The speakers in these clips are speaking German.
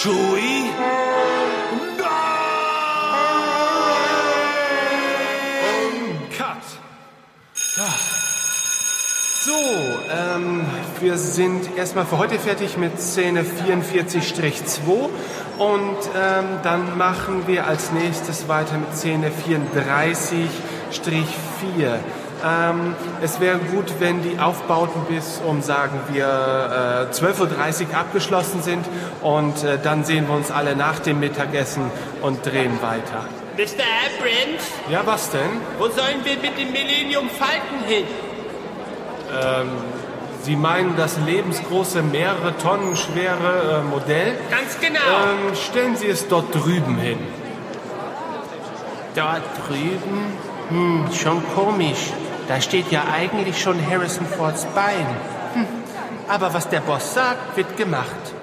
Chewie? Cut. So, ähm, wir sind erstmal für heute fertig mit Szene 44-2 und ähm, dann machen wir als nächstes weiter mit Szene 34-4. Ähm, es wäre gut, wenn die Aufbauten bis um, sagen wir, äh, 12.30 Uhr abgeschlossen sind und äh, dann sehen wir uns alle nach dem Mittagessen und drehen weiter. Mr. Abrams, Ja, was denn? wo sollen wir mit dem Millennium Falcon hin? Sie meinen das lebensgroße, mehrere Tonnen schwere äh, Modell? Ganz genau. Ähm, stellen Sie es dort drüben hin. Dort drüben? Hm, schon komisch. Da steht ja eigentlich schon Harrison Fords Bein. Hm. Aber was der Boss sagt, wird gemacht.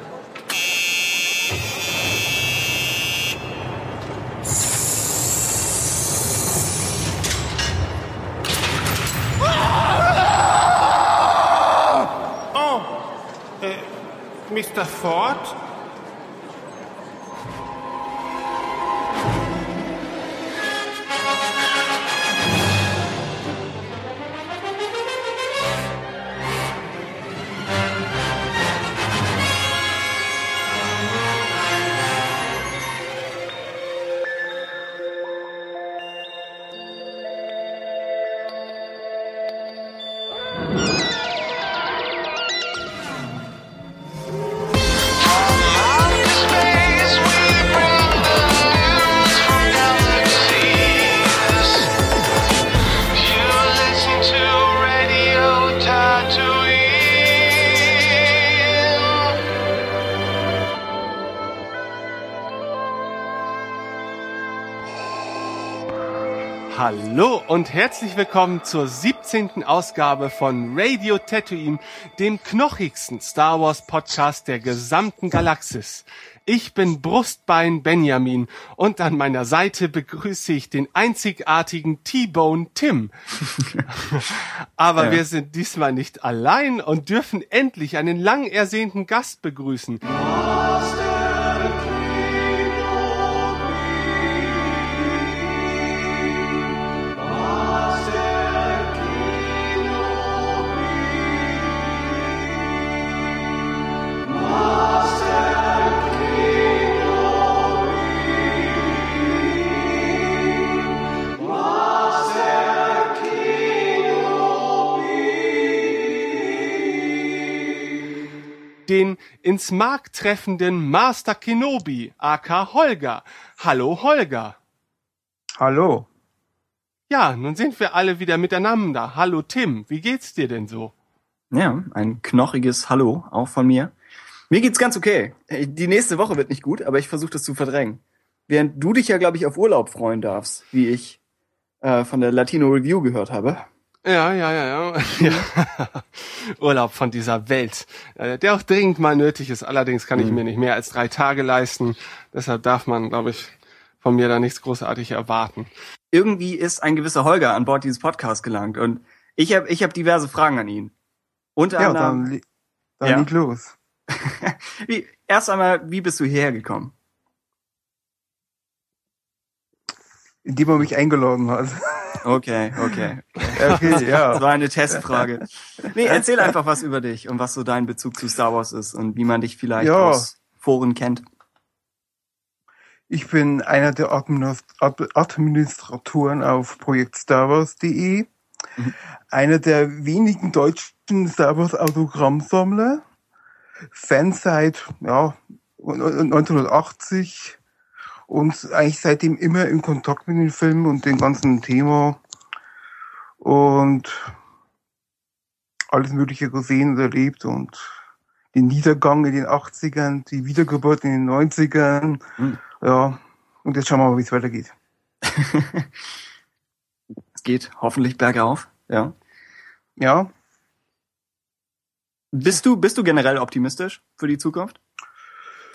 Mr. Ford? Und herzlich willkommen zur 17. Ausgabe von Radio Tatooine, dem knochigsten Star Wars Podcast der gesamten Galaxis. Ich bin Brustbein Benjamin und an meiner Seite begrüße ich den einzigartigen T-Bone Tim. Aber wir sind diesmal nicht allein und dürfen endlich einen lang ersehnten Gast begrüßen. Den ins Mark treffenden Master Kenobi, aka Holger. Hallo Holger. Hallo. Ja, nun sind wir alle wieder miteinander. Hallo Tim, wie geht's dir denn so? Ja, ein knochiges Hallo, auch von mir. Mir geht's ganz okay. Die nächste Woche wird nicht gut, aber ich versuche das zu verdrängen. Während du dich ja, glaube ich, auf Urlaub freuen darfst, wie ich äh, von der Latino Review gehört habe. Ja, ja, ja, ja. ja. Urlaub von dieser Welt, äh, der auch dringend mal nötig ist. Allerdings kann ich mir nicht mehr als drei Tage leisten. Deshalb darf man, glaube ich, von mir da nichts großartig erwarten. Irgendwie ist ein gewisser Holger an Bord dieses Podcasts gelangt und ich habe ich hab diverse Fragen an ihn. Unter Ja, anderem, dann, dann Ja. los. wie, erst einmal, wie bist du hierher gekommen? Indem er mich eingeladen hat. Okay, okay. Okay, Das ja. war eine Testfrage. Nee, erzähl einfach was über dich und was so dein Bezug zu Star Wars ist und wie man dich vielleicht Ja. aus Foren kennt. Ich bin einer der Administ- Ad- Administratoren auf Projekt StarWars.de. Einer der wenigen deutschen Star Wars Autogrammsammler. Fan seit, ja, 1980 und eigentlich seitdem immer in Kontakt mit den Filmen und dem ganzen Thema und alles Mögliche gesehen und erlebt und den Niedergang in den 80ern, die Wiedergeburt in den 90ern. Hm. Ja, und jetzt schauen wir mal, wie es weitergeht. Es geht hoffentlich bergauf. Ja. Ja, Bist du, bist du generell optimistisch für die Zukunft?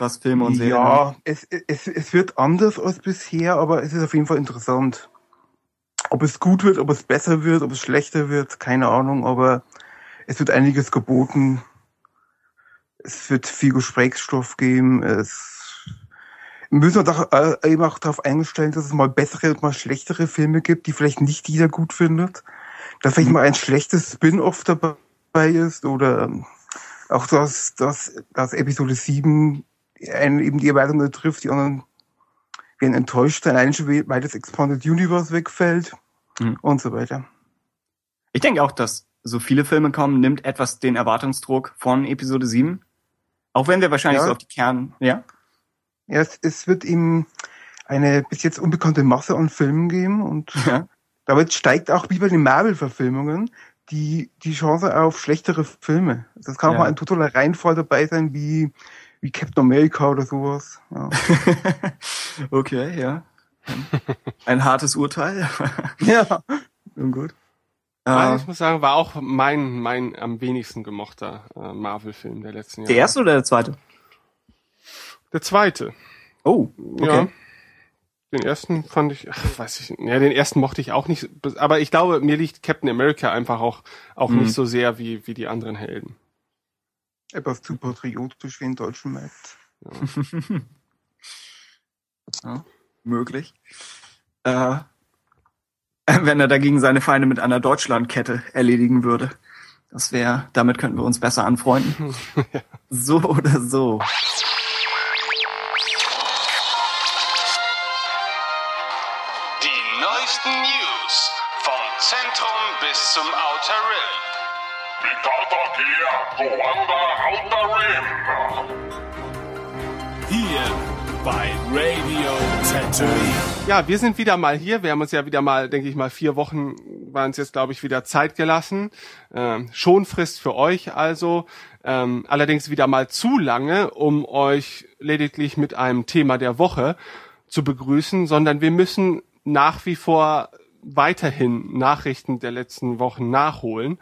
Was Filme und Serien ja es, es, es wird anders als bisher, aber es ist auf jeden Fall interessant. Ob es gut wird, ob es besser wird, ob es schlechter wird, keine Ahnung, aber es wird einiges geboten. Es wird viel Gesprächsstoff geben. Es, müssen wir doch äh, eben auch darauf einstellen, dass es mal bessere und mal schlechtere Filme gibt, die vielleicht nicht jeder gut findet. Dass vielleicht mal ein schlechtes Spin-off dabei ist oder ähm, auch, dass, dass, dass Episode 7 einen eben die Erwartungen trifft, die anderen werden enttäuscht allein schon weil das Expanded Universe wegfällt Mhm. und so weiter. Ich denke auch, dass so viele Filme kommen, nimmt etwas den Erwartungsdruck von Episode 7. Auch wenn wir wahrscheinlich Ja. so auf die Kern, ja? Ja, es, es wird ihm eine bis jetzt unbekannte Masse an Filmen geben und Ja. damit steigt auch wie bei den Marvel-Verfilmungen die, die Chance auf schlechtere Filme. Das kann auch Ja. mal ein totaler Reinfall dabei sein, wie, wie Captain America oder sowas. Ja. okay, ja. Ein hartes Urteil. ja. Nun gut. Nein, Äh, ich muss sagen, war auch mein, mein am wenigsten gemochter äh, Marvel-Film der letzten Jahre. der erste oder der zweite? Der zweite. Oh, Ja. okay. Den ersten fand ich, ach, weiß ich, ja, den ersten mochte ich auch nicht, aber ich glaube, mir liegt Captain America einfach auch, auch Mhm. nicht so sehr wie, wie die anderen Helden. Etwas zu patriotisch wie in deutschen Markt. Ja, möglich. Äh, wenn er dagegen seine Feinde mit einer Deutschlandkette erledigen würde. Das wäre, damit könnten wir uns besser anfreunden. So oder so. Die neuesten News vom Zentrum bis zum Rim. Hier bei Radio Tatooine. Ja, wir sind wieder mal hier. Wir haben uns ja wieder mal, denke ich mal, vier Wochen waren es jetzt, glaube ich, wieder Zeit gelassen. Ähm, Schonfrist für euch also. Ähm, allerdings wieder mal zu lange, um euch lediglich mit einem Thema der Woche zu begrüßen, sondern wir müssen nach wie vor weiterhin Nachrichten der letzten Wochen nachholen.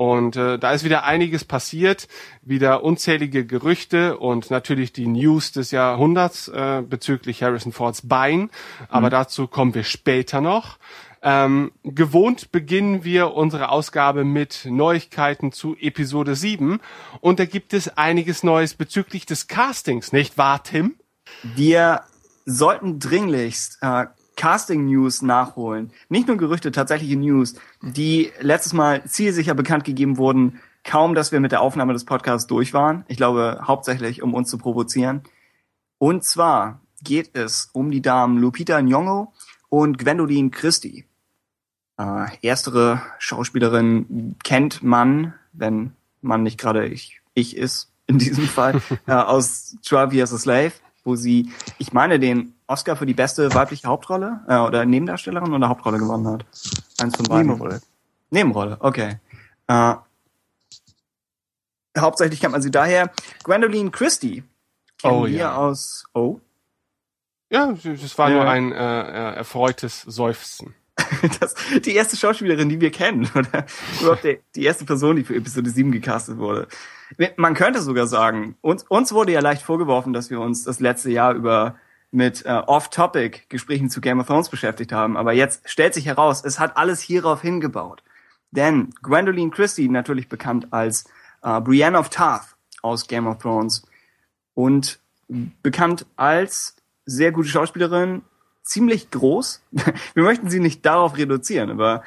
Und äh, da ist wieder einiges passiert, wieder unzählige Gerüchte und natürlich die News des Jahrhunderts äh, bezüglich Harrison Fords Bein. Aber dazu kommen wir später noch. Ähm, gewohnt beginnen wir unsere Ausgabe mit Neuigkeiten zu Episode 7. Und da gibt es einiges Neues bezüglich des Castings, nicht wahr, Tim? Wir sollten dringlichst äh, Casting-News nachholen. Nicht nur Gerüchte, tatsächliche News, die letztes Mal zielsicher bekannt gegeben wurden, kaum dass wir mit der Aufnahme des Podcasts durch waren. Ich glaube, hauptsächlich, um uns zu provozieren. Und zwar geht es um die Damen Lupita Nyong'o und Gwendoline Christie. Äh, erstere Schauspielerin kennt man, wenn man nicht gerade ich, ich ist, in diesem Fall, äh, aus 12 Years a Slave, wo sie, ich meine, den Oscar für die beste weibliche Hauptrolle äh, oder Nebendarstellerin oder Hauptrolle gewonnen hat. Eins von beiden. Nebenrolle. Nebenrolle, okay. Äh, hauptsächlich kennt man sie daher. Gwendoline Christie kennen Oh, wir ja. aus Oh. Ja, das war Ja. nur ein äh, äh, erfreutes Seufzen. das, die erste Schauspielerin, die wir kennen, oder überhaupt die, die erste Person, die für Episode 7 gecastet wurde. Man könnte sogar sagen, uns, uns wurde ja leicht vorgeworfen, dass wir uns das letzte Jahr über mit äh, Off-Topic-Gesprächen zu Game of Thrones beschäftigt haben. Aber jetzt stellt sich heraus, es hat alles hierauf hingebaut. Denn Gwendoline Christie, natürlich bekannt als äh, Brienne of Tarth aus Game of Thrones und bekannt als sehr gute Schauspielerin, ziemlich groß. Wir möchten sie nicht darauf reduzieren, aber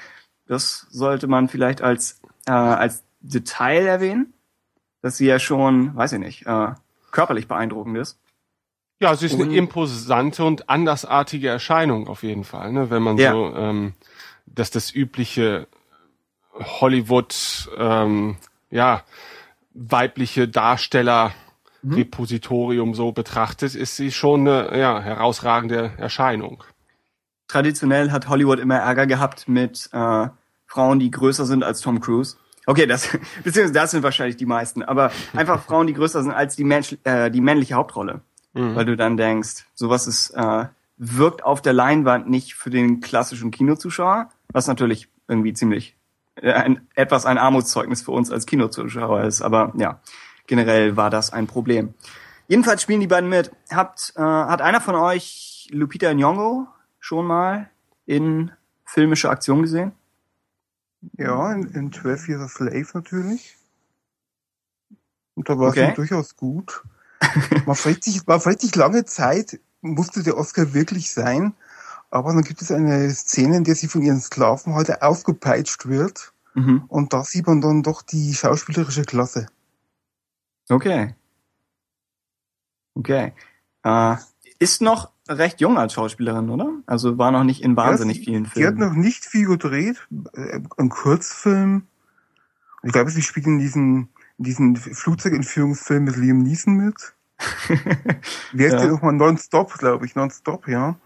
das sollte man vielleicht als, äh, als Detail erwähnen, dass sie ja schon, weiß ich nicht, äh, körperlich beeindruckend ist. Ja, sie ist eine Und- imposante und andersartige Erscheinung auf jeden Fall, ne? wenn man Ja. so, ähm, dass das übliche Hollywood, ähm, ja, weibliche Darsteller Mhm. Repositorium so betrachtet, ist sie schon eine ja, herausragende Erscheinung. Traditionell hat Hollywood immer Ärger gehabt mit äh, Frauen, die größer sind als Tom Cruise. Okay, das beziehungsweise das sind wahrscheinlich die meisten, aber einfach Frauen, die größer sind als die, Mensch, äh, die männliche Hauptrolle. Weil du dann denkst, sowas ist äh, wirkt auf der Leinwand nicht für den klassischen Kinozuschauer, was natürlich irgendwie ziemlich äh, ein, etwas ein Armutszeugnis für uns als Kinozuschauer ist. Aber ja, generell war das ein Problem. Jedenfalls spielen die beiden mit. Habt, äh, hat einer von euch Lupita Nyong'o schon mal in filmischer Aktion gesehen? Ja, in, in 12 Years a Slave natürlich. Und da war Okay. sie durchaus gut. Man fragt sich, man fragt sich lange Zeit, musste der Oscar wirklich sein. Aber dann gibt es eine Szene, in der sie von ihren Sklavenhalter aufgepeitscht wird. Mhm. Und da sieht man dann doch die schauspielerische Klasse. Okay. Okay. Äh, ist noch recht jung als Schauspielerin, oder? Also war noch nicht in wahnsinnig Ja, vielen sie, sie hat Filmen. noch nicht viel gedreht. Äh, Ein Kurzfilm. Ich glaube, sie spielt in diesen, diesen Flugzeugentführungsfilm mit Liam Neeson mit. Wie heißt Ja. der nochmal? Nonstop, glaube ich. Nonstop, ja.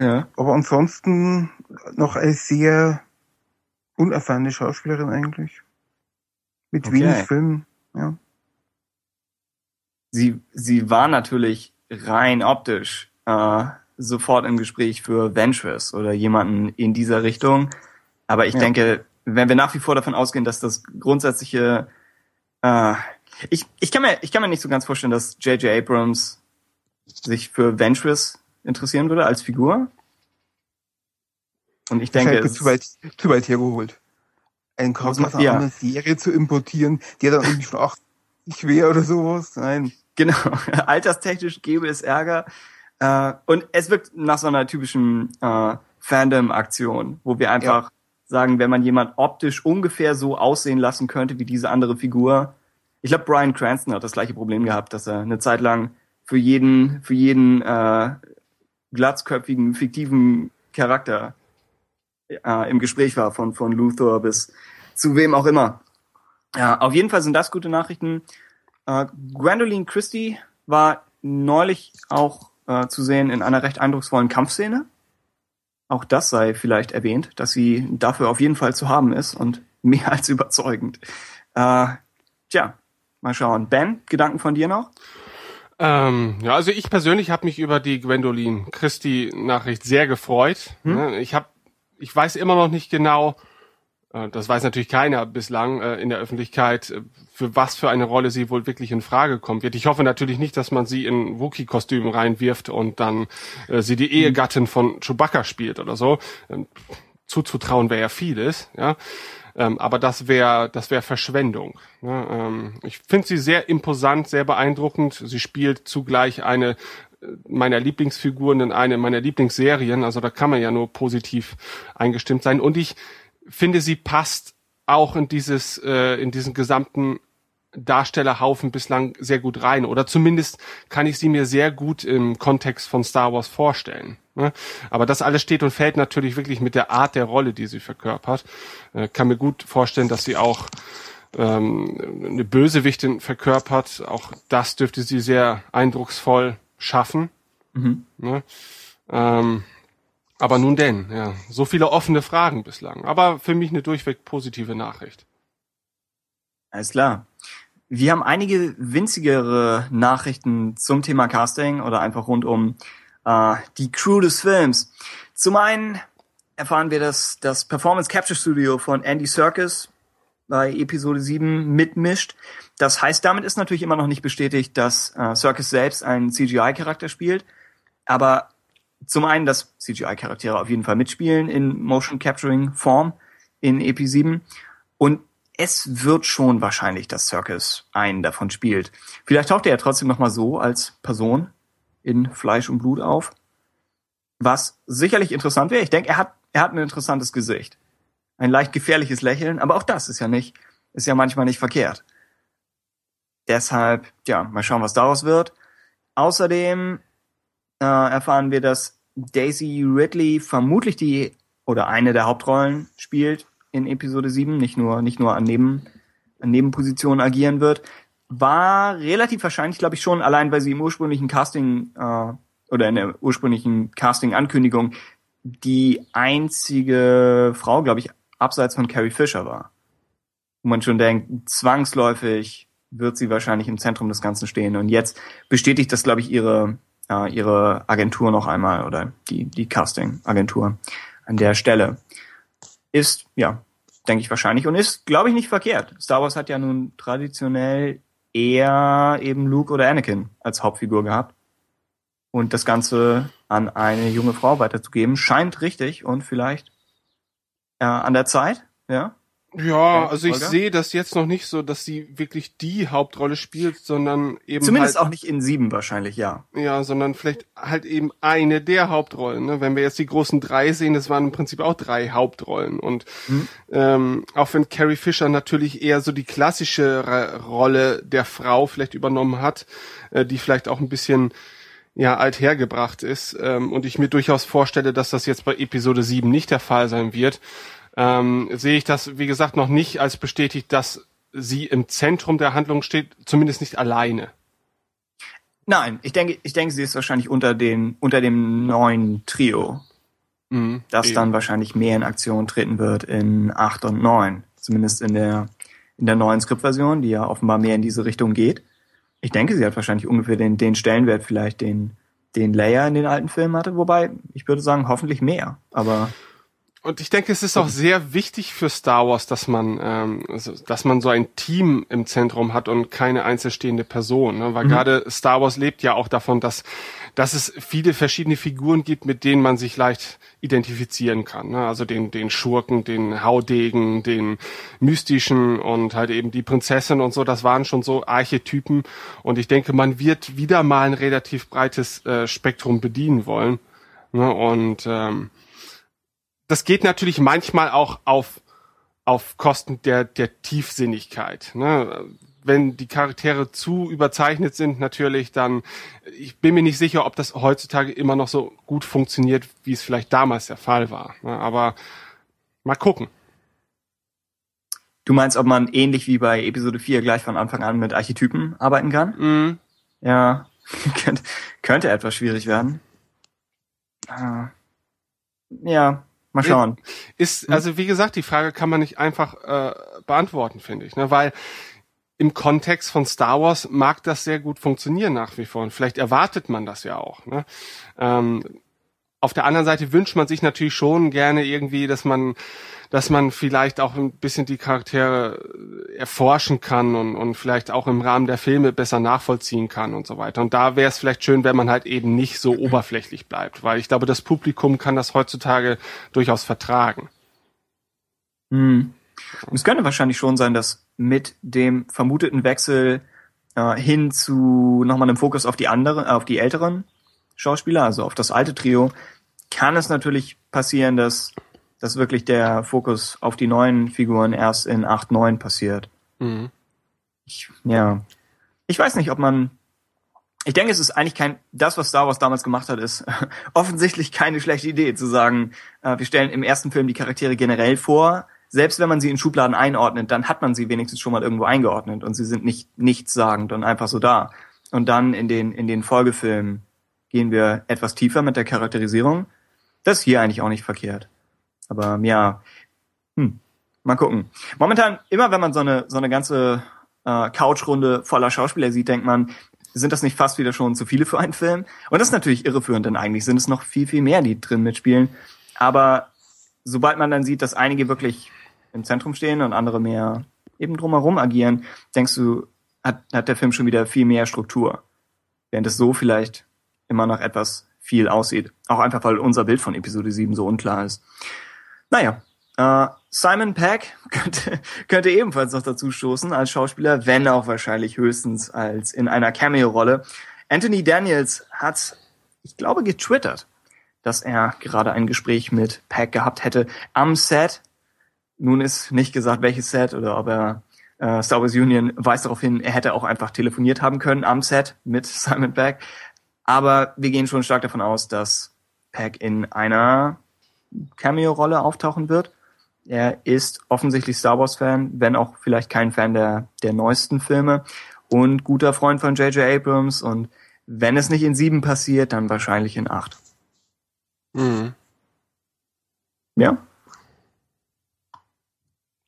ja. Aber ansonsten noch eine sehr unerfahrene Schauspielerin eigentlich. Mit Okay. wenig Filmen, ja. Sie, sie war natürlich rein optisch äh, sofort im Gespräch für Ventress oder jemanden in dieser Richtung. Aber ich Ja. denke, wenn wir nach wie vor davon ausgehen, dass das grundsätzliche äh, ich, ich, kann mir, ich kann mir nicht so ganz vorstellen, dass J.J. Abrams sich für Ventress interessieren würde als Figur. Und ich denke, Wahrscheinlich es, zu weit, zu weit hergeholt. Einen einer Ja. anderen Serie zu importieren, der dann irgendwie schon 80 wäre oder sowas. Nein. Genau, alterstechnisch gäbe es Ärger. Äh, und es wirkt nach so einer typischen äh, Fandom-Aktion, wo wir einfach sagen, wenn man jemand optisch ungefähr so aussehen lassen könnte wie diese andere Figur. Ich glaube, Brian Cranston hat das gleiche Problem gehabt, dass er eine Zeit lang für jeden, für jeden äh, glatzköpfigen, fiktiven Charakter äh, im Gespräch war, von, von Luthor bis zu wem auch immer. Ja, auf jeden Fall sind das gute Nachrichten. Äh, Gwendoline Christie war neulich auch äh, zu sehen in einer recht eindrucksvollen Kampfszene. Auch das sei vielleicht erwähnt, dass sie dafür auf jeden Fall zu haben ist und mehr als überzeugend. Äh, tja, mal schauen. Ben, Gedanken von dir noch? Ähm, ja, also ich persönlich habe mich über die Gwendoline Christie Nachricht sehr gefreut. Ne, Ich habe, ich weiß immer noch nicht genau, das weiß natürlich keiner bislang äh, in der Öffentlichkeit, äh, für was für eine Rolle sie wohl wirklich in Frage kommen wird. Ich hoffe natürlich nicht, dass man sie in Wookie-Kostüm reinwirft und dann äh, sie die Ehegattin von Chewbacca spielt oder so. Ähm, zuzutrauen wäre ja vieles, ja. Ähm, aber das wäre das wäre Verschwendung. Ne? Ähm, ich finde sie sehr imposant, sehr beeindruckend. Sie spielt zugleich eine äh, meiner Lieblingsfiguren in eine meiner Lieblingsserien. Also da kann man ja nur positiv eingestimmt sein. Und ich finde, sie passt auch in dieses äh, in diesen gesamten Darstellerhaufen bislang sehr gut rein. Oder zumindest kann ich sie mir sehr gut im Kontext von Star Wars vorstellen. ne? Aber das alles steht und fällt natürlich wirklich mit der Art der Rolle, die sie verkörpert. Äh, Kann mir gut vorstellen, dass sie auch ähm, eine Bösewichtin verkörpert. Auch das dürfte sie sehr eindrucksvoll schaffen. Ne? Ähm, aber nun denn, ja, so viele offene Fragen bislang. Aber für mich eine durchweg positive Nachricht. Alles klar. Wir haben einige winzigere Nachrichten zum Thema Casting oder einfach rund um äh, die Crew des Films. Zum einen erfahren wir, dass das Performance Capture Studio von Andy Serkis bei Episode 7 mitmischt. Das heißt, damit ist natürlich immer noch nicht bestätigt, dass äh, Serkis selbst einen CGI-Charakter spielt. Aber zum einen, dass CGI-Charaktere auf jeden Fall mitspielen in Motion Capturing Form in EP 7 und es wird schon wahrscheinlich, dass Circus einen davon spielt. Vielleicht taucht er ja trotzdem noch mal so als Person in Fleisch und Blut auf, was sicherlich interessant wäre. Ich denke, er hat er hat ein interessantes Gesicht, ein leicht gefährliches Lächeln, aber auch das ist ja nicht ist ja manchmal nicht verkehrt. Deshalb, ja, mal schauen, was daraus wird. Außerdem äh, erfahren wir, dass Daisy Ridley vermutlich die oder eine der Hauptrollen spielt in Episode 7, nicht nur, nicht nur an, Neben, an Nebenpositionen agieren wird. War relativ wahrscheinlich, glaube ich, schon, allein weil sie im ursprünglichen Casting äh, oder in der ursprünglichen Casting-Ankündigung die einzige Frau, glaube ich, abseits von Carrie Fisher war. Wo man schon denkt, zwangsläufig wird sie wahrscheinlich im Zentrum des Ganzen stehen. Und jetzt bestätigt das, glaube ich, ihre, äh, ihre Agentur noch einmal oder die, die Casting-Agentur an der Stelle. Ist, ja, denke ich wahrscheinlich und ist, glaube ich, nicht verkehrt. Star Wars hat ja nun traditionell eher eben Luke oder Anakin als Hauptfigur gehabt. Und das Ganze an eine junge Frau weiterzugeben, scheint richtig und vielleicht äh, an der Zeit, ja. Ja, also ich sehe das jetzt noch nicht so, dass sie wirklich die Hauptrolle spielt, sondern eben Zumindest halt, auch nicht in sieben wahrscheinlich, ja. ja, sondern vielleicht halt eben eine der Hauptrollen. Ne? Wenn wir jetzt die großen drei sehen, das waren im Prinzip auch drei Hauptrollen. Und ähm, auch wenn Carrie Fisher natürlich eher so die klassische Rolle der Frau vielleicht übernommen hat, äh, die vielleicht auch ein bisschen ja althergebracht ist ähm, und ich mir durchaus vorstelle, dass das jetzt bei Episode 7 nicht der Fall sein wird, ähm, sehe ich das, wie gesagt, noch nicht als bestätigt, dass sie im Zentrum der Handlung steht, zumindest nicht alleine. Nein, ich denke, ich denke, sie ist wahrscheinlich unter den, unter dem neuen Trio, Mhm, das eben. dann wahrscheinlich mehr in Aktion treten wird in acht und neun. Zumindest in der, in der neuen Skriptversion, die ja offenbar mehr in diese Richtung geht. Ich denke, sie hat wahrscheinlich ungefähr den, den Stellenwert vielleicht, den, den Leia in den alten Filmen hatte, wobei, ich würde sagen, hoffentlich mehr. Aber Und ich denke, es ist auch sehr wichtig für Star Wars, dass man, ähm, also, dass man so ein Team im Zentrum hat und keine einzelstehende Person. Ne? Weil gerade Star Wars lebt ja auch davon, dass, dass es viele verschiedene Figuren gibt, mit denen man sich leicht identifizieren kann. Ne? Also den, den Schurken, den Haudegen, den mystischen und halt eben die Prinzessin und so. Das waren schon so Archetypen. Und ich denke, man wird wieder mal ein relativ breites äh, Spektrum bedienen wollen. Ne? Und ähm, das geht natürlich manchmal auch auf, auf Kosten der, der Tiefsinnigkeit. Ne? Wenn die Charaktere zu überzeichnet sind, natürlich, dann, ich bin mir nicht sicher, ob das heutzutage immer noch so gut funktioniert, wie es vielleicht damals der Fall war. Ne? Aber mal gucken. du meinst, ob man ähnlich wie bei Episode 4 gleich von Anfang an mit Archetypen arbeiten kann? Mhm. Ja, könnte, könnte etwas schwierig werden. Ah. Ja, mal schauen. Ist, also wie gesagt, die Frage kann man nicht einfach äh, beantworten, finde ich, ne? weil im Kontext von Star Wars mag das sehr gut funktionieren nach wie vor und vielleicht erwartet man das ja auch. Ne? Ähm, auf der anderen Seite wünscht man sich natürlich schon gerne irgendwie, dass man, dass man vielleicht auch ein bisschen die Charaktere erforschen kann und, und vielleicht auch im Rahmen der Filme besser nachvollziehen kann und so weiter. Und da wäre es vielleicht schön, wenn man halt eben nicht so oberflächlich bleibt, weil ich glaube, das Publikum kann das heutzutage durchaus vertragen. Hm. Es könnte wahrscheinlich schon sein, dass mit dem vermuteten Wechsel äh, hin zu nochmal einem Fokus auf die anderen, auf die älteren Schauspieler, also auf das alte Trio, kann es natürlich passieren, dass, dass wirklich der Fokus auf die neuen Figuren erst in 8, 9 passiert. Mhm. Ich, ja. Ich weiß nicht, ob man. Ich denke, es ist eigentlich kein. Das, was Star Wars damals gemacht hat, ist offensichtlich keine schlechte Idee, zu sagen, äh, wir stellen im ersten Film die Charaktere generell vor. Selbst wenn man sie in Schubladen einordnet, dann hat man sie wenigstens schon mal irgendwo eingeordnet und sie sind nicht nichtssagend und einfach so da. Und dann in den, in den Folgefilmen gehen wir etwas tiefer mit der Charakterisierung. Das ist hier eigentlich auch nicht verkehrt. Aber ja, hm, mal gucken. Momentan, immer wenn man so eine, so eine ganze äh, Couchrunde voller Schauspieler sieht, denkt man, sind das nicht fast wieder schon zu viele für einen Film? Und das ist natürlich irreführend, denn eigentlich sind es noch viel, viel mehr, die drin mitspielen. Aber sobald man dann sieht, dass einige wirklich im Zentrum stehen und andere mehr eben drumherum agieren, denkst du, hat, hat der Film schon wieder viel mehr Struktur. Während es so vielleicht immer noch etwas viel aussieht. Auch einfach, weil unser Bild von Episode 7 so unklar ist. Naja, äh, Simon Peck könnte, könnte ebenfalls noch dazu stoßen als Schauspieler, wenn auch wahrscheinlich höchstens als in einer Cameo-Rolle. Anthony Daniels hat, ich glaube, getwittert, dass er gerade ein Gespräch mit Peck gehabt hätte am Set. Nun ist nicht gesagt, welches Set oder ob er äh, Star Wars Union weist darauf hin, er hätte auch einfach telefoniert haben können am Set mit Simon Peck. Aber wir gehen schon stark davon aus, dass Peck in einer Cameo-Rolle auftauchen wird. Er ist offensichtlich Star Wars-Fan, wenn auch vielleicht kein Fan der, der neuesten Filme und guter Freund von J.J. Abrams und wenn es nicht in sieben passiert, dann wahrscheinlich in acht. Mhm. Ja,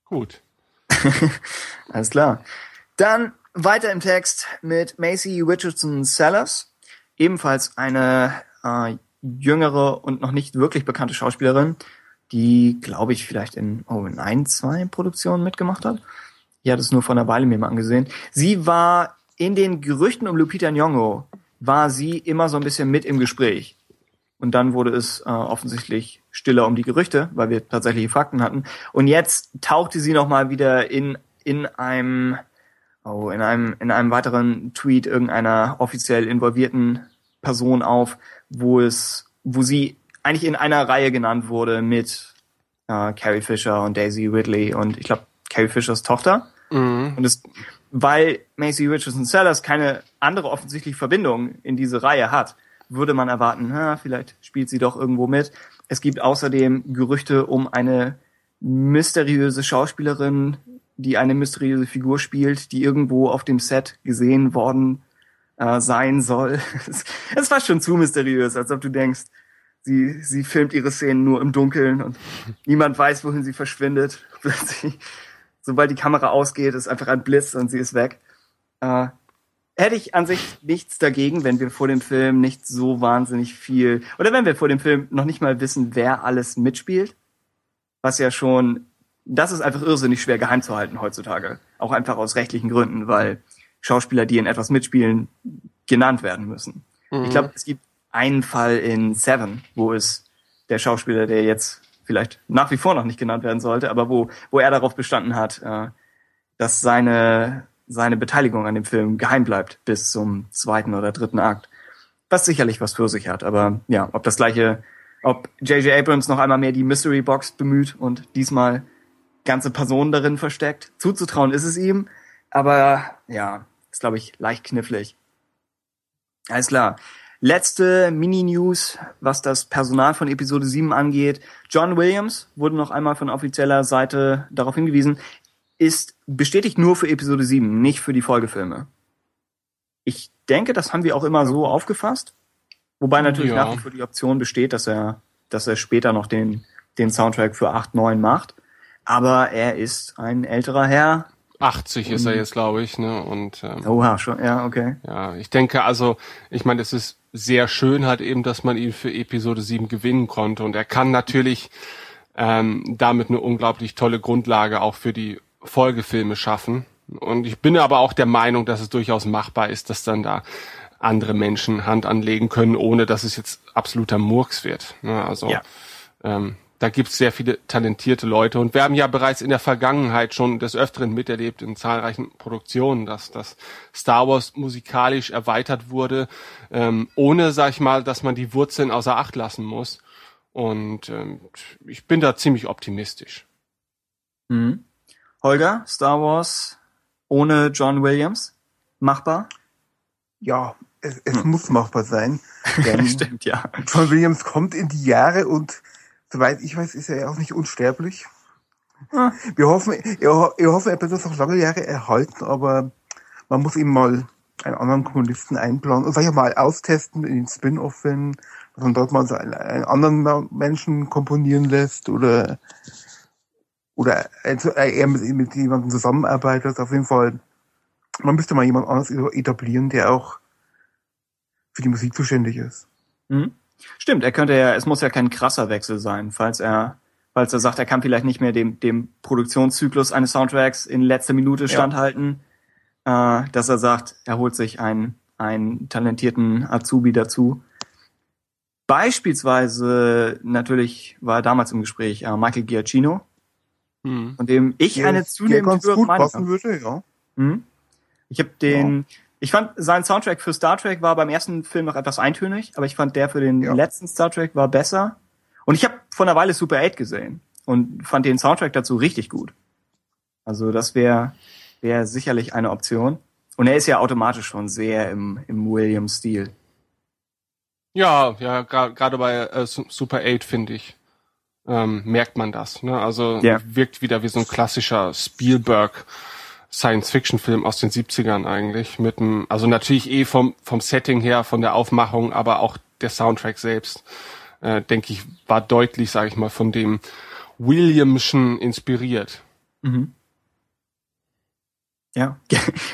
Gut. alles klar. Dann weiter im Text mit Macy Richardson Sellers, ebenfalls eine äh, jüngere und noch nicht wirklich bekannte Schauspielerin, die, glaube ich, vielleicht in, oh, in ein, zwei Produktionen mitgemacht hat. Ich hatte es nur vor einer Weile mir mal angesehen. Sie war in den Gerüchten um Lupita Nyong'o, war sie immer so ein bisschen mit im Gespräch. Und dann wurde es äh, offensichtlich stiller um die Gerüchte, weil wir tatsächliche Fakten hatten. Und jetzt tauchte sie nochmal wieder in, in einem, oh, in einem, in einem weiteren Tweet irgendeiner offiziell involvierten Person auf, wo es, wo sie eigentlich in einer Reihe genannt wurde mit äh, Carrie Fisher und Daisy Ridley und ich glaube Carrie Fishers Tochter. Und es, weil Macy Richardson Sellers keine andere offensichtliche Verbindung in diese Reihe hat, würde man erwarten, na, vielleicht spielt sie doch irgendwo mit. Es gibt außerdem Gerüchte um eine mysteriöse Schauspielerin, die eine mysteriöse Figur spielt, die irgendwo auf dem Set gesehen worden äh, sein soll. Es war schon zu mysteriös, als ob du denkst, sie, sie filmt ihre Szenen nur im Dunkeln und niemand weiß, wohin sie verschwindet. Sobald die Kamera ausgeht, ist einfach ein Blitz und sie ist weg. Äh, hätte ich an sich nichts dagegen, wenn wir vor dem Film nicht so wahnsinnig viel, oder wenn wir vor dem Film noch nicht mal wissen, wer alles mitspielt, was ja schon, das ist einfach irrsinnig schwer geheim zu halten heutzutage. Auch einfach aus rechtlichen Gründen, weil Schauspieler, die in etwas mitspielen, genannt werden müssen. Ich glaube, es gibt einen Fall in Seven, wo es der Schauspieler, der jetzt vielleicht nach wie vor noch nicht genannt werden sollte, aber wo, wo er darauf bestanden hat, äh, dass seine, seine Beteiligung an dem Film geheim bleibt bis zum zweiten oder dritten Akt. Was sicherlich was für sich hat, aber ja, ob das gleiche, ob J.J. Abrams noch einmal mehr die Mystery Box bemüht und diesmal ganze Personen darin versteckt, zuzutrauen ist es ihm, aber ja, ist glaube ich leicht knifflig. Alles klar. Letzte Mini-News, was das Personal von Episode 7 angeht. John Williams wurde noch einmal von offizieller Seite darauf hingewiesen, ist bestätigt nur für Episode 7, nicht für die Folgefilme. Ich denke, das haben wir auch immer so aufgefasst. Wobei natürlich Ja. nach wie vor die Option besteht, dass er, dass er später noch den, den Soundtrack für 8, 9 macht. Aber er ist ein älterer Herr. 80 ist er jetzt, glaube ich, ne? Und ähm, Oha, schon, ja, okay. ja, ich denke also, ich meine, es ist sehr schön halt eben, dass man ihn für Episode 7 gewinnen konnte. Und er kann natürlich ähm, damit eine unglaublich tolle Grundlage auch für die Folgefilme schaffen. Und ich bin aber auch der Meinung, dass es durchaus machbar ist, dass dann da andere Menschen Hand anlegen können, ohne dass es jetzt absoluter Murks wird. Ne? Also Ja. ähm, da gibt's sehr viele talentierte Leute und wir haben ja bereits in der Vergangenheit schon des Öfteren miterlebt in zahlreichen Produktionen, dass das Star Wars musikalisch erweitert wurde, ähm, ohne, sag ich mal, dass man die Wurzeln außer Acht lassen muss. Und ähm, ich bin da ziemlich optimistisch. Mhm. Holger, Star Wars ohne John Williams? Machbar? Ja, es, es muss machbar sein. Denn Stimmt, ja. John Williams kommt in die Jahre und soweit ich weiß, ist er ja auch nicht unsterblich. Ah. Wir hoffen, wir, wir hoffen, er wird uns noch lange Jahre erhalten, aber man muss ihm mal einen anderen Kommunisten einplanen und vielleicht auch mal austesten in den Spin-off-Filmen, dass man dort mal so einen, einen anderen Menschen komponieren lässt oder oder also er mit, mit jemandem zusammenarbeitet. Auf jeden Fall, man müsste mal jemand anderes etablieren, der auch für die Musik zuständig ist. Mhm. Stimmt, er könnte ja, es muss ja kein krasser Wechsel sein, falls er, falls er sagt, er kann vielleicht nicht mehr dem, dem Produktionszyklus eines Soundtracks in letzter Minute standhalten, äh, dass er sagt, er holt sich einen, einen talentierten Azubi dazu. Beispielsweise, natürlich war damals im Gespräch äh, Michael Giacchino, Hm. von dem ich eine zunehmend höhere gut Meinung passen würde, ja. Mhm. Ich habe den, ich fand sein Soundtrack für Star Trek war beim ersten Film noch etwas eintönig, aber ich fand der für den Ja. letzten Star Trek war besser. Und ich habe vor einer Weile Super 8 gesehen und fand den Soundtrack dazu richtig gut. Also das wäre wäre sicherlich eine Option. Und er ist ja automatisch schon sehr im, im Williams-Stil. Ja, ja, gerade bei äh, Su- Super 8 finde ich, ähm, merkt man das. Ne? Also Ja. wirkt wieder wie so ein klassischer Spielberg Science-Fiction-Film aus den 70ern eigentlich. Mit einem, also natürlich eh vom, vom Setting her, von der Aufmachung, aber auch der Soundtrack selbst, äh, denke ich, war deutlich, sage ich mal, von dem Williamschen inspiriert. Ja,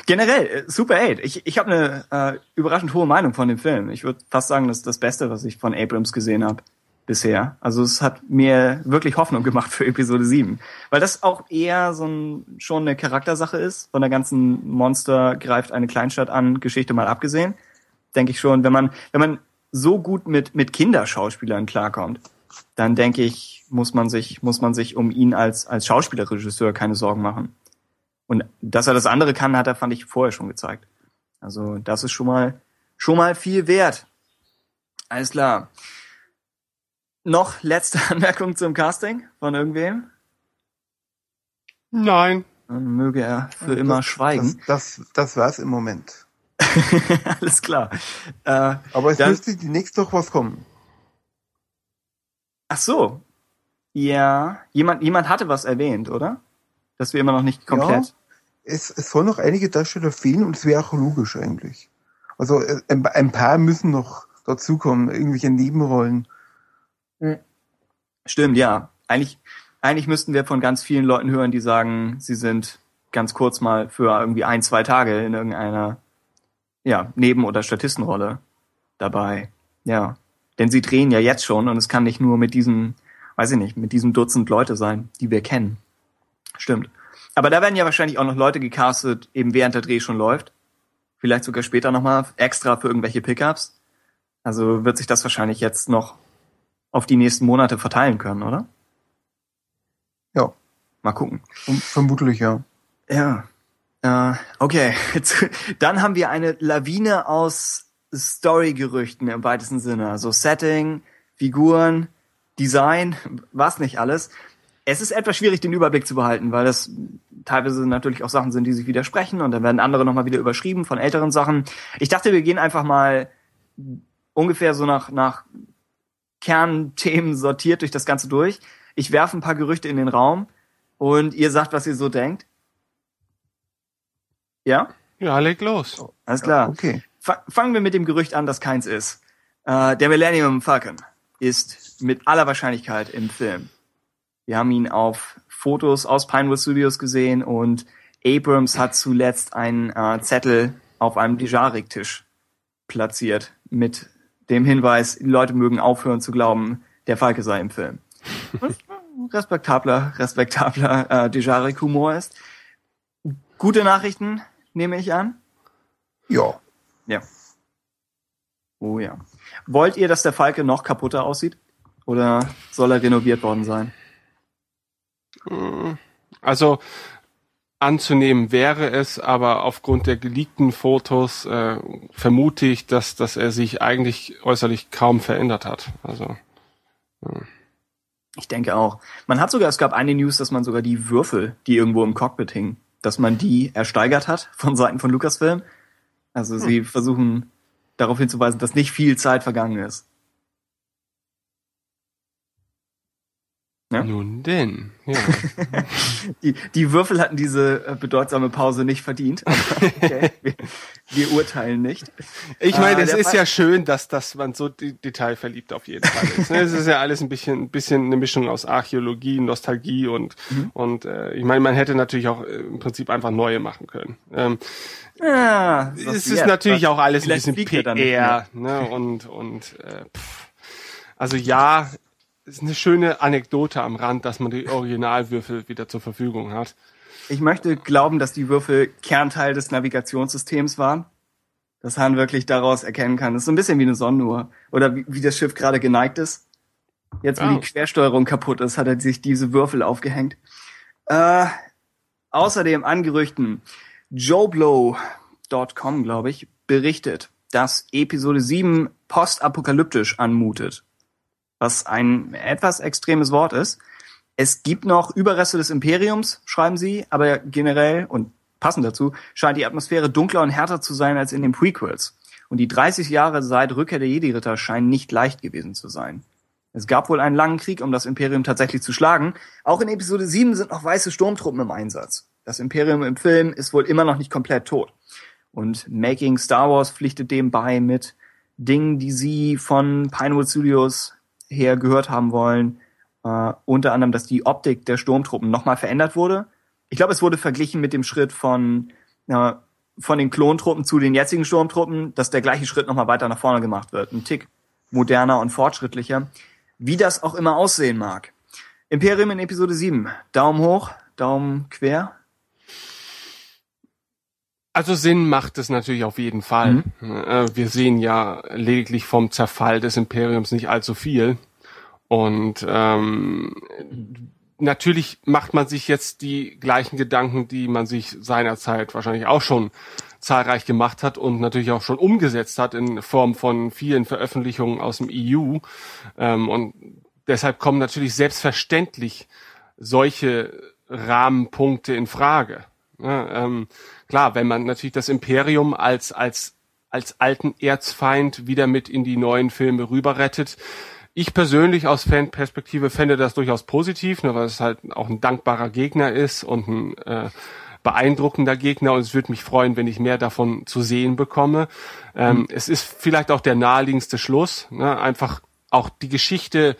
generell, äh, Super 8. Ich, ich habe eine äh, überraschend hohe Meinung von dem Film. Ich würde fast sagen, das ist das Beste, was ich von Abrams gesehen habe bisher. Also es hat mir wirklich Hoffnung gemacht für Episode 7. Weil das auch eher so ein, schon eine Charaktersache ist, von der ganzen Monster greift eine Kleinstadt an, Geschichte mal abgesehen. Denke ich schon, wenn man, wenn man so gut mit, mit Kinderschauspielern klarkommt, dann denke ich, muss man sich, muss man sich um ihn als, als Schauspielerregisseur keine Sorgen machen. Und dass er das andere kann, hat er, fand ich, vorher schon gezeigt. Also, das ist schon mal, schon mal viel wert. Alles klar. Noch letzte Anmerkung zum Casting von irgendwem? Nein. Dann möge er für immer schweigen. Das, das, das war's im Moment. Alles klar. Äh, Aber es Dann- müsste die nächste Woche was kommen. ach so. Ja, jemand, jemand hatte was erwähnt, oder? Dass wir immer noch nicht komplett. Es, es soll noch einige Darsteller fehlen und es wäre auch logisch eigentlich. Also äh, ein, ein paar müssen noch dazukommen, irgendwelche Nebenrollen. Stimmt, ja. Eigentlich, eigentlich müssten wir von ganz vielen Leuten hören, die sagen, sie sind ganz kurz mal für irgendwie ein, zwei Tage in irgendeiner ja, Neben- oder Statistenrolle dabei. Ja. Denn sie drehen ja jetzt schon und es kann nicht nur mit diesem, weiß ich nicht, mit diesem Dutzend Leute sein, die wir kennen. Stimmt. Aber da werden ja wahrscheinlich auch noch Leute gecastet, eben während der Dreh schon läuft. Vielleicht sogar später nochmal extra für irgendwelche Pickups. Also wird sich das wahrscheinlich jetzt noch auf die nächsten Monate verteilen können, oder? Ja, Mal gucken. verm- vermutlich ja. Ja. Äh, okay. Dann haben wir eine Lawine aus Story-Gerüchten im weitesten Sinne. Also Setting, Figuren, Design, was nicht alles. Es ist etwas schwierig, den Überblick zu behalten, weil das teilweise natürlich auch Sachen sind, die sich widersprechen und dann werden andere nochmal wieder überschrieben von älteren Sachen. Ich dachte, wir gehen einfach mal ungefähr so nach, nach Kernthemen sortiert durch das Ganze durch. Ich werfe ein paar Gerüchte in den Raum und ihr sagt, was ihr so denkt. Ja? Ja, leg los. Alles klar. Okay. Fa fangen wir mit dem Gerücht an, dass keins ist. Äh, der Millennium Falcon ist mit aller Wahrscheinlichkeit im Film. Wir haben ihn auf Fotos aus Pinewood Studios gesehen und Abrams hat zuletzt einen äh, Zettel auf einem Dijarik-Tisch platziert mit dem Hinweis, die Leute mögen aufhören zu glauben, der Falke sei im Film. Was respektabler, respektabler äh, Dijarik-Humor ist. Gute Nachrichten, nehme ich an. Ja. Ja. Oh ja. Wollt ihr, dass der Falke noch kaputter aussieht? Oder soll er renoviert worden sein? Also anzunehmen wäre es, aber aufgrund der geleakten Fotos äh, vermute ich, dass, dass er sich eigentlich äußerlich kaum verändert hat. Also Ich denke auch. Man hat sogar, es gab eine News, dass man sogar die Würfel, die irgendwo im Cockpit hingen, dass man die ersteigert hat von Seiten von Lucasfilm. Also sie versuchen darauf hinzuweisen, dass nicht viel Zeit vergangen ist. Ja? nun denn, ja. Die, die Würfel hatten diese äh, bedeutsame Pause nicht verdient. Okay, wir, wir urteilen nicht. Ich meine, Äh, es ist Fall- ja schön, dass, dass man so de detailverliebt auf jeden Fall ist. ne? Es ist ja alles ein bisschen, ein bisschen eine Mischung aus Archäologie, Nostalgie und, Mhm. und äh, ich meine, man hätte natürlich auch äh, im Prinzip einfach neue machen können. Ähm, Ja, es was ist jetzt? natürlich auch alles ein bisschen PR, ne? Und, und äh, pff. also ja, ist eine schöne Anekdote am Rand, dass man die Originalwürfel wieder zur Verfügung hat. Ich möchte glauben, dass die Würfel Kernteil des Navigationssystems waren. Dass Han wirklich daraus erkennen kann. Das ist so ein bisschen wie eine Sonnenuhr. Oder wie, wie das Schiff gerade geneigt ist. Jetzt, wo Oh. die Quersteuerung kaputt ist, hat er sich diese Würfel aufgehängt. Äh, außerdem an Gerüchten. JoBlow.com, glaube ich, berichtet, dass Episode 7 postapokalyptisch anmutet. Was ein etwas extremes Wort ist. Es gibt noch Überreste des Imperiums, schreiben sie, aber generell und passend dazu scheint die Atmosphäre dunkler und härter zu sein als in den Prequels. Und die 30 Jahre seit Rückkehr der Jedi-Ritter scheinen nicht leicht gewesen zu sein. Es gab wohl einen langen Krieg, um das Imperium tatsächlich zu schlagen. Auch in Episode 7 sind noch weiße Sturmtruppen im Einsatz. Das Imperium im Film ist wohl immer noch nicht komplett tot. Und Making Star Wars pflichtet dem bei mit Dingen, die sie von Pinewood Studios her gehört haben wollen. Äh, unter anderem, dass die Optik der Sturmtruppen nochmal verändert wurde. Ich glaube, es wurde verglichen mit dem Schritt von, äh, von den Klontruppen zu den jetzigen Sturmtruppen, dass der gleiche Schritt nochmal weiter nach vorne gemacht wird. Ein Tick moderner und fortschrittlicher. Wie das auch immer aussehen mag. Imperium in Episode 7. Daumen hoch, Daumen quer. Also Sinn macht es natürlich auf jeden Fall. Äh, Wir sehen ja lediglich vom Zerfall des Imperiums nicht allzu viel. Und ähm, natürlich macht man sich jetzt die gleichen Gedanken, die man sich seinerzeit wahrscheinlich auch schon zahlreich gemacht hat und natürlich auch schon umgesetzt hat in Form von vielen Veröffentlichungen aus dem EU. Ähm, und deshalb kommen natürlich selbstverständlich solche Rahmenpunkte in Frage. Ja, ähm, klar, wenn man natürlich das Imperium als, als, als alten Erzfeind wieder mit in die neuen Filme rüberrettet. Ich persönlich aus Fanperspektive fände das durchaus positiv, ne, weil es halt auch ein dankbarer Gegner ist und ein äh, beeindruckender Gegner und es würde mich freuen, wenn ich mehr davon zu sehen bekomme. Ähm, Es ist vielleicht auch der naheliegendste Schluss, ne, einfach auch die Geschichte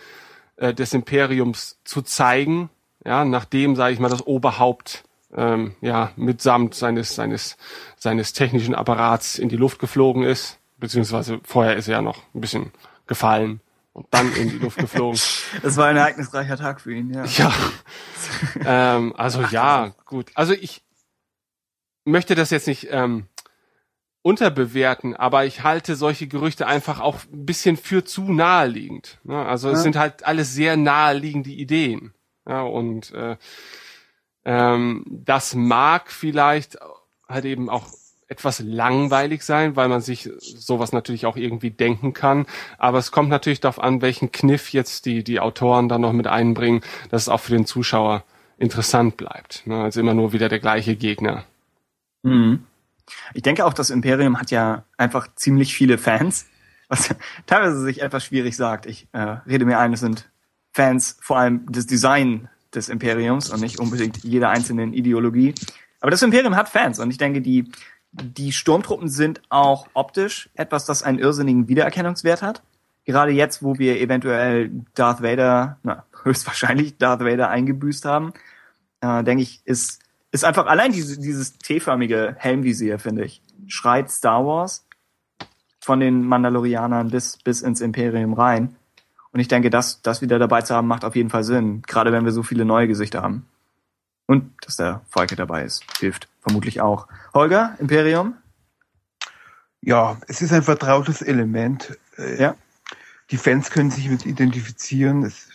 äh, des Imperiums zu zeigen, ja, nachdem, sage ich mal, das Oberhaupt ähm, ja mitsamt seines seines seines technischen Apparats in die Luft geflogen ist, beziehungsweise vorher ist er ja noch ein bisschen gefallen und dann in die Luft geflogen. Das war ein ereignisreicher Tag für ihn, ja. Ja, ähm, also ja, gut. Also ich möchte das jetzt nicht ähm, unterbewerten, aber ich halte solche Gerüchte einfach auch ein bisschen für zu naheliegend. Ne? Also es Ja. sind halt alles sehr naheliegende Ideen. Ja, und äh, ähm, das mag vielleicht halt eben auch etwas langweilig sein, weil man sich sowas natürlich auch irgendwie denken kann. Aber es kommt natürlich darauf an, welchen Kniff jetzt die, die Autoren da noch mit einbringen, dass es auch für den Zuschauer interessant bleibt. Ne? Also immer nur wieder der gleiche Gegner. Mhm. Ich denke auch, das Imperium hat ja einfach ziemlich viele Fans, was teilweise sich etwas schwierig sagt. Ich äh, rede mir ein, es sind Fans vor allem des Design des Imperiums und nicht unbedingt jeder einzelnen Ideologie. Aber das Imperium hat Fans und ich denke, die, die Sturmtruppen sind auch optisch etwas, das einen irrsinnigen Wiedererkennungswert hat. Gerade jetzt, wo wir eventuell Darth Vader, na, höchstwahrscheinlich Darth Vader eingebüßt haben, äh, denke ich, ist, ist einfach allein diese, dieses T-förmige Helmvisier, finde ich, schreit Star Wars von den Mandalorianern bis, bis ins Imperium rein. Und ich denke, das, das wieder dabei zu haben, macht auf jeden Fall Sinn. Gerade wenn wir so viele neue Gesichter haben. Und dass der Volke dabei ist, hilft vermutlich auch. Holger, Imperium? Ja, es ist ein vertrautes Element. Äh, Ja. Die Fans können sich mit identifizieren. Es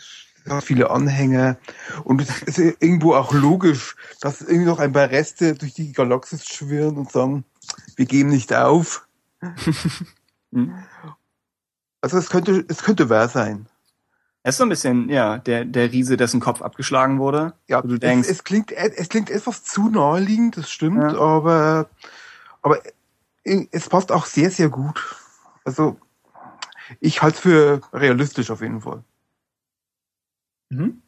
hat viele Anhänger. Und es ist irgendwo auch logisch, dass irgendwie noch ein paar Reste durch die Galaxis schwirren und sagen, wir geben nicht auf. Also es könnte, es könnte wahr sein. Er ist so ein bisschen, ja, der, der Riese, dessen Kopf abgeschlagen wurde. Ja, du denkst, es, es klingt, es klingt etwas zu naheliegend, das stimmt, Ja. aber, aber es passt auch sehr, sehr gut. Also, ich halte es für realistisch auf jeden Fall. mhm.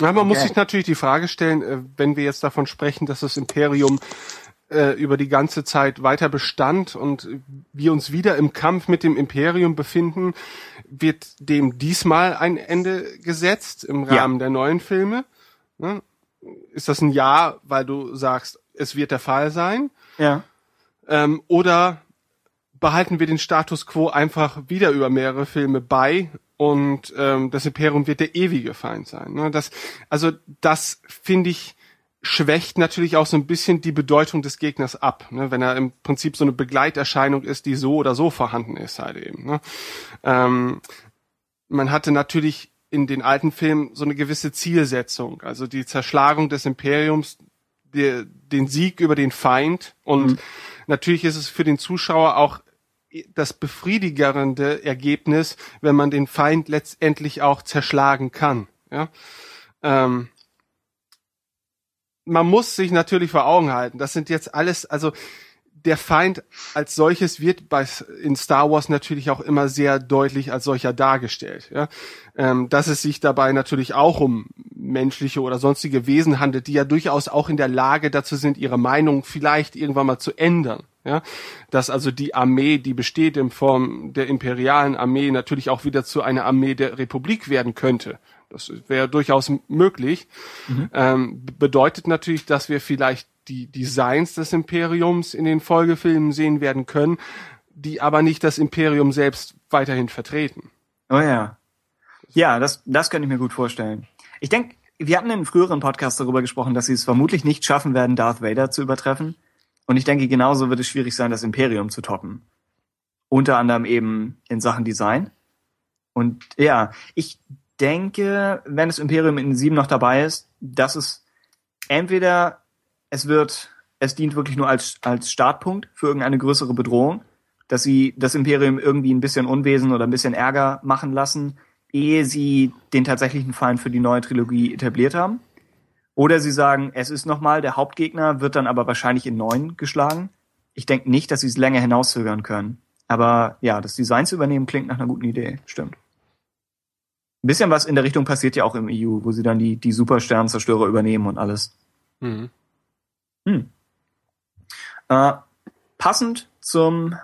Ja, man muss Okay. sich natürlich die Frage stellen, äh, wenn wir jetzt davon sprechen, dass das Imperium äh, über die ganze Zeit weiter bestand und wir uns wieder im Kampf mit dem Imperium befinden, wird dem diesmal ein Ende gesetzt im Ja. Rahmen der neuen Filme? Ne? Ist das ein Ja, weil du sagst, es wird der Fall sein? ja. Ähm, oder behalten wir den Status quo einfach wieder über mehrere Filme bei und ähm, das Imperium wird der ewige Feind sein. Ne? Das, also das finde ich schwächt natürlich auch so ein bisschen die Bedeutung des Gegners ab, ne? wenn er im Prinzip so eine Begleiterscheinung ist, die so oder so vorhanden ist halt eben. Ne? Ähm, man hatte natürlich in den alten Filmen so eine gewisse Zielsetzung, also die Zerschlagung des Imperiums, der, den Sieg über den Feind und natürlich ist es für den Zuschauer auch das befriedigerende Ergebnis, wenn man den Feind letztendlich auch zerschlagen kann. Ja? Ähm, man muss sich natürlich vor Augen halten, das sind jetzt alles, also der Feind als solches wird bei in Star Wars natürlich auch immer sehr deutlich als solcher dargestellt. Ja? Ähm, dass es sich dabei natürlich auch um menschliche oder sonstige Wesen handelt, die ja durchaus auch in der Lage dazu sind, ihre Meinung vielleicht irgendwann mal zu ändern. Ja? Dass also die Armee, die besteht in Form der imperialen Armee, natürlich auch wieder zu einer Armee der Republik werden könnte. Das wäre durchaus möglich. Ähm, bedeutet natürlich, dass wir vielleicht die Designs des Imperiums in den Folgefilmen sehen werden können, die aber nicht das Imperium selbst weiterhin vertreten. Oh ja. Ja, das, das könnte ich mir gut vorstellen. Ich denke, wir hatten in einem früheren Podcast darüber gesprochen, dass sie es vermutlich nicht schaffen werden, Darth Vader zu übertreffen. Und ich denke, genauso wird es schwierig sein, das Imperium zu toppen. Unter anderem eben in Sachen Design. Und ja, ich denke, wenn das Imperium in sieben noch dabei ist, dass es entweder es wird, es dient wirklich nur als, als Startpunkt für irgendeine größere Bedrohung, dass sie das Imperium irgendwie ein bisschen Unwesen oder ein bisschen Ärger machen lassen, ehe sie den tatsächlichen Feind für die neue Trilogie etabliert haben. Oder sie sagen, es ist nochmal der Hauptgegner, wird dann aber wahrscheinlich in neun geschlagen. Ich denke nicht, dass sie es länger hinauszögern können. Aber ja, das Design zu übernehmen klingt nach einer guten Idee, stimmt. Ein bisschen was in der Richtung passiert ja auch im EU, wo sie dann die, die Supersternzerstörer übernehmen und alles. Mhm. Hm. Äh, passend zum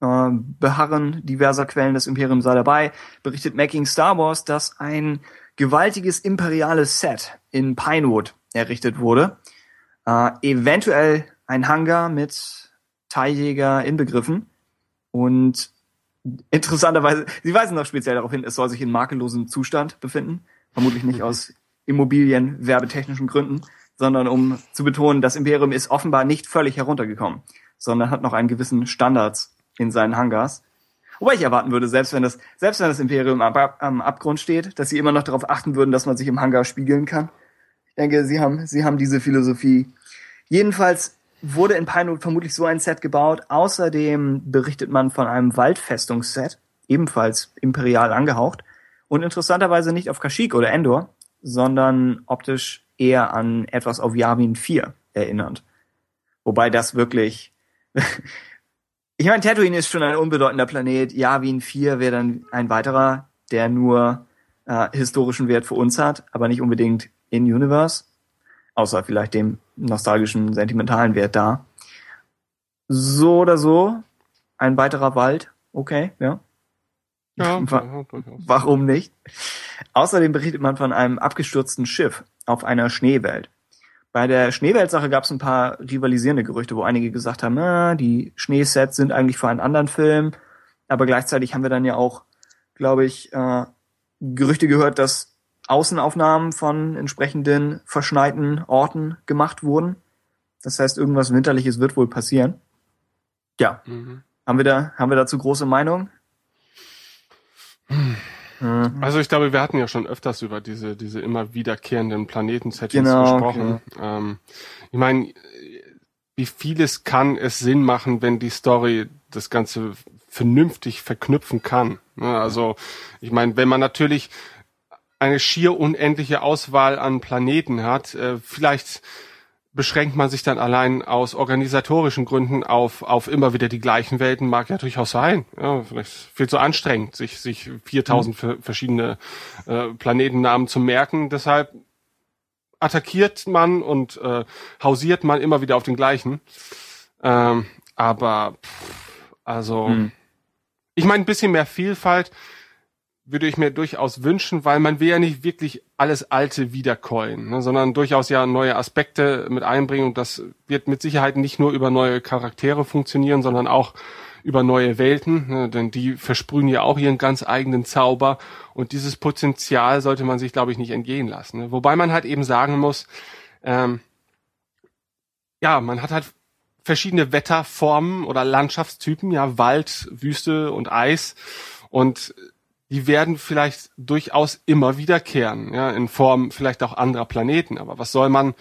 äh, Beharren diverser Quellen des Imperiums sei dabei, berichtet Making Star Wars, dass ein gewaltiges imperiales Set in Pinewood errichtet wurde. Äh, eventuell ein Hangar mit Teiljäger inbegriffen. Und interessanterweise, sie weisen noch speziell darauf hin, es soll sich in makellosem Zustand befinden. Vermutlich nicht aus Immobilien-werbetechnischen Gründen, sondern um zu betonen, das Imperium ist offenbar nicht völlig heruntergekommen, sondern hat noch einen gewissen Standards in seinen Hangars. Wobei ich erwarten würde, selbst wenn das, selbst wenn das Imperium am, am Abgrund steht, dass sie immer noch darauf achten würden, dass man sich im Hangar spiegeln kann. Ich denke, sie haben, sie haben diese Philosophie. Jedenfalls wurde in Pinewood vermutlich so ein Set gebaut. Außerdem berichtet man von einem Waldfestungsset, ebenfalls imperial angehaucht. Und interessanterweise nicht auf Kashyyyk oder Endor, sondern optisch eher an etwas auf Yavin 4 erinnernd. Wobei das wirklich, ich meine, Tatooine ist schon ein unbedeutender Planet. Yavin 4 wäre dann ein weiterer, der nur äh, historischen Wert für uns hat, aber nicht unbedingt in Universe. Außer vielleicht dem nostalgischen, sentimentalen Wert da. So oder so, ein weiterer Wald, okay, ja. Ja, durchaus. Warum nicht? Außerdem berichtet man von einem abgestürzten Schiff auf einer Schneewelt. Bei der Schneewelt-Sache gab es ein paar rivalisierende Gerüchte, wo einige gesagt haben, ah, die Schneesets sind eigentlich für einen anderen Film. Aber gleichzeitig haben wir dann ja auch, glaube ich, äh, Gerüchte gehört, dass Außenaufnahmen von entsprechenden verschneiten Orten gemacht wurden. Das heißt, irgendwas Winterliches wird wohl passieren. Ja. Mhm. Haben wir da, haben wir dazu große Meinung? Hm. Also ich glaube, wir hatten ja schon öfters über diese, diese immer wiederkehrenden Planetensettings Genau, gesprochen. Ähm, ich meine, wie vieles kann es Sinn machen, wenn die Story das Ganze vernünftig verknüpfen kann. Ne? Also ich meine, wenn man natürlich eine schier unendliche Auswahl an Planeten hat, äh, vielleicht beschränkt man sich dann allein aus organisatorischen Gründen auf, auf immer wieder die gleichen Welten, mag ja durchaus sein. Ja, vielleicht viel zu anstrengend, sich, sich 4000 ver- verschiedene äh, Planetennamen zu merken. Deshalb attackiert man und äh, hausiert man immer wieder auf den gleichen. Ähm, aber pff, also Hm. ich meine, ein bisschen mehr Vielfalt würde ich mir durchaus wünschen, weil man will ja nicht wirklich alles Alte wiedercoin, ne, sondern durchaus ja neue Aspekte mit einbringen. Und das wird mit Sicherheit nicht nur über neue Charaktere funktionieren, sondern auch über neue Welten, ne, denn die versprühen ja auch ihren ganz eigenen Zauber. Und dieses Potenzial sollte man sich, glaube ich, nicht entgehen lassen. Ne. Wobei man halt eben sagen muss, ähm, ja, man hat halt verschiedene Wetterformen oder Landschaftstypen, ja, Wald, Wüste und Eis. Und die werden vielleicht durchaus immer wiederkehren, ja, in Form vielleicht auch anderer Planeten. Aber was soll man,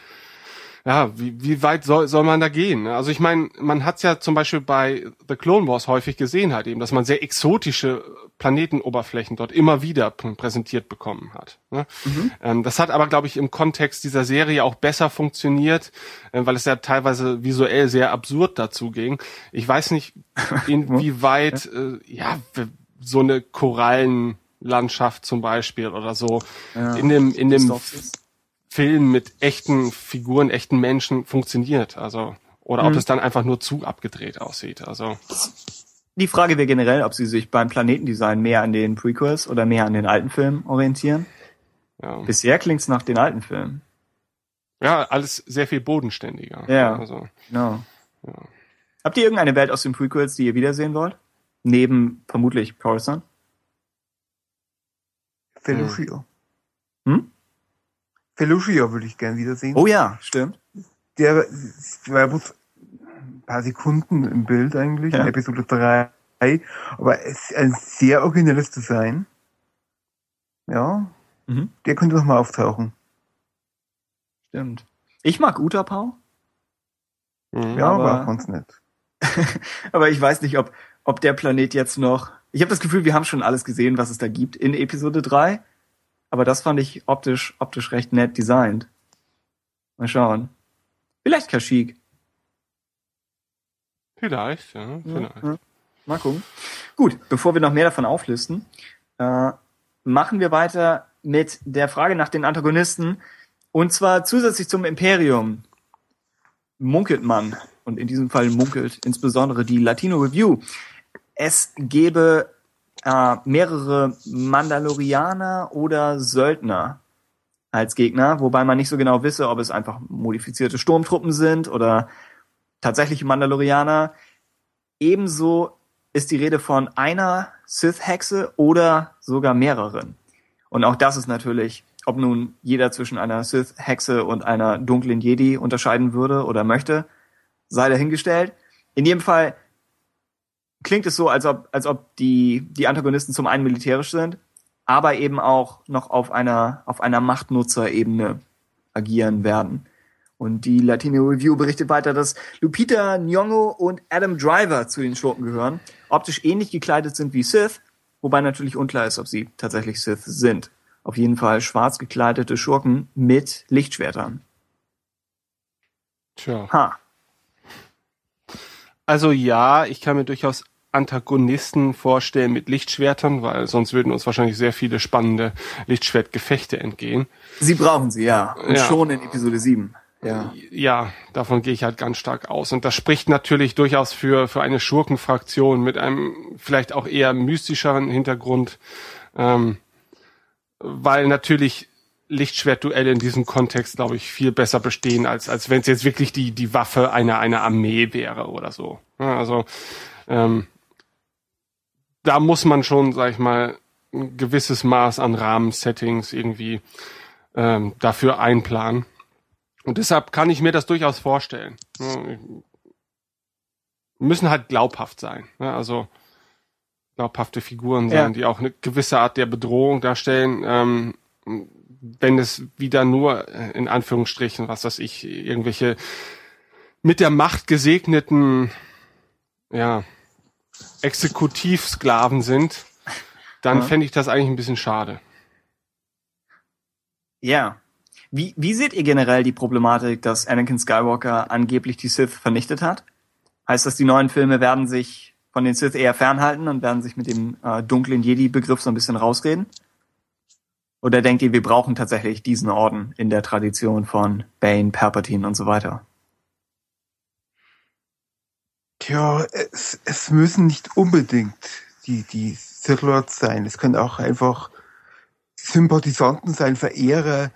ja, wie, wie weit soll, soll man da gehen? Also ich meine, man hat es ja zum Beispiel bei The Clone Wars häufig gesehen halt eben, dass man sehr exotische Planetenoberflächen dort immer wieder pr- präsentiert bekommen hat. Ne? Ähm, das hat aber, glaube ich, im Kontext dieser Serie auch besser funktioniert, äh, weil es ja teilweise visuell sehr absurd dazu ging. Ich weiß nicht, inwieweit, äh, ja, so eine Korallenlandschaft zum Beispiel oder so in dem, in dem. Film mit echten Figuren, echten Menschen funktioniert. Also, oder ob Mhm. es dann einfach nur zu abgedreht aussieht. Also, Die Frage wäre generell, ob sie sich beim Planetendesign mehr an den Prequels oder mehr an den alten Filmen orientieren. ja. Bisher klingt's nach den alten Filmen. ja, alles sehr viel bodenständiger. Ja. Also, Genau. Habt ihr irgendeine Welt aus den Prequels, die ihr wiedersehen wollt? Neben vermutlich Coruscant? Felucia. Hm? Felucia würde ich gern wiedersehen. Oh ja, stimmt. Der, der muss, paar Sekunden im Bild eigentlich, Ja. in Episode 3. Aber es ist ein sehr originelles Design. Ja, Mhm. der könnte noch mal auftauchen. Stimmt. Ich mag Utapau, Mhm. Ja, Aber- aber ganz nett. aber ich weiß nicht, ob, ob der Planet jetzt noch. Ich habe das Gefühl, wir haben schon alles gesehen, was es da gibt in Episode 3. Aber das fand ich optisch, optisch recht nett designt. Mal schauen. Vielleicht Kashyyyk. Vielleicht, ja, vielleicht. Ja. Mal gucken. Gut, bevor wir noch mehr davon auflisten, äh, machen wir weiter mit der Frage nach den Antagonisten. Und zwar zusätzlich zum Imperium munkelt man, und in diesem Fall munkelt insbesondere die Latino Review, es gäbe äh, mehrere Mandalorianer oder Söldner als Gegner, wobei man nicht so genau wisse, ob es einfach modifizierte Sturmtruppen sind oder tatsächliche Mandalorianer. Ebenso ist die Rede von einer Sith-Hexe oder sogar mehreren. Und auch das ist natürlich, ob nun jeder zwischen einer Sith-Hexe und einer dunklen Jedi unterscheiden würde oder möchte, sei dahingestellt. In jedem Fall klingt es so, als ob, als ob die, die Antagonisten zum einen militärisch sind, aber eben auch noch auf einer, auf einer Machtnutzerebene agieren werden. Und die Latino Review berichtet weiter, dass Lupita Nyong'o und Adam Driver zu den Schurken gehören, optisch ähnlich gekleidet sind wie Sith, wobei natürlich unklar ist, ob sie tatsächlich Sith sind. Auf jeden Fall schwarz gekleidete Schurken mit Lichtschwertern. Tja. Ha. Also ja, ich kann mir durchaus Antagonisten vorstellen mit Lichtschwertern, weil sonst würden uns wahrscheinlich sehr viele spannende Lichtschwertgefechte entgehen. Sie brauchen sie, ja. Und Ja. schon in Episode 7. Ja. Ja, davon gehe ich halt ganz stark aus. Und das spricht natürlich durchaus für, für eine Schurkenfraktion mit einem vielleicht auch eher mystischeren Hintergrund, ähm, weil natürlich Lichtschwertduelle in diesem Kontext, glaube ich, viel besser bestehen, als, als wenn es jetzt wirklich die, die Waffe einer, einer Armee wäre oder so. Ja, also ähm, da muss man schon, sag ich mal, ein gewisses Maß an Rahmensettings irgendwie ähm, dafür einplanen. Und deshalb kann ich mir das durchaus vorstellen. Ja, Müssen halt glaubhaft sein. Ja, also glaubhafte Figuren sein, Ja. die auch eine gewisse Art der Bedrohung darstellen. Ähm, wenn es wieder nur äh, in Anführungsstrichen, was weiß ich, irgendwelche mit der Macht gesegneten, ja, Exekutivsklaven sind, dann Ja. fände ich das eigentlich ein bisschen schade. Ja. Wie, wie seht ihr generell die Problematik, dass Anakin Skywalker angeblich die Sith vernichtet hat? Heißt das, die neuen Filme werden sich von den Sith eher fernhalten und werden sich mit dem äh, dunklen Jedi-Begriff so ein bisschen rausreden? Oder denkt ihr, wir brauchen tatsächlich diesen Orden in der Tradition von Bane, Palpatine und so weiter? Tja, es, es müssen nicht unbedingt die, die Sith Lords sein. Es können auch einfach Sympathisanten sein, Verehrer,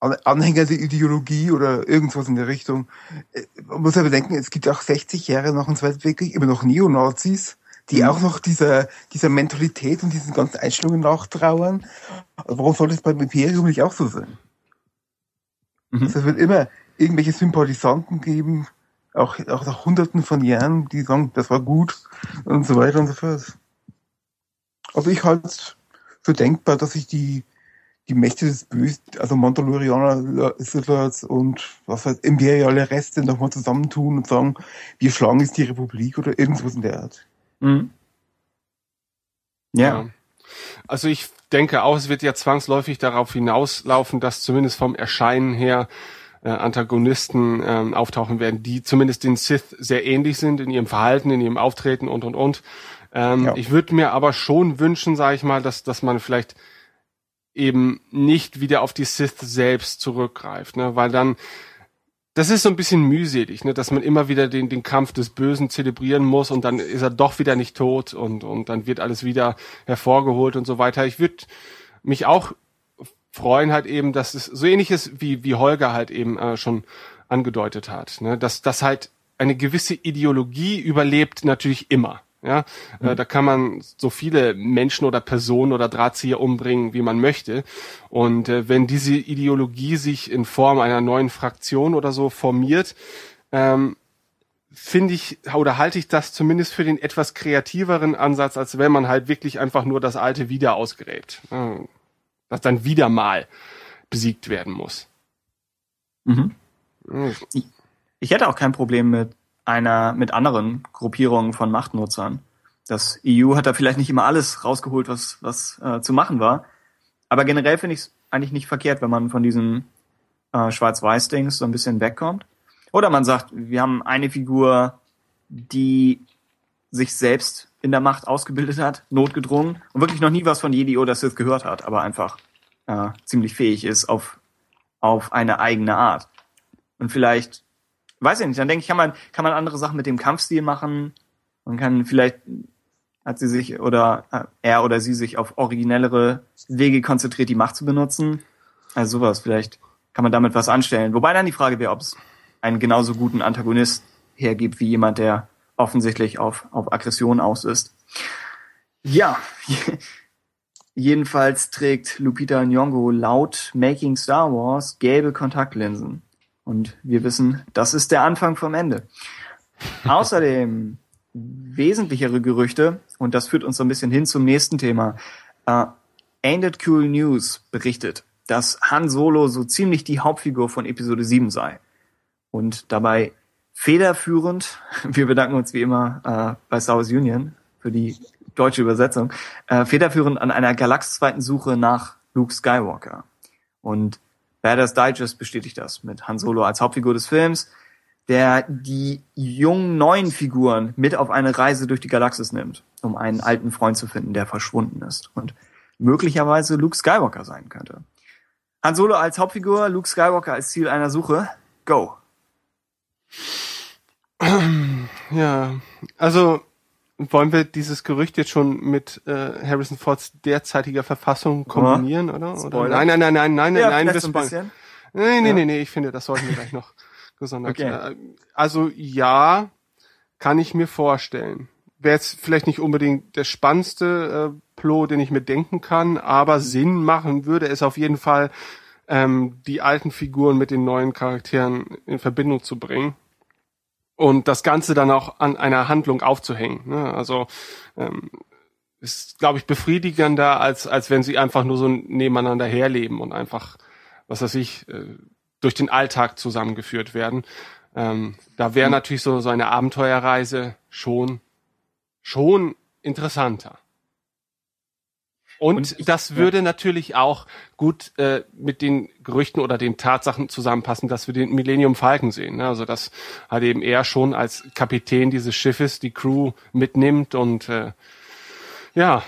An- Anhänger der Ideologie oder irgendwas in der Richtung. Äh, Man muss aber denken, es gibt auch 60 Jahre nach dem Zweiten Weltkrieg immer noch Neonazis, die auch noch dieser, dieser Mentalität und diesen ganzen Einstellungen nachtrauern. Warum soll das beim Imperium nicht auch so sein? Mhm. Also es wird immer irgendwelche Sympathisanten geben, auch, auch nach hunderten von Jahren, die sagen, das war gut und so weiter und so fort. Aber ich halte es für denkbar, dass sich die, die Mächte des Bösen, also Mandalorianer, Sith und was heißt, imperiale Reste nochmal zusammentun und sagen, wir schlagen jetzt die Republik oder irgendwas in der Art. Mhm. Ja. Ja. Also ich denke auch, es wird ja zwangsläufig darauf hinauslaufen, dass zumindest vom Erscheinen her äh, Antagonisten ähm, auftauchen werden, die zumindest den Sith sehr ähnlich sind in ihrem Verhalten, in ihrem Auftreten und und und. Ähm, Ja. Ich würde mir aber schon wünschen, sage ich mal, dass dass man vielleicht eben nicht wieder auf die Sith selbst zurückgreift, ne? weil dann das ist so ein bisschen mühselig, ne, dass man immer wieder den, den Kampf des Bösen zelebrieren muss und dann ist er doch wieder nicht tot und, und dann wird alles wieder hervorgeholt und so weiter. Ich würde mich auch freuen halt eben, dass es so ähnlich ist, wie, wie Holger halt eben äh, schon angedeutet hat, ne, dass, dass halt eine gewisse Ideologie überlebt natürlich immer. Ja, äh, da kann man so viele Menschen oder Personen oder Drahtzieher umbringen, wie man möchte. Und äh, wenn diese Ideologie sich in Form einer neuen Fraktion oder so formiert, ähm, finde ich oder halte ich das zumindest für den etwas kreativeren Ansatz, als wenn man halt wirklich einfach nur das Alte wieder ausgräbt. Ja, Das dann wieder mal besiegt werden muss. Mhm. Hm. Ich hätte auch kein Problem mit einer, mit anderen Gruppierungen von Machtnutzern. Das EU hat da vielleicht nicht immer alles rausgeholt, was, was äh, zu machen war. Aber generell finde ich es eigentlich nicht verkehrt, wenn man von diesen äh, Schwarz-Weiß-Dings so ein bisschen wegkommt. Oder man sagt, wir haben eine Figur, die sich selbst in der Macht ausgebildet hat, notgedrungen und wirklich noch nie was von Jedi oder Sith gehört hat, aber einfach äh, ziemlich fähig ist auf, auf eine eigene Art. Und vielleicht, weiß ich nicht, dann denke ich, kann man, kann man andere Sachen mit dem Kampfstil machen. Man kann vielleicht, hat sie sich oder äh, er oder sie sich auf originellere Wege konzentriert, die Macht zu benutzen. Also sowas, vielleicht kann man damit was anstellen. Wobei dann die Frage wäre, ob es einen genauso guten Antagonist hergibt wie jemand, der offensichtlich auf, auf Aggression aus ist. Ja, jedenfalls trägt Lupita Nyong'o laut Making Star Wars gelbe Kontaktlinsen. Und wir wissen, das ist der Anfang vom Ende. Außerdem wesentlichere Gerüchte, und das führt uns so ein bisschen hin zum nächsten Thema. Äh, Ain't It Cool News berichtet, dass Han Solo so ziemlich die Hauptfigur von Episode 7 sei. Und dabei federführend, wir bedanken uns wie immer äh, bei Star Union für die deutsche Übersetzung, äh, federführend an einer galaxisweiten Suche nach Luke Skywalker. Und Badass Digest bestätigt das mit Han Solo als Hauptfigur des Films, der die jungen neuen Figuren mit auf eine Reise durch die Galaxis nimmt, um einen alten Freund zu finden, der verschwunden ist und möglicherweise Luke Skywalker sein könnte. Han Solo als Hauptfigur, Luke Skywalker als Ziel einer Suche. Go. Ja, also wollen wir dieses Gerücht jetzt schon mit äh, Harrison Fords derzeitiger Verfassung kombinieren, oder? oder? Nein, nein, nein, nein, nein, Ja, nein, vielleicht wir so ein spoilern. bisschen. Nee, nee, Ja. nee, nee, ich finde, das sollten wir gleich noch gesondert. Okay. Äh, Also ja, kann ich mir vorstellen. Wäre jetzt vielleicht nicht unbedingt der spannendste äh, Plot, den ich mir denken kann, aber Sinn machen würde es auf jeden Fall, ähm, die alten Figuren mit den neuen Charakteren in Verbindung zu bringen und das Ganze dann auch an einer Handlung aufzuhängen. Ne? Also ähm, ist, glaube ich, befriedigender, als, als wenn sie einfach nur so nebeneinander herleben und einfach, was weiß ich, äh, durch den Alltag zusammengeführt werden. Ähm, da wäre natürlich so, so eine Abenteuerreise schon, schon interessanter. Und, Und ich- das würde natürlich auch gut äh, mit den Gerüchten oder den Tatsachen zusammenpassen, dass wir den Millennium Falcon sehen. Ne? Also dass halt eben er schon als Kapitän dieses Schiffes die Crew mitnimmt und äh, ja,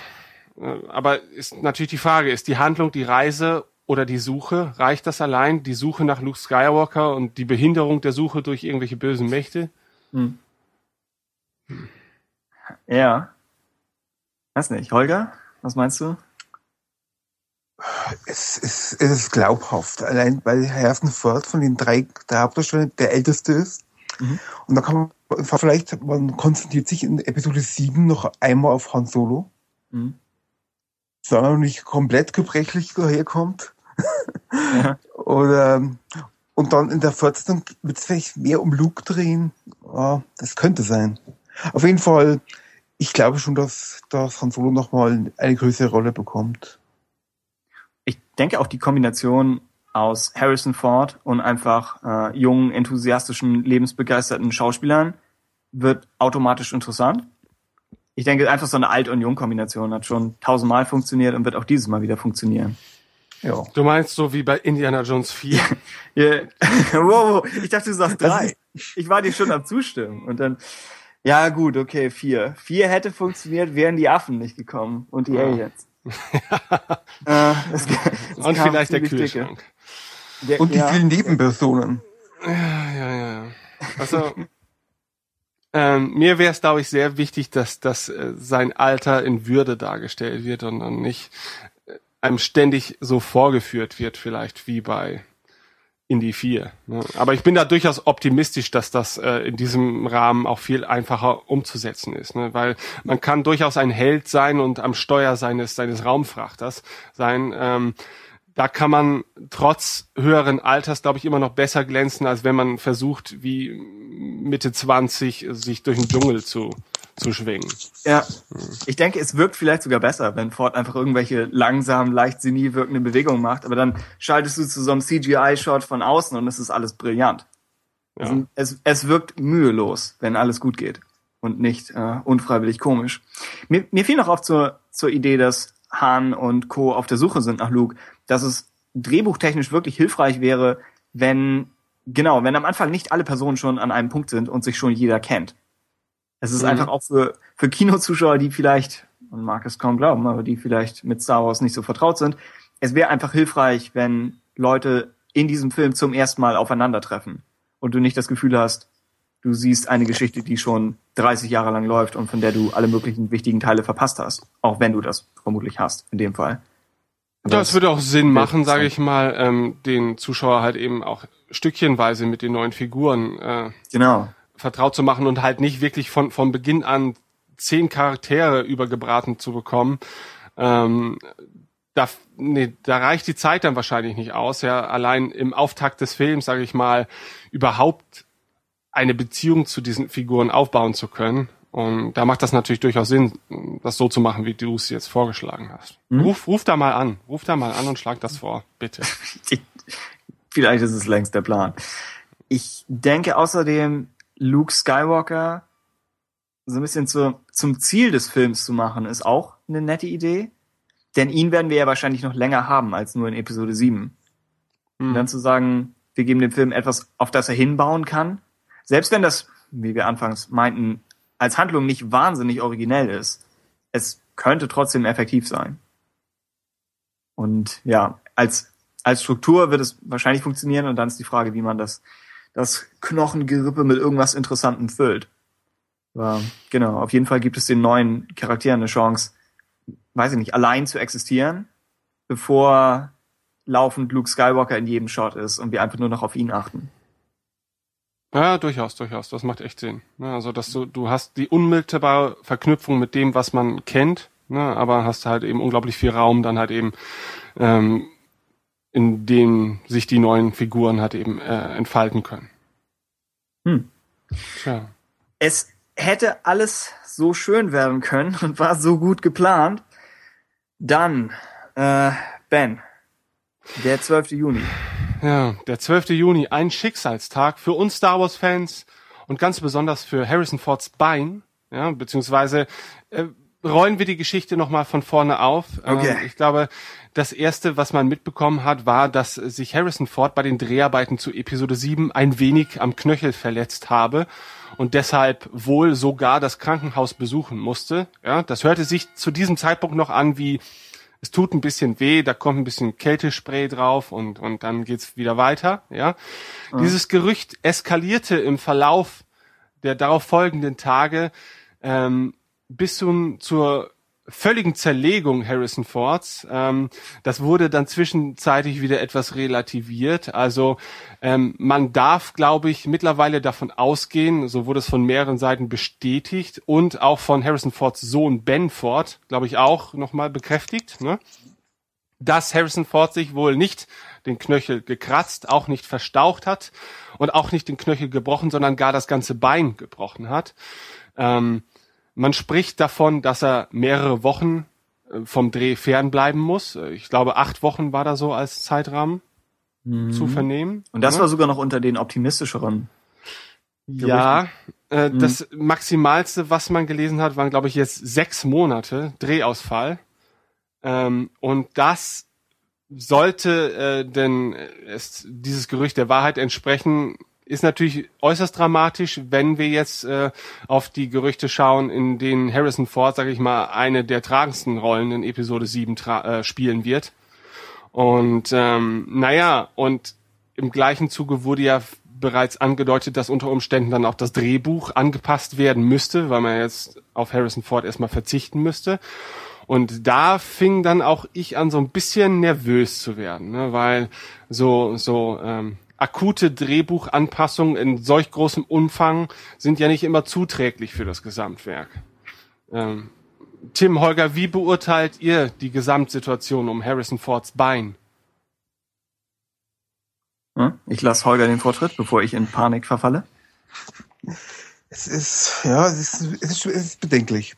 äh, aber ist natürlich die Frage, ist die Handlung, die Reise oder die Suche, reicht das allein? Die Suche nach Luke Skywalker und die Behinderung der Suche durch irgendwelche bösen Mächte? Ja. Weiß nicht. Holger, was meinst du? Es ist, es ist glaubhaft. Allein weil Harrison Ford von den drei der Hauptdarsteller der älteste ist. Mhm. Und da kann man vielleicht, man konzentriert sich in Episode 7 noch einmal auf Han Solo, Mhm. solange er nicht komplett gebrechlich daherkommt. Ja. Oder und dann in der Fortsetzung wird es vielleicht mehr um Luke drehen. Ja, das könnte sein. Auf jeden Fall, ich glaube schon, dass, dass Han Solo nochmal eine größere Rolle bekommt. Ich denke auch die Kombination aus Harrison Ford und einfach äh, jungen, enthusiastischen, lebensbegeisterten Schauspielern wird automatisch interessant. Ich denke, einfach so eine Alt- und Jung-Kombination hat schon tausendmal funktioniert und wird auch dieses Mal wieder funktionieren. Ja. Du meinst so wie bei Indiana Jones 4? Yeah. wow, ich dachte, du sagst drei. Ich war dir schon am Zustimmen. Und dann, ja gut, okay, vier. Vier hätte funktioniert, wären die Affen nicht gekommen und die Aliens. äh, es, es und vielleicht der. Kühlschrank. Der, Und die ja. vielen Nebenpersonen. Ja, ja, ja. Also ähm, mir wäre es, glaube ich, sehr wichtig, dass, dass äh, sein Alter in Würde dargestellt wird und dann nicht äh, einem ständig so vorgeführt wird, vielleicht wie bei in die vier. Ne? Aber ich bin da durchaus optimistisch, dass das äh, in diesem Rahmen auch viel einfacher umzusetzen ist, ne? weil man kann durchaus ein Held sein und am Steuer seines seines Raumfrachters sein. Ähm, da kann man trotz höheren Alters, glaube ich, immer noch besser glänzen, als wenn man versucht, wie Mitte 20 sich durch den Dschungel zu zu schwingen. Ja, ich denke, es wirkt vielleicht sogar besser, wenn Ford einfach irgendwelche langsam, leicht senil wirkenden Bewegungen macht, aber dann schaltest du zu so einem CGI-Shot von außen und es ist alles brillant. Ja. Also es, es wirkt mühelos, wenn alles gut geht und nicht äh, unfreiwillig komisch. Mir, mir fiel noch auf zur, zur Idee, dass Han und Co. auf der Suche sind nach Luke, dass es drehbuchtechnisch wirklich hilfreich wäre, wenn, genau, wenn am Anfang nicht alle Personen schon an einem Punkt sind und sich schon jeder kennt. Es ist Mhm. einfach auch für, für Kinozuschauer, die vielleicht, man mag es kaum glauben, aber die vielleicht mit Star Wars nicht so vertraut sind, es wäre einfach hilfreich, wenn Leute in diesem Film zum ersten Mal aufeinandertreffen und du nicht das Gefühl hast, du siehst eine Geschichte, die schon 30 Jahre lang läuft und von der du alle möglichen wichtigen Teile verpasst hast. Auch wenn du das vermutlich hast, in dem Fall. Aber Das würde auch Sinn machen, sage ich mal, ähm, den Zuschauer halt eben auch stückchenweise mit den neuen Figuren äh, Genau. Vertraut zu machen und halt nicht wirklich von, von Beginn an zehn Charaktere übergebraten zu bekommen. Ähm, da, nee, da reicht die Zeit dann wahrscheinlich nicht aus, ja, allein im Auftakt des Films, sage ich mal, überhaupt eine Beziehung zu diesen Figuren aufbauen zu können. Und da macht das natürlich durchaus Sinn, das so zu machen, wie du es jetzt vorgeschlagen hast. Ruf, ruf da mal an, ruf da mal an und schlag das vor, bitte. Vielleicht ist es längst der Plan. Ich denke außerdem, Luke Skywalker so ein bisschen zu, zum Ziel des Films zu machen, ist auch eine nette Idee. Denn ihn werden wir ja wahrscheinlich noch länger haben als nur in Episode 7. Und dann zu sagen, wir geben dem Film etwas, auf das er hinbauen kann. Selbst wenn das, wie wir anfangs meinten, als Handlung nicht wahnsinnig originell ist, es könnte trotzdem effektiv sein. Und ja, als, als Struktur wird es wahrscheinlich funktionieren und dann ist die Frage, wie man das, das Knochengerippe mit irgendwas Interessantem füllt. Aber genau, auf jeden Fall gibt es den neuen Charakteren eine Chance, weiß ich nicht, allein zu existieren, bevor laufend Luke Skywalker in jedem Shot ist und wir einfach nur noch auf ihn achten. Ja, durchaus, durchaus. Das macht echt Sinn. Ne, also, dass du, du hast die unmittelbare Verknüpfung mit dem, was man kennt, ne, aber hast halt eben unglaublich viel Raum, dann halt eben, ähm, in dem sich die neuen Figuren halt eben äh, entfalten können. Hm. Tja. Es hätte alles so schön werden können und war so gut geplant. Dann, äh, Ben, der 12. Juni. Ja, der 12. Juni, ein Schicksalstag für uns Star Wars Fans und ganz besonders für Harrison Fords Bein, ja, beziehungsweise äh, rollen wir die Geschichte nochmal von vorne auf. Okay. Ähm, ich glaube, das erste, was man mitbekommen hat, war, dass sich Harrison Ford bei den Dreharbeiten zu Episode 7 ein wenig am Knöchel verletzt habe und deshalb wohl sogar das Krankenhaus besuchen musste. Ja, das hörte sich zu diesem Zeitpunkt noch an wie es tut ein bisschen weh, da kommt ein bisschen Kältespray drauf und, und dann geht's wieder weiter, ja. Dieses Gerücht eskalierte im Verlauf der darauf folgenden Tage ähm, bis zum, zur völligen Zerlegung Harrison Fords. Ähm, das wurde dann zwischenzeitlich wieder etwas relativiert. Also ähm, man darf, glaube ich, mittlerweile davon ausgehen, so wurde es von mehreren Seiten bestätigt und auch von Harrison Fords Sohn Ben Ford, glaube ich, auch nochmal bekräftigt, ne? dass Harrison Ford sich wohl nicht den Knöchel gekratzt, auch nicht verstaucht hat und auch nicht den Knöchel gebrochen, sondern gar das ganze Bein gebrochen hat. Ähm, man spricht davon, dass er mehrere Wochen äh, vom Dreh fernbleiben muss. Äh, Ich glaube, acht Wochen war da so als Zeitrahmen zu vernehmen. Mhm. Und das ne? war sogar noch unter den optimistischeren. Ja, äh, das Maximalste, was man gelesen hat, waren, glaube ich, jetzt sechs Monate Drehausfall. Ähm, und das sollte äh, denn es, dieses Gerücht der Wahrheit entsprechen, ist natürlich äußerst dramatisch, wenn wir jetzt äh, auf die Gerüchte schauen, in denen Harrison Ford, sage ich mal, eine der tragendsten Rollen in Episode 7 tra- äh, spielen wird. Und ähm, naja, und im gleichen Zuge wurde ja bereits angedeutet, dass unter Umständen dann auch das Drehbuch angepasst werden müsste, weil man jetzt auf Harrison Ford erstmal verzichten müsste. Und da fing dann auch ich an, so ein bisschen nervös zu werden, ne? weil so, so ähm, akute Drehbuchanpassungen in solch großem Umfang sind ja nicht immer zuträglich für das Gesamtwerk. Ähm, Tim, Holger, wie beurteilt ihr die Gesamtsituation um Harrison Fords Bein? Hm? Ich lasse Holger den Vortritt, bevor ich in Panik verfalle. Es ist, ja, es ist, es ist, es ist bedenklich.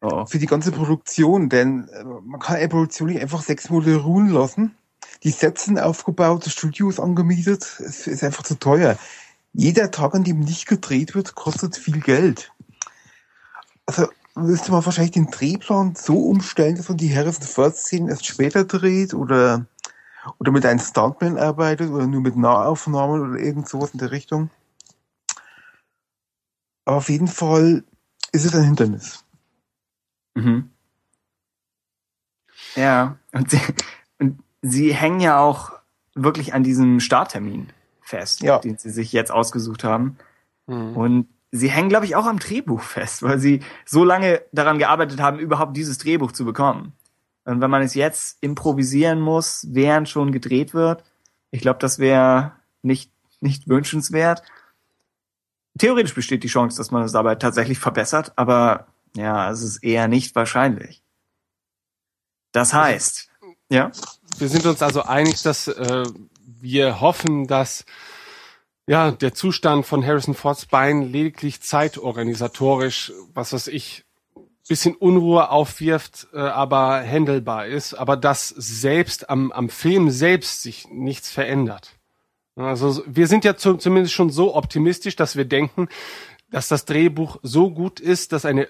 Oh. Für die ganze Produktion, denn äh, man kann eine Produktion nicht einfach sechs Monate ruhen lassen. Die sind aufgebaut, das Studio angemietet, es ist einfach zu teuer. Jeder Tag, an dem nicht gedreht wird, kostet viel Geld. Also müsste man wahrscheinlich den Drehplan so umstellen, dass man die Harrison Ford Szenen erst später dreht oder oder mit einem Stuntman arbeitet oder nur mit Nahaufnahmen oder irgend sowas in der Richtung. Aber auf jeden Fall ist es ein Hindernis. Mhm. Ja, und und sie hängen ja auch wirklich an diesem Starttermin fest, Ja. den sie sich jetzt ausgesucht haben. Und sie hängen, glaube ich, auch am Drehbuch fest, weil sie so lange daran gearbeitet haben, überhaupt dieses Drehbuch zu bekommen. Und wenn man es jetzt improvisieren muss, während schon gedreht wird, ich glaube, das wäre nicht, nicht wünschenswert. Theoretisch besteht die Chance, dass man es dabei tatsächlich verbessert, aber ja, es ist eher nicht wahrscheinlich. Das heißt, ja, Wir sind uns also einig, dass äh, wir hoffen, dass ja der Zustand von Harrison Fords Bein lediglich zeitorganisatorisch, was weiß ich, bisschen Unruhe aufwirft, äh, aber handelbar ist, aber dass selbst am, am Film selbst sich nichts verändert. Also wir sind ja zu, zumindest schon so optimistisch, dass wir denken, dass das Drehbuch so gut ist, dass eine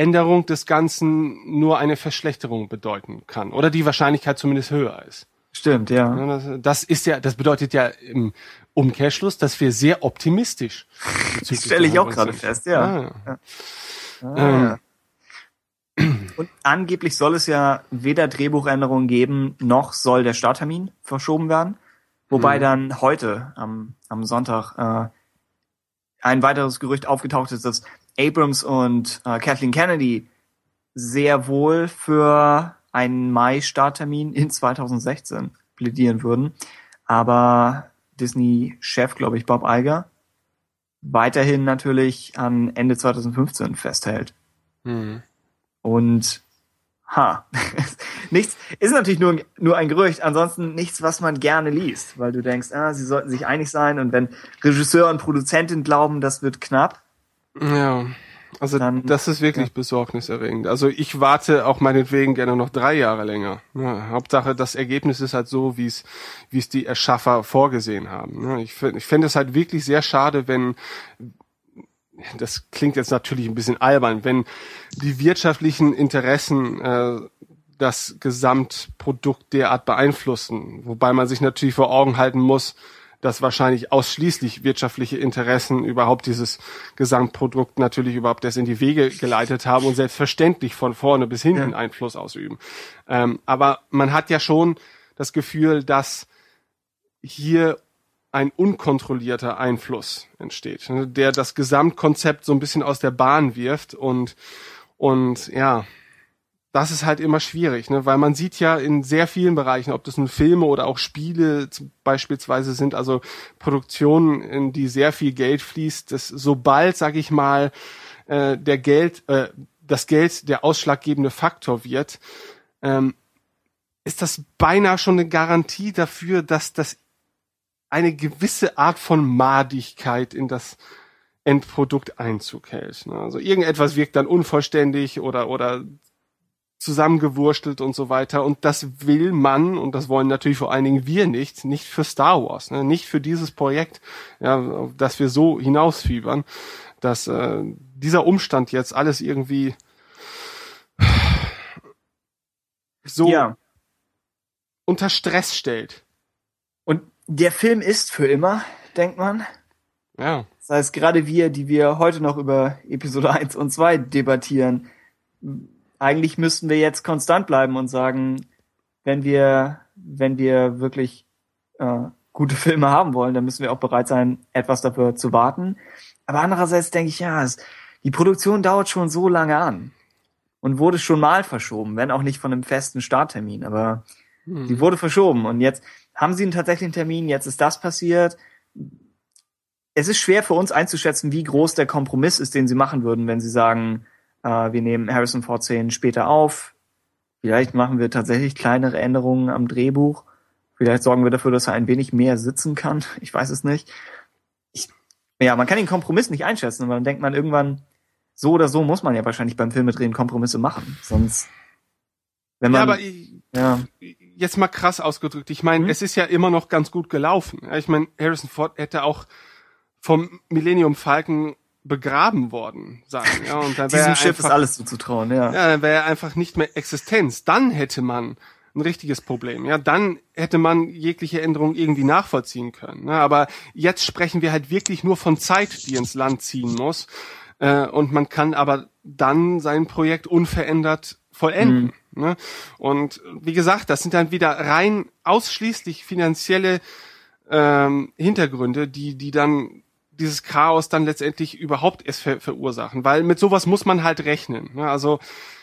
Änderung des Ganzen nur eine Verschlechterung bedeuten kann oder die Wahrscheinlichkeit zumindest höher ist. stimmt, ja. Das, ist ja, das bedeutet ja im Umkehrschluss, dass wir sehr optimistisch. Das stelle ich auch gerade fest, ja. ja. Ah. Und angeblich soll es ja weder Drehbuchänderungen geben, noch soll der Starttermin verschoben werden. Wobei dann heute, am, am Sonntag, äh, ein weiteres Gerücht aufgetaucht ist, dass Abrams und äh, Kathleen Kennedy sehr wohl für einen Mai-Starttermin in 2016 plädieren würden. Aber Disney-Chef, glaube ich, Bob Iger, weiterhin natürlich an Ende 2015 festhält. Hm. Und ha, nichts ist natürlich nur, nur ein Gerücht, ansonsten nichts, was man gerne liest, weil du denkst, ah, sie sollten sich einig sein und wenn Regisseur und Produzentin glauben, das wird knapp. Ja. Also Dann- das ist wirklich besorgniserregend. Also ich warte auch meinetwegen gerne noch drei Jahre länger. Ja, Hauptsache das Ergebnis ist halt so, wie es wie es die Erschaffer vorgesehen haben. Ja, ich ich fände es halt wirklich sehr schade, wenn das klingt jetzt natürlich ein bisschen albern, wenn die wirtschaftlichen Interessen äh, das Gesamtprodukt derart beeinflussen. Wobei man sich natürlich vor Augen halten muss, dass wahrscheinlich ausschließlich wirtschaftliche Interessen überhaupt dieses Gesamtprodukt natürlich überhaupt erst in die Wege geleitet haben und selbstverständlich von vorne bis hinten Ja. Einfluss ausüben. Ähm, aber man hat ja schon das Gefühl, dass hier ein unkontrollierter Einfluss entsteht, ne, der das Gesamtkonzept so ein bisschen aus der Bahn wirft und und ja, das ist halt immer schwierig, ne? weil man sieht ja in sehr vielen Bereichen, ob das nun Filme oder auch Spiele beispielsweise sind, also Produktionen, in die sehr viel Geld fließt, dass sobald, sag ich mal, äh, der Geld, äh, das Geld der ausschlaggebende Faktor wird, ähm, ist das beinahe schon eine Garantie dafür, dass das eine gewisse Art von Madigkeit in das Endprodukt Einzug hält. ne? Also irgendetwas wirkt dann unvollständig oder, oder zusammengewurstelt und so weiter. Und das will man, und das wollen natürlich vor allen Dingen wir nicht, nicht für Star Wars, ne? nicht für dieses Projekt, ja, auf das wir so hinausfiebern, dass äh, dieser Umstand jetzt alles irgendwie so Ja. unter Stress stellt. Und der Film ist für immer, denkt man. Ja. Das heißt, gerade wir, die wir heute noch über Episode 1 und 2 debattieren, eigentlich müssten wir jetzt konstant bleiben und sagen, wenn wir, wenn wir wirklich äh, gute Filme haben wollen, dann müssen wir auch bereit sein, etwas dafür zu warten. Aber andererseits denke ich, ja, es, die Produktion dauert schon so lange an und wurde schon mal verschoben, wenn auch nicht von einem festen Starttermin, aber sie wurde verschoben und jetzt haben sie einen tatsächlichen Termin, jetzt ist das passiert. Es ist schwer für uns einzuschätzen, wie groß der Kompromiss ist, den sie machen würden, wenn sie sagen, äh, wir nehmen Harrison Ford 10 später auf. Vielleicht machen wir tatsächlich kleinere Änderungen am Drehbuch. Vielleicht sorgen wir dafür, dass er ein wenig mehr sitzen kann. Ich weiß es nicht. Ich, ja, man kann den Kompromiss nicht einschätzen, aber dann denkt man irgendwann, so oder so muss man ja wahrscheinlich beim Filmedrehen Kompromisse machen. Sonst, wenn man, ja, aber ich, ja, jetzt mal krass ausgedrückt. Ich meine, Mhm. es ist ja immer noch ganz gut gelaufen. Ich meine, Harrison Ford hätte auch vom Millennium Falcon begraben worden sein. Ja, und da wäre diesem Schiff ist einfach- alles zuzutrauen, ja. Ja, dann wäre er einfach nicht mehr Existenz. Dann hätte man ein richtiges Problem. Ja, dann hätte man jegliche Änderung irgendwie nachvollziehen können. Ja, aber jetzt sprechen wir halt wirklich nur von Zeit, die ins Land ziehen muss. Äh, und man kann aber dann sein Projekt unverändert vollenden. Ne? Und wie gesagt, das sind dann wieder rein ausschließlich finanzielle ähm, Hintergründe, die, die dann dieses Chaos dann letztendlich überhaupt erst ver verursachen, weil mit sowas muss man halt rechnen. Ne? Also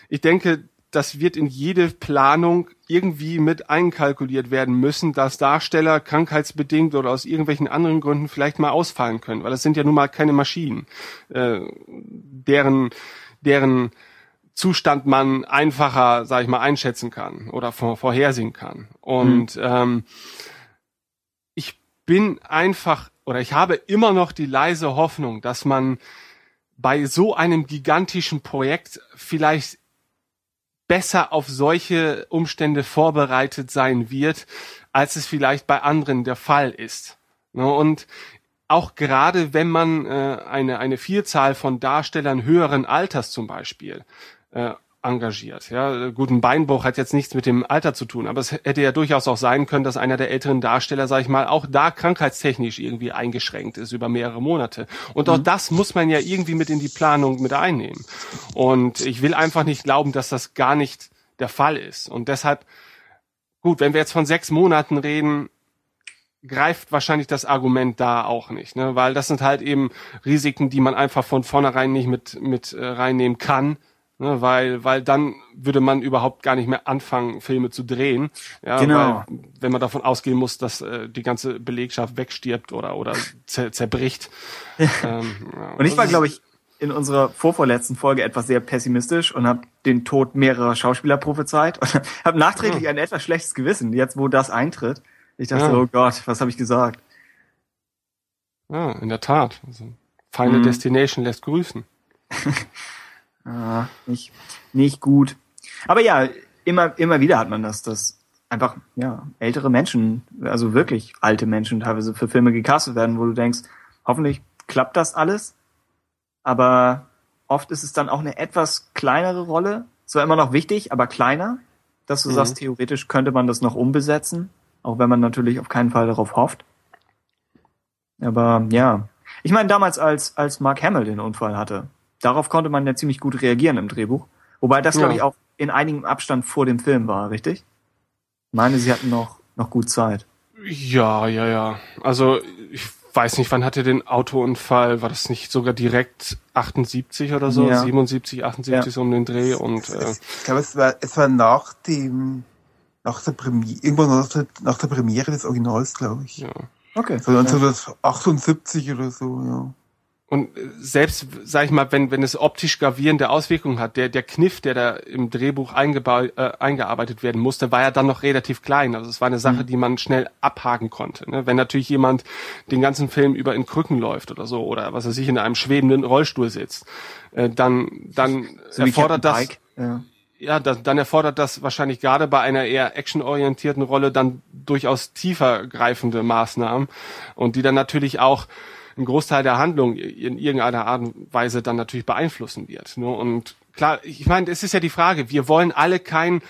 ich denke, das wird in jede Planung irgendwie mit einkalkuliert werden müssen, dass Darsteller krankheitsbedingt oder aus irgendwelchen anderen Gründen vielleicht mal ausfallen können, weil das sind ja nun mal keine Maschinen, äh, deren, deren Zustand man einfacher, sag ich mal, einschätzen kann oder vor, vorhersehen kann. Und ähm, ich bin einfach oder ich habe immer noch die leise Hoffnung, dass man bei so einem gigantischen Projekt vielleicht besser auf solche Umstände vorbereitet sein wird, als es vielleicht bei anderen der Fall ist. Ne, Und auch gerade wenn man äh, eine, eine Vielzahl von Darstellern höheren Alters zum Beispiel äh, engagiert. Ja, gut, ein Beinbruch hat jetzt nichts mit dem Alter zu tun, aber es hätte ja durchaus auch sein können, dass einer der älteren Darsteller, sag ich mal, auch da krankheitstechnisch irgendwie eingeschränkt ist über mehrere Monate. Und auch das muss man ja irgendwie mit in die Planung mit einnehmen. Und ich will einfach nicht glauben, dass das gar nicht der Fall ist. Und deshalb, gut, wenn wir jetzt von sechs Monaten reden, greift wahrscheinlich das Argument da auch nicht, ne? weil das sind halt eben Risiken, die man einfach von vornherein nicht mit mit äh, reinnehmen kann, ne? weil weil dann würde man überhaupt gar nicht mehr anfangen Filme zu drehen, ja, Genau. weil, wenn man davon ausgehen muss, dass äh, die ganze Belegschaft wegstirbt oder oder zer zerbricht. ähm, ja, Und ich war, glaube ich, in unserer vorvorletzten Folge etwas sehr pessimistisch und habe den Tod mehrerer Schauspieler prophezeit und habe nachträglich ein etwas schlechtes Gewissen, jetzt wo das eintritt. Ich dachte, Ja. oh Gott, was habe ich gesagt? Ja, in der Tat. Also, Final Mhm. Destination lässt grüßen. Ah, nicht, nicht gut. Aber ja, immer, immer wieder hat man das, dass einfach, ja, ältere Menschen, also wirklich alte Menschen teilweise für Filme gecastet werden, wo du denkst, hoffentlich klappt das alles. Aber oft ist es dann auch eine etwas kleinere Rolle. Zwar immer noch wichtig, aber kleiner. Dass du Mhm. sagst, theoretisch könnte man das noch umbesetzen. Auch wenn man natürlich auf keinen Fall darauf hofft. Aber ja. Ich meine, damals, als, als Mark Hamill den Unfall hatte, darauf konnte man ja ziemlich gut reagieren im Drehbuch. Wobei das, glaube Ja. ich, auch in einigem Abstand vor dem Film war, richtig? Ich meine, sie hatten noch, noch gut Zeit. Ja, ja, ja. Also ich weiß nicht, wann hatte den Autounfall? War das nicht sogar direkt 78 oder so? Ja. 77, 78 so um den Dreh und äh, Ich glaube, es war, es war nach dem, nach der Premiere, irgendwann nach der, nach der Premiere des Originals, glaube ich. ja. Okay. So 1978 oder so, ja. Und äh, selbst, sag ich mal, wenn, wenn es optisch gravierende Auswirkungen hat, der, der Kniff, der da im Drehbuch eingeba äh, eingearbeitet werden musste, war ja dann noch relativ klein. Also es war eine Sache, die man schnell abhaken konnte. Ne? Wenn natürlich jemand den ganzen Film über in Krücken läuft oder so, oder was er sich in einem schwebenden Rollstuhl sitzt, äh, dann, dann So erfordert das. Ja. ja, das, dann erfordert das wahrscheinlich gerade bei einer eher actionorientierten Rolle dann durchaus tiefer greifende Maßnahmen und die dann natürlich auch einen Großteil der Handlung in irgendeiner Art und Weise dann natürlich beeinflussen wird. Ne? Und klar, ich meine, es ist ja die Frage, wir wollen alle kein,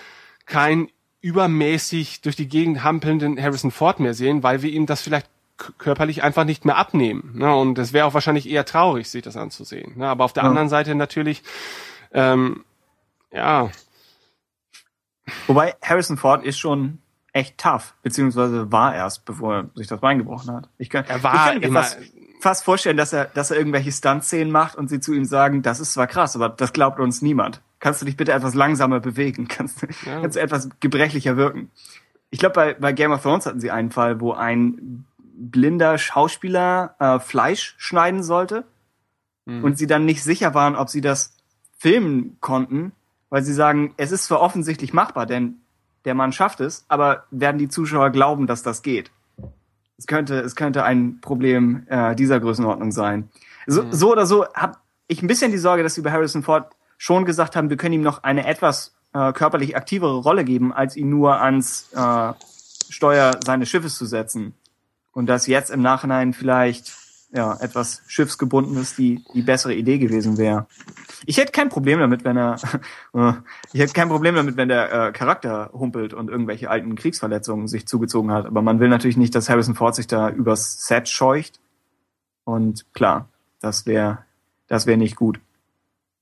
kein übermäßig durch die Gegend hampelnden Harrison Ford mehr sehen, weil wir ihm das vielleicht körperlich einfach nicht mehr abnehmen. Ne? Und es wäre auch wahrscheinlich eher traurig, sich das anzusehen. Ne? Aber auf der Ja. anderen Seite natürlich, ähm, ja, Wobei Harrison Ford ist schon echt tough, beziehungsweise war erst, bevor er sich das Bein gebrochen hat. Ich kann, Er war ich kann mir immer- fast, vorstellen, dass er, dass er irgendwelche Stunt-Szenen macht und sie zu ihm sagen, das ist zwar krass, aber das glaubt uns niemand. Kannst du dich bitte etwas langsamer bewegen? Kannst, du- Ja. kannst du etwas gebrechlicher wirken? Ich glaube, bei, bei Game of Thrones hatten sie einen Fall, wo ein blinder Schauspieler äh, Fleisch schneiden sollte und sie dann nicht sicher waren, ob sie das filmen konnten, weil sie sagen, es ist zwar offensichtlich machbar, denn der Mann schafft es, aber werden die Zuschauer glauben, dass das geht? Es könnte, es könnte ein Problem äh, dieser Größenordnung sein. So, so oder so habe ich ein bisschen die Sorge, dass sie bei Harrison Ford schon gesagt haben, wir können ihm noch eine etwas äh, körperlich aktivere Rolle geben, als ihn nur ans äh, Steuer seines Schiffes zu setzen. Und dass jetzt im Nachhinein vielleicht ja etwas schiffsgebundenes die die bessere Idee gewesen wäre. Ich hätte kein Problem damit, wenn er ich hätte kein Problem damit, wenn der äh, Charakter humpelt und irgendwelche alten Kriegsverletzungen sich zugezogen hat. Aber man will natürlich nicht, dass Harrison Ford sich da übers Set scheucht. Und klar, das wäre das wäre nicht gut.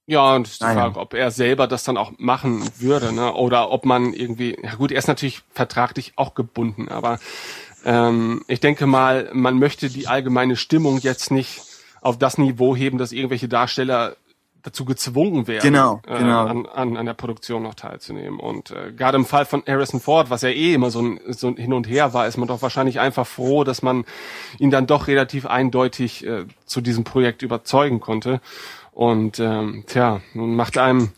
Ja, und die Naja. Frage, ob er selber das dann auch machen würde, ne? Oder ob man irgendwie, ja gut, er ist natürlich vertraglich auch gebunden, aber ähm, ich denke mal, man möchte die allgemeine Stimmung jetzt nicht auf das Niveau heben, dass irgendwelche Darsteller dazu gezwungen werden, Genau, äh, genau. An, an, an der Produktion noch teilzunehmen. Und äh, gerade im Fall von Harrison Ford, was ja eh immer so ein, so ein Hin und Her war, ist man doch wahrscheinlich einfach froh, dass man ihn dann doch relativ eindeutig äh, zu diesem Projekt überzeugen konnte. Und ähm, tja, nun macht einem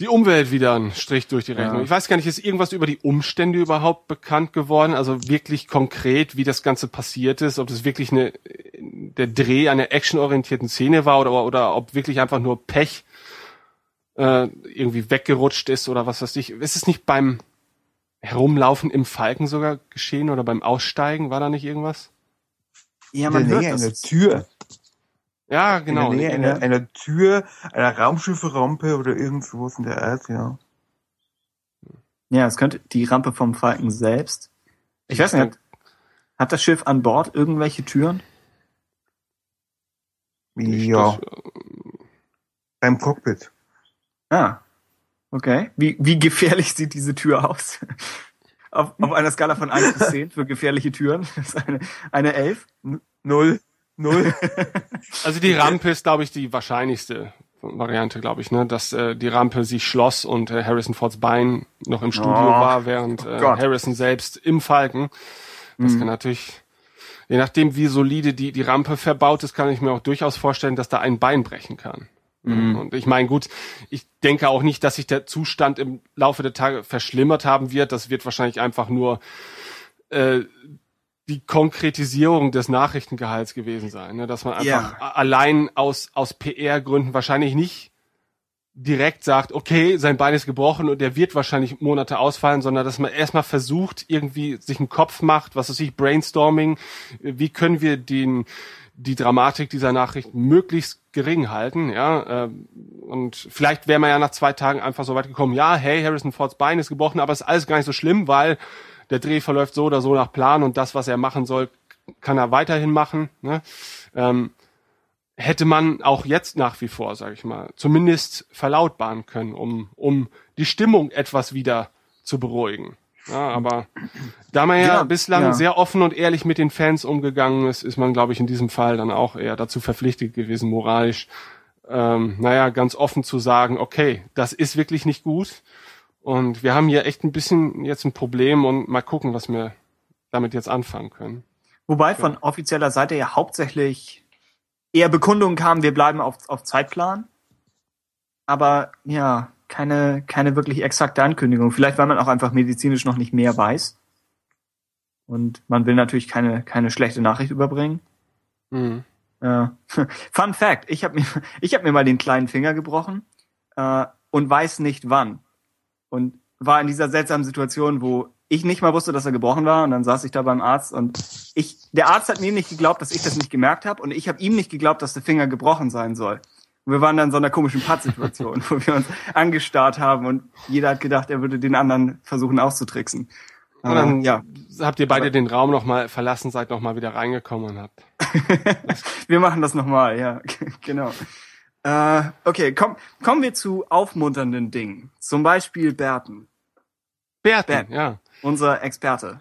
die Umwelt wieder einen Strich durch die Rechnung. Ja. Ich weiß gar nicht, ist irgendwas über die Umstände überhaupt bekannt geworden? Also wirklich konkret, wie das Ganze passiert ist, ob das wirklich eine, der Dreh einer actionorientierten Szene war oder, oder ob wirklich einfach nur Pech äh, irgendwie weggerutscht ist oder was weiß ich. Ist es nicht beim Herumlaufen im Falken sogar geschehen oder beim Aussteigen? War da nicht irgendwas? Ja, in der man hört das. einer Tür. Ja, genau. In der Nähe In einer, einer Tür, einer Raumschifframpe oder irgend sowas in der Art, ja. Ja, es könnte die Rampe vom Falken selbst. Ich weiß nicht, hat, hat das Schiff an Bord irgendwelche Türen? Ja, beim Cockpit. Ah, okay. Wie, wie gefährlich sieht diese Tür aus? auf, auf einer Skala von 1 bis 10 für gefährliche Türen. Das ist eine, eine 11. Null. Null. Also die Rampe ist, glaube ich, die wahrscheinlichste Variante, glaube ich, ne, dass äh, die Rampe sich schloss und äh, Harrison Fords Bein noch im Studio Oh, war, während äh, Gott. Harrison selbst im Falken. Das Mhm. kann natürlich, je nachdem, wie solide die die Rampe verbaut ist, kann ich mir auch durchaus vorstellen, dass da ein Bein brechen kann. Mhm. Und ich meine, gut, ich denke auch nicht, dass sich der Zustand im Laufe der Tage verschlimmert haben wird. Das wird wahrscheinlich einfach nur äh, die Konkretisierung des Nachrichtengehalts gewesen sein, ne? dass man einfach Ja. allein aus, aus PR-Gründen wahrscheinlich nicht direkt sagt, okay, sein Bein ist gebrochen und er wird wahrscheinlich Monate ausfallen, sondern dass man erstmal versucht, irgendwie sich einen Kopf macht, was weiß ich, Brainstorming, wie können wir den, die Dramatik dieser Nachricht möglichst gering halten, ja, ähm, und vielleicht wäre man ja nach zwei Tagen einfach so weit gekommen, ja, hey, Harrison Fords Bein ist gebrochen, aber es ist alles gar nicht so schlimm, weil der Dreh verläuft so oder so nach Plan und das, was er machen soll, kann er weiterhin machen, ne? ähm, hätte man auch jetzt nach wie vor, sage ich mal, zumindest verlautbaren können, um, um die Stimmung etwas wieder zu beruhigen. Ja, aber da man ja, Ja, bislang ja. sehr offen und ehrlich mit den Fans umgegangen ist, ist man, glaube ich, in diesem Fall dann auch eher dazu verpflichtet gewesen, moralisch, ähm, naja, ganz offen zu sagen, okay, das ist wirklich nicht gut. Und wir haben hier echt ein bisschen jetzt ein Problem und mal gucken, was wir damit jetzt anfangen können. Wobei von offizieller Seite ja hauptsächlich eher Bekundungen kamen, wir bleiben auf, auf Zeitplan. Aber ja, keine, keine wirklich exakte Ankündigung. Vielleicht, weil man auch einfach medizinisch noch nicht mehr weiß. Und man will natürlich keine, keine schlechte Nachricht überbringen. Mhm. Ja. Fun Fact, ich habe mir, ich hab mir mal den kleinen Finger gebrochen äh, und weiß nicht wann. Und war in dieser seltsamen Situation, wo ich nicht mal wusste, dass er gebrochen war. Und dann saß ich da beim Arzt und ich, der Arzt hat mir nicht geglaubt, dass ich das nicht gemerkt habe. Und ich habe ihm nicht geglaubt, dass der Finger gebrochen sein soll. Und wir waren dann in so einer komischen Pattsituation, wo wir uns angestarrt haben und jeder hat gedacht, er würde den anderen versuchen auszutricksen. Und dann Äh, ja, habt ihr beide Aber- den Raum nochmal verlassen, seid nochmal wieder reingekommen und habt. Wir machen das nochmal, ja, genau. Äh, okay, komm, kommen wir zu aufmunternden Dingen. Zum Beispiel Berten, Bärten, Bärten. ja. unser Experte.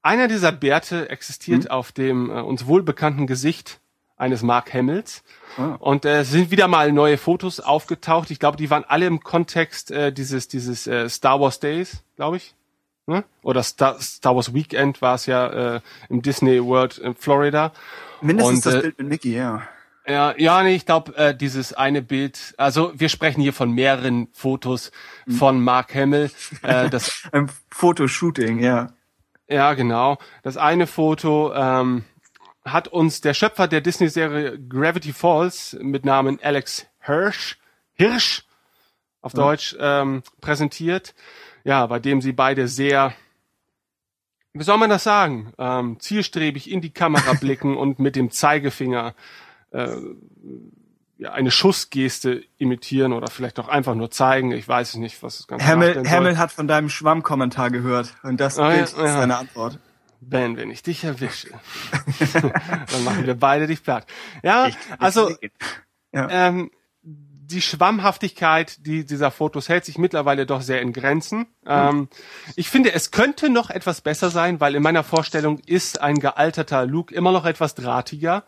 Einer dieser Bärte existiert Hm? auf dem äh, uns wohlbekannten Gesicht eines Mark Hamills. Ah. Und äh, es sind wieder mal neue Fotos aufgetaucht. Ich glaube, die waren alle im Kontext äh, dieses, dieses äh, Star Wars Days, glaube ich. Ne? Oder Star, Star Wars Weekend war es ja äh, im Disney World in Florida. Mindestens Und, das äh, Bild mit Mickey, ja. Ja, ja, nee, ich glaube, äh, dieses eine Bild, also wir sprechen hier von mehreren Fotos von Mark Hamill. Äh, das, Ein Fotoshooting, ja. ja, genau. Das eine Foto ähm, hat uns der Schöpfer der Disney-Serie Gravity Falls mit Namen Alex Hirsch, Hirsch auf Deutsch, ähm, präsentiert. Ja, bei dem sie beide sehr, wie soll man das sagen, ähm, zielstrebig in die Kamera blicken und mit dem Zeigefinger äh, ja, eine Schussgeste imitieren oder vielleicht auch einfach nur zeigen. Ich weiß es nicht, was das Ganze Hamill, soll. Hamill hat von deinem Schwammkommentar gehört und das Ah, ja, Bild ist ja. seine Antwort. Ben, wenn ich dich erwische, dann machen wir beide dich platt. Ja, also Ja. ähm, die Schwammhaftigkeit die, dieser Fotos hält sich mittlerweile doch sehr in Grenzen. Ähm, ich finde, es könnte noch etwas besser sein, weil in meiner Vorstellung ist ein gealterter Luke immer noch etwas drahtiger.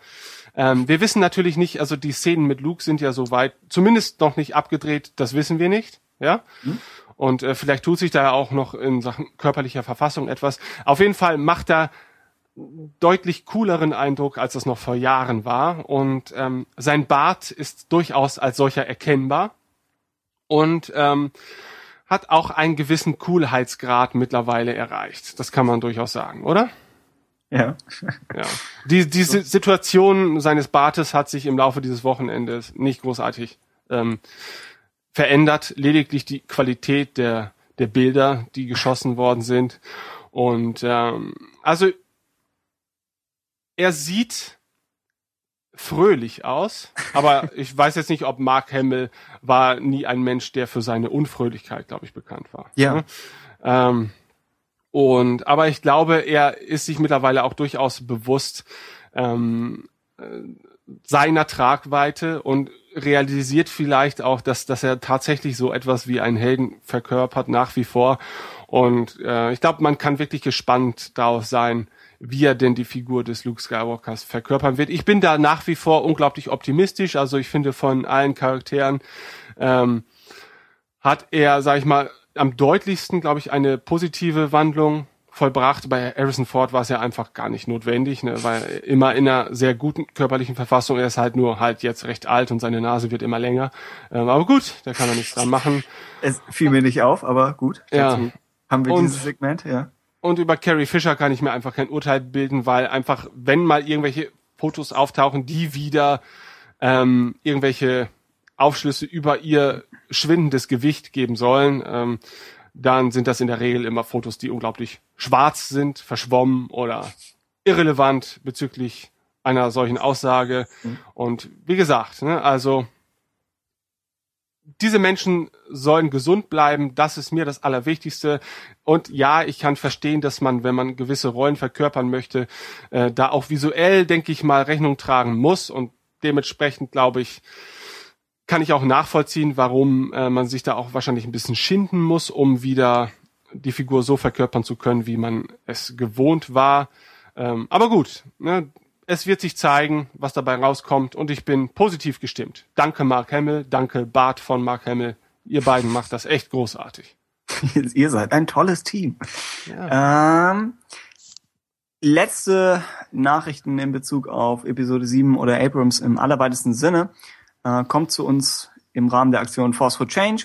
Ähm, wir wissen natürlich nicht, also die Szenen mit Luke sind ja soweit, zumindest noch nicht abgedreht, das wissen wir nicht, ja. Und äh, vielleicht tut sich da ja auch noch in Sachen körperlicher Verfassung etwas. Auf jeden Fall macht er deutlich cooleren Eindruck, als das noch vor Jahren war. Und ähm, sein Bart ist durchaus als solcher erkennbar und ähm, hat auch einen gewissen Coolheitsgrad mittlerweile erreicht. Das kann man durchaus sagen, oder? Ja. Ja. Die, die Si- Situation seines Bartes hat sich im Laufe dieses Wochenendes nicht großartig ähm, verändert. Lediglich die Qualität der, der Bilder, die geschossen worden sind. Und ähm, also er sieht fröhlich aus, aber ich weiß jetzt nicht, ob Mark Hamill war nie ein Mensch, der für seine Unfröhlichkeit, glaube ich, bekannt war. Ja. Ähm, und aber ich glaube, er ist sich mittlerweile auch durchaus bewusst ähm, äh, seiner Tragweite und realisiert vielleicht auch, dass dass er tatsächlich so etwas wie einen Helden verkörpert nach wie vor. Und äh, ich glaube, man kann wirklich gespannt darauf sein, wie er denn die Figur des Luke Skywalkers verkörpern wird. Ich bin da nach wie vor unglaublich optimistisch. Also ich finde von allen Charakteren ähm, hat er, sag ich mal, am deutlichsten, glaube ich, eine positive Wandlung vollbracht. Bei Harrison Ford war es ja einfach gar nicht notwendig, ne, weil er immer in einer sehr guten körperlichen Verfassung. Er ist halt nur halt jetzt recht alt und seine Nase wird immer länger. Ähm, aber gut, da kann man nichts dran machen. Es fiel mir nicht auf, aber gut. Ja. Haben wir Und- dieses Segment, ja. Und über Carrie Fisher kann ich mir einfach kein Urteil bilden, weil einfach, wenn mal irgendwelche Fotos auftauchen, die wieder ähm, irgendwelche Aufschlüsse über ihr schwindendes Gewicht geben sollen, ähm, dann sind das in der Regel immer Fotos, die unglaublich schwarz sind, verschwommen oder irrelevant bezüglich einer solchen Aussage. Und wie gesagt, ne, also diese Menschen sollen gesund bleiben, das ist mir das Allerwichtigste. Und ja, ich kann verstehen, dass man, wenn man gewisse Rollen verkörpern möchte, äh, da auch visuell, denke ich mal, Rechnung tragen muss. Und dementsprechend, glaube ich, kann ich auch nachvollziehen, warum äh, man sich da auch wahrscheinlich ein bisschen schinden muss, um wieder die Figur so verkörpern zu können, wie man es gewohnt war. Ähm, aber gut, ne, es wird sich zeigen, was dabei rauskommt und ich bin positiv gestimmt. Danke Mark Hamill, danke Bart von Mark Hamill. Ihr beiden macht das echt großartig. Ihr seid ein tolles Team. Ähm, letzte Nachrichten in Bezug auf Episode 7 oder Abrams im allerweitesten Sinne äh, kommt zu uns im Rahmen der Aktion Force for Change,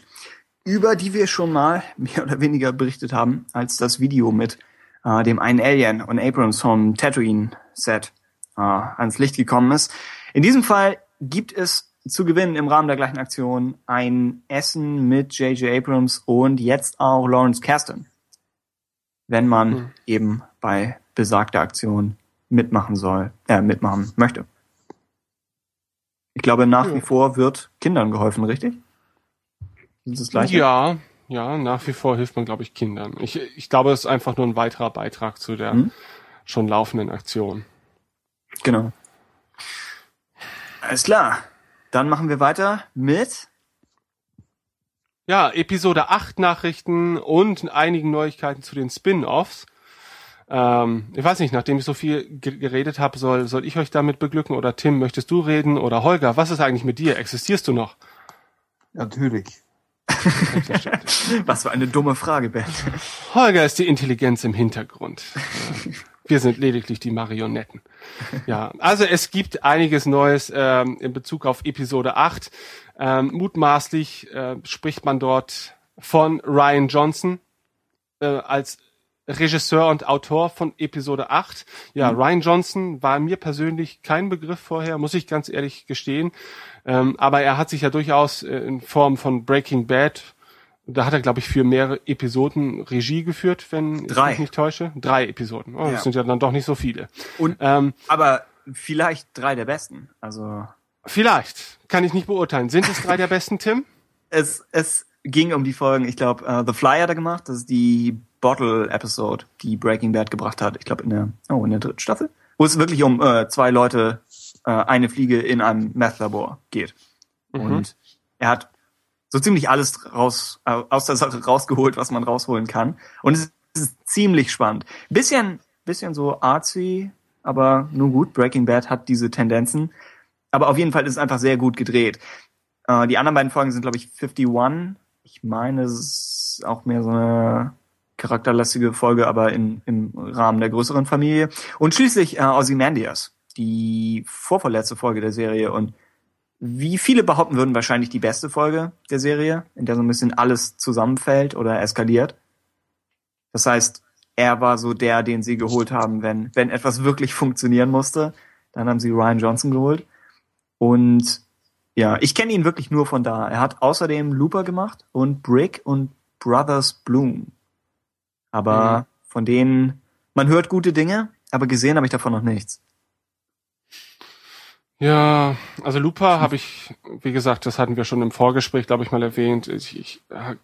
über die wir schon mal mehr oder weniger berichtet haben, als das Video mit äh, dem einen Alien und Abrams vom Tatooine-Set äh, ans Licht gekommen ist. In diesem Fall gibt es zu gewinnen im Rahmen der gleichen Aktion ein Essen mit J.J. Abrams und jetzt auch Lawrence Kasdan, wenn man Mhm. eben bei besagter Aktion mitmachen soll, äh, mitmachen möchte. Ich glaube, nach wie vor wird Kindern geholfen, richtig? Das ist das Gleiche? Ja, ja, nach wie vor hilft man, glaube ich, Kindern. Ich, ich glaube, es ist einfach nur ein weiterer Beitrag zu der Mhm. schon laufenden Aktion. Genau. Alles klar. Dann machen wir weiter mit Ja, Episode 8 Nachrichten und einigen Neuigkeiten zu den Spin-Offs. Ähm, ich weiß nicht, nachdem ich so viel ge- geredet habe, soll, soll ich euch damit beglücken oder Tim, möchtest du reden oder Holger, was ist eigentlich mit dir? Existierst du noch? Natürlich. Was für eine dumme Frage, Ben. Holger ist die Intelligenz im Hintergrund. Äh, Wir sind lediglich die Marionetten. Ja, also es gibt einiges Neues ähm, in Bezug auf Episode 8. Ähm, mutmaßlich äh, spricht man dort von Ryan Johnson äh, als Regisseur und Autor von Episode 8. Ja, Ryan Johnson war mir persönlich kein Begriff vorher, muss ich ganz ehrlich gestehen. Ähm, aber er hat sich ja durchaus äh, in Form von Breaking Bad da hat er, glaube ich, für mehrere Episoden Regie geführt, wenn Drei. ich mich nicht täusche. Drei Episoden. Oh, Ja. Das sind ja dann doch nicht so viele. Und, Ähm, aber vielleicht drei der besten. Also vielleicht. Kann ich nicht beurteilen. Sind es drei der besten, Tim? es, es ging um die Folgen, ich glaube, äh, The Fly hat er gemacht, das ist die Bottle-Episode, die Breaking Bad gebracht hat. Ich glaube in der, oh, in der dritten Staffel. Wo es wirklich um äh, zwei Leute, äh, eine Fliege in einem Meth-Labor geht. Und er hat so ziemlich alles raus, äh, aus der Sache rausgeholt, was man rausholen kann. Und es ist ziemlich spannend. Bisschen, bisschen so artsy, aber nur gut. Breaking Bad hat diese Tendenzen. Aber auf jeden Fall ist es einfach sehr gut gedreht. Äh, die anderen beiden Folgen sind, glaube ich, 51. Ich meine, es ist auch mehr so eine charakterlastige Folge, aber in, im Rahmen der größeren Familie. Und schließlich äh, Ozymandias, die vorvorletzte Folge der Serie und wie viele behaupten würden, wahrscheinlich die beste Folge der Serie, in der so ein bisschen alles zusammenfällt oder eskaliert. Das heißt, er war so der, den sie geholt haben, wenn, wenn etwas wirklich funktionieren musste. Dann haben sie Ryan Johnson geholt. Und ja, ich kenne ihn wirklich nur von da. Er hat außerdem Looper gemacht und Brick und Brothers Bloom. Aber von denen, man hört gute Dinge, aber gesehen habe ich davon noch nichts. Ja, also Lupa habe ich, wie gesagt, das hatten wir schon im Vorgespräch, glaube ich, mal erwähnt. Ich, ich äh,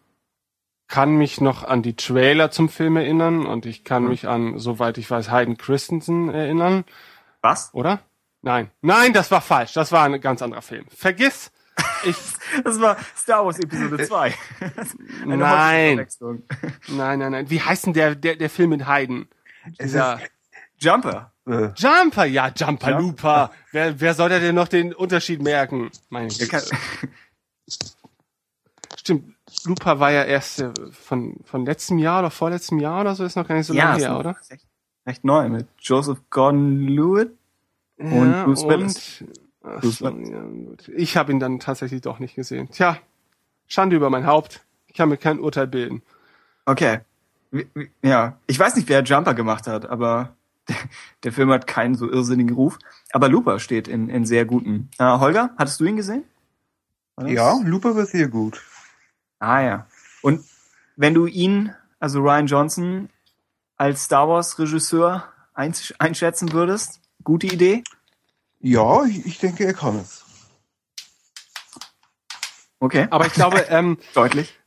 kann mich noch an die Trailer zum Film erinnern und ich kann mich an, soweit ich weiß, Hayden Christensen erinnern, Was? oder? Nein, nein, das war falsch. Das war ein ganz anderer Film. Vergiss. Ich, Das war Star Wars Episode 2. Eine Nein. Verwechslung. nein, nein, nein. Wie heißt denn der, der, der Film mit Hayden? Dieser Jumper. Äh, Jumper, ja, Jumper Ja. Looper. Wer, wer soll da denn noch den Unterschied merken? Meine Güte. Stimmt, Looper war ja erst äh, von, von letztem Jahr oder vorletztem Jahr oder so, ist noch gar nicht so lange ist her, oder? Recht, recht neu mit Joseph Gordon-Lewitt. Und ja, Bruce Willis. und- Ach so, ja, gut. Ich habe ihn dann tatsächlich doch nicht gesehen. Tja, Schande über mein Haupt. Ich kann mir kein Urteil bilden. Okay. Ja, ich weiß nicht, wer Jumper gemacht hat, aber der, Film hat keinen so irrsinnigen Ruf. Aber Looper steht in, in sehr guten. Äh, Holger, hattest du ihn gesehen? Ja, Looper war sehr gut. Ah ja. Und wenn du ihn, also Ryan Johnson, als Star Wars Regisseur einsch- einschätzen würdest, gute Idee? Ja, ich, ich denke, er kann es. Okay. Aber ich glaube, ähm, Deutlich.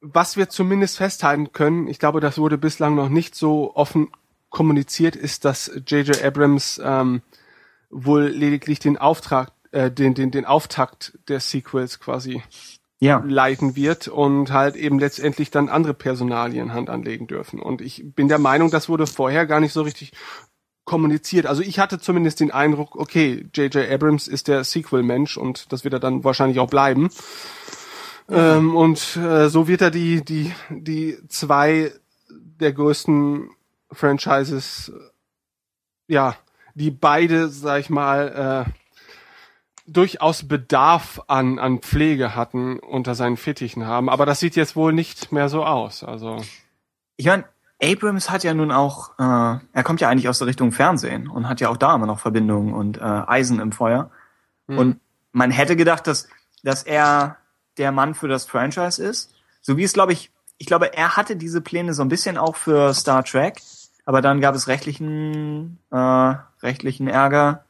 was wir zumindest festhalten können, ich glaube, das wurde bislang noch nicht so offen kommuniziert, ist, dass J.J. Abrams ähm, wohl lediglich den Auftrag, äh, den, den, den Auftakt der Sequels quasi Ja. leiten wird und halt eben letztendlich dann andere Personalien Hand anlegen dürfen. Und ich bin der Meinung, das wurde vorher gar nicht so richtig kommuniziert. Also ich hatte zumindest den Eindruck, okay, J.J. Abrams ist der Sequel-Mensch und das wird er dann wahrscheinlich auch bleiben. Ähm, und äh, so wird er die, die, die zwei der größten Franchises, ja, die beide, sag ich mal, äh, durchaus Bedarf an, an Pflege hatten, unter seinen Fittichen haben. Aber das sieht jetzt wohl nicht mehr so aus. Also, Ich meine, Abrams hat ja nun auch, äh, er kommt ja eigentlich aus der Richtung Fernsehen und hat ja auch da immer noch Verbindungen und äh, Eisen im Feuer. Und man hätte gedacht, dass, dass er der Mann für das Franchise ist. So wie es, glaube ich, ich glaube, er hatte diese Pläne so ein bisschen auch für Star Trek, aber dann gab es rechtlichen, äh, rechtlichen Ärger,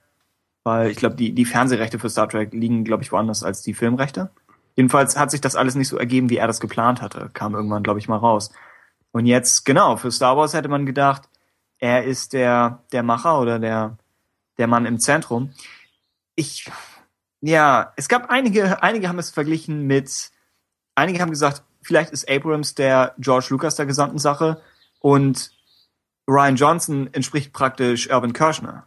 weil ich glaube, die, die Fernsehrechte für Star Trek liegen, glaube ich, woanders als die Filmrechte. Jedenfalls hat sich das alles nicht so ergeben, wie er das geplant hatte. Kam irgendwann, glaube ich, mal raus. Und jetzt, genau, für Star Wars hätte man gedacht, er ist der, der Macher oder der, der Mann im Zentrum. Ich, ja, es gab einige, einige haben es verglichen mit, einige haben gesagt, vielleicht ist Abrams der George Lucas der gesamten Sache und Ryan Johnson entspricht praktisch Irvin Kershner.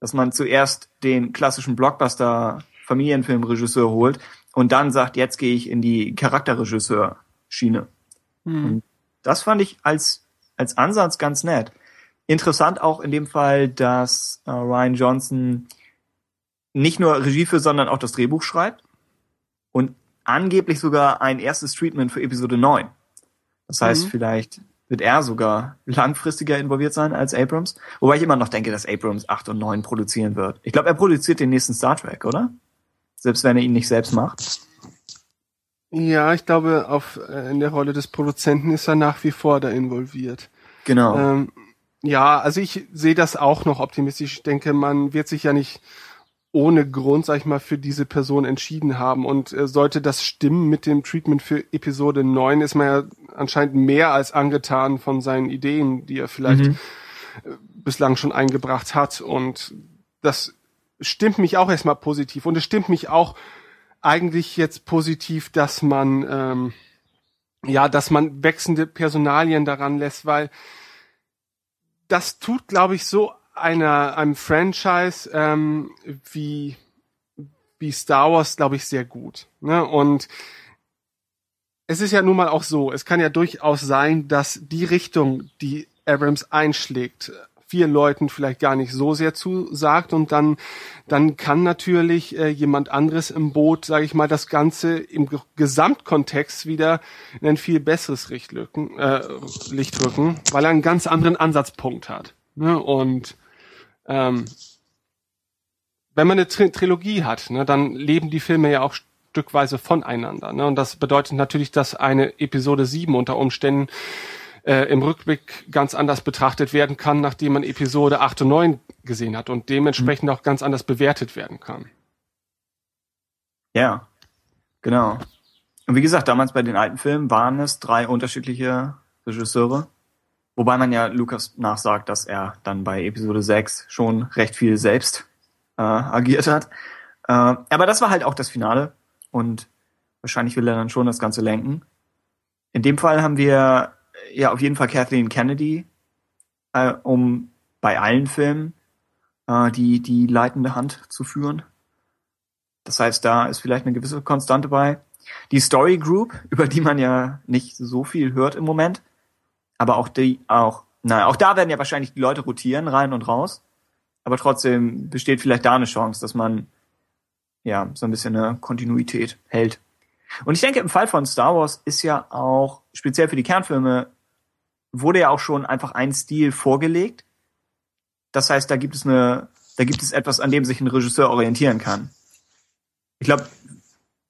Dass man zuerst den klassischen Blockbuster Familienfilmregisseur holt und dann sagt, jetzt gehe ich in die Charakterregisseur-Schiene. Und das fand ich als, als Ansatz ganz nett. Interessant auch in dem Fall, dass äh, Ryan Johnson nicht nur Regie für, sondern auch das Drehbuch schreibt und angeblich sogar ein erstes Treatment für Episode 9. Das heißt, vielleicht wird er sogar langfristiger involviert sein als Abrams. Wobei ich immer noch denke, dass Abrams 8 und 9 produzieren wird. Ich glaube, er produziert den nächsten Star Trek, oder? Selbst wenn er ihn nicht selbst macht. Ja, ich glaube, auf, äh, in der Rolle des Produzenten ist er nach wie vor da involviert. Genau. Ähm, ja, also ich sehe das auch noch optimistisch. Ich denke, man wird sich ja nicht ohne Grund, sag ich mal, für diese Person entschieden haben. Und äh, sollte das stimmen mit dem Treatment für Episode 9, ist man ja anscheinend mehr als angetan von seinen Ideen, die er vielleicht Mhm. äh, bislang schon eingebracht hat. Und das stimmt mich auch erstmal positiv. Und es stimmt mich auch eigentlich jetzt positiv, dass man ähm, ja, dass man wechselnde Personalien daran lässt, weil das tut, glaube ich, so einer einem Franchise ähm, wie wie Star Wars, glaube ich, sehr gut. Ne? Und es ist ja nun mal auch so, es kann ja durchaus sein, dass die Richtung, die Abrams einschlägt, vier Leuten vielleicht gar nicht so sehr zusagt und dann dann kann natürlich äh, jemand anderes im Boot, sage ich mal, das Ganze im Ge- Gesamtkontext wieder in ein viel besseres Licht, äh, Licht rücken, weil er einen ganz anderen Ansatzpunkt hat. Ne? Und ähm, wenn man eine Tri Trilogie hat, ne, dann leben die Filme ja auch stückweise voneinander. Ne? Und das bedeutet natürlich, dass eine Episode 7 unter Umständen äh, im Rückblick ganz anders betrachtet werden kann, nachdem man Episode 8 und 9 gesehen hat und dementsprechend auch ganz anders bewertet werden kann. Ja, genau. Und wie gesagt, damals bei den alten Filmen waren es drei unterschiedliche Regisseure. Wobei man ja Lukas nachsagt, dass er dann bei Episode 6 schon recht viel selbst äh, agiert hat. Äh, aber das war halt auch das Finale. Und wahrscheinlich will er dann schon das Ganze lenken. In dem Fall haben wir ja auf jeden Fall Kathleen Kennedy, äh, um bei allen Filmen äh, die, die leitende Hand zu führen. Das heißt, da ist vielleicht eine gewisse Konstante bei. Die Story Group, über die man ja nicht so viel hört im Moment, aber auch die, auch, naja, auch da werden ja wahrscheinlich die Leute rotieren, rein und raus. Aber trotzdem besteht vielleicht da eine Chance, dass man ja so ein bisschen eine Kontinuität hält. Und ich denke, im Fall von Star Wars ist ja auch, speziell für die Kernfilme, wurde ja auch schon einfach ein Stil vorgelegt. Das heißt, da gibt es eine, da gibt es etwas, an dem sich ein Regisseur orientieren kann. Ich glaube,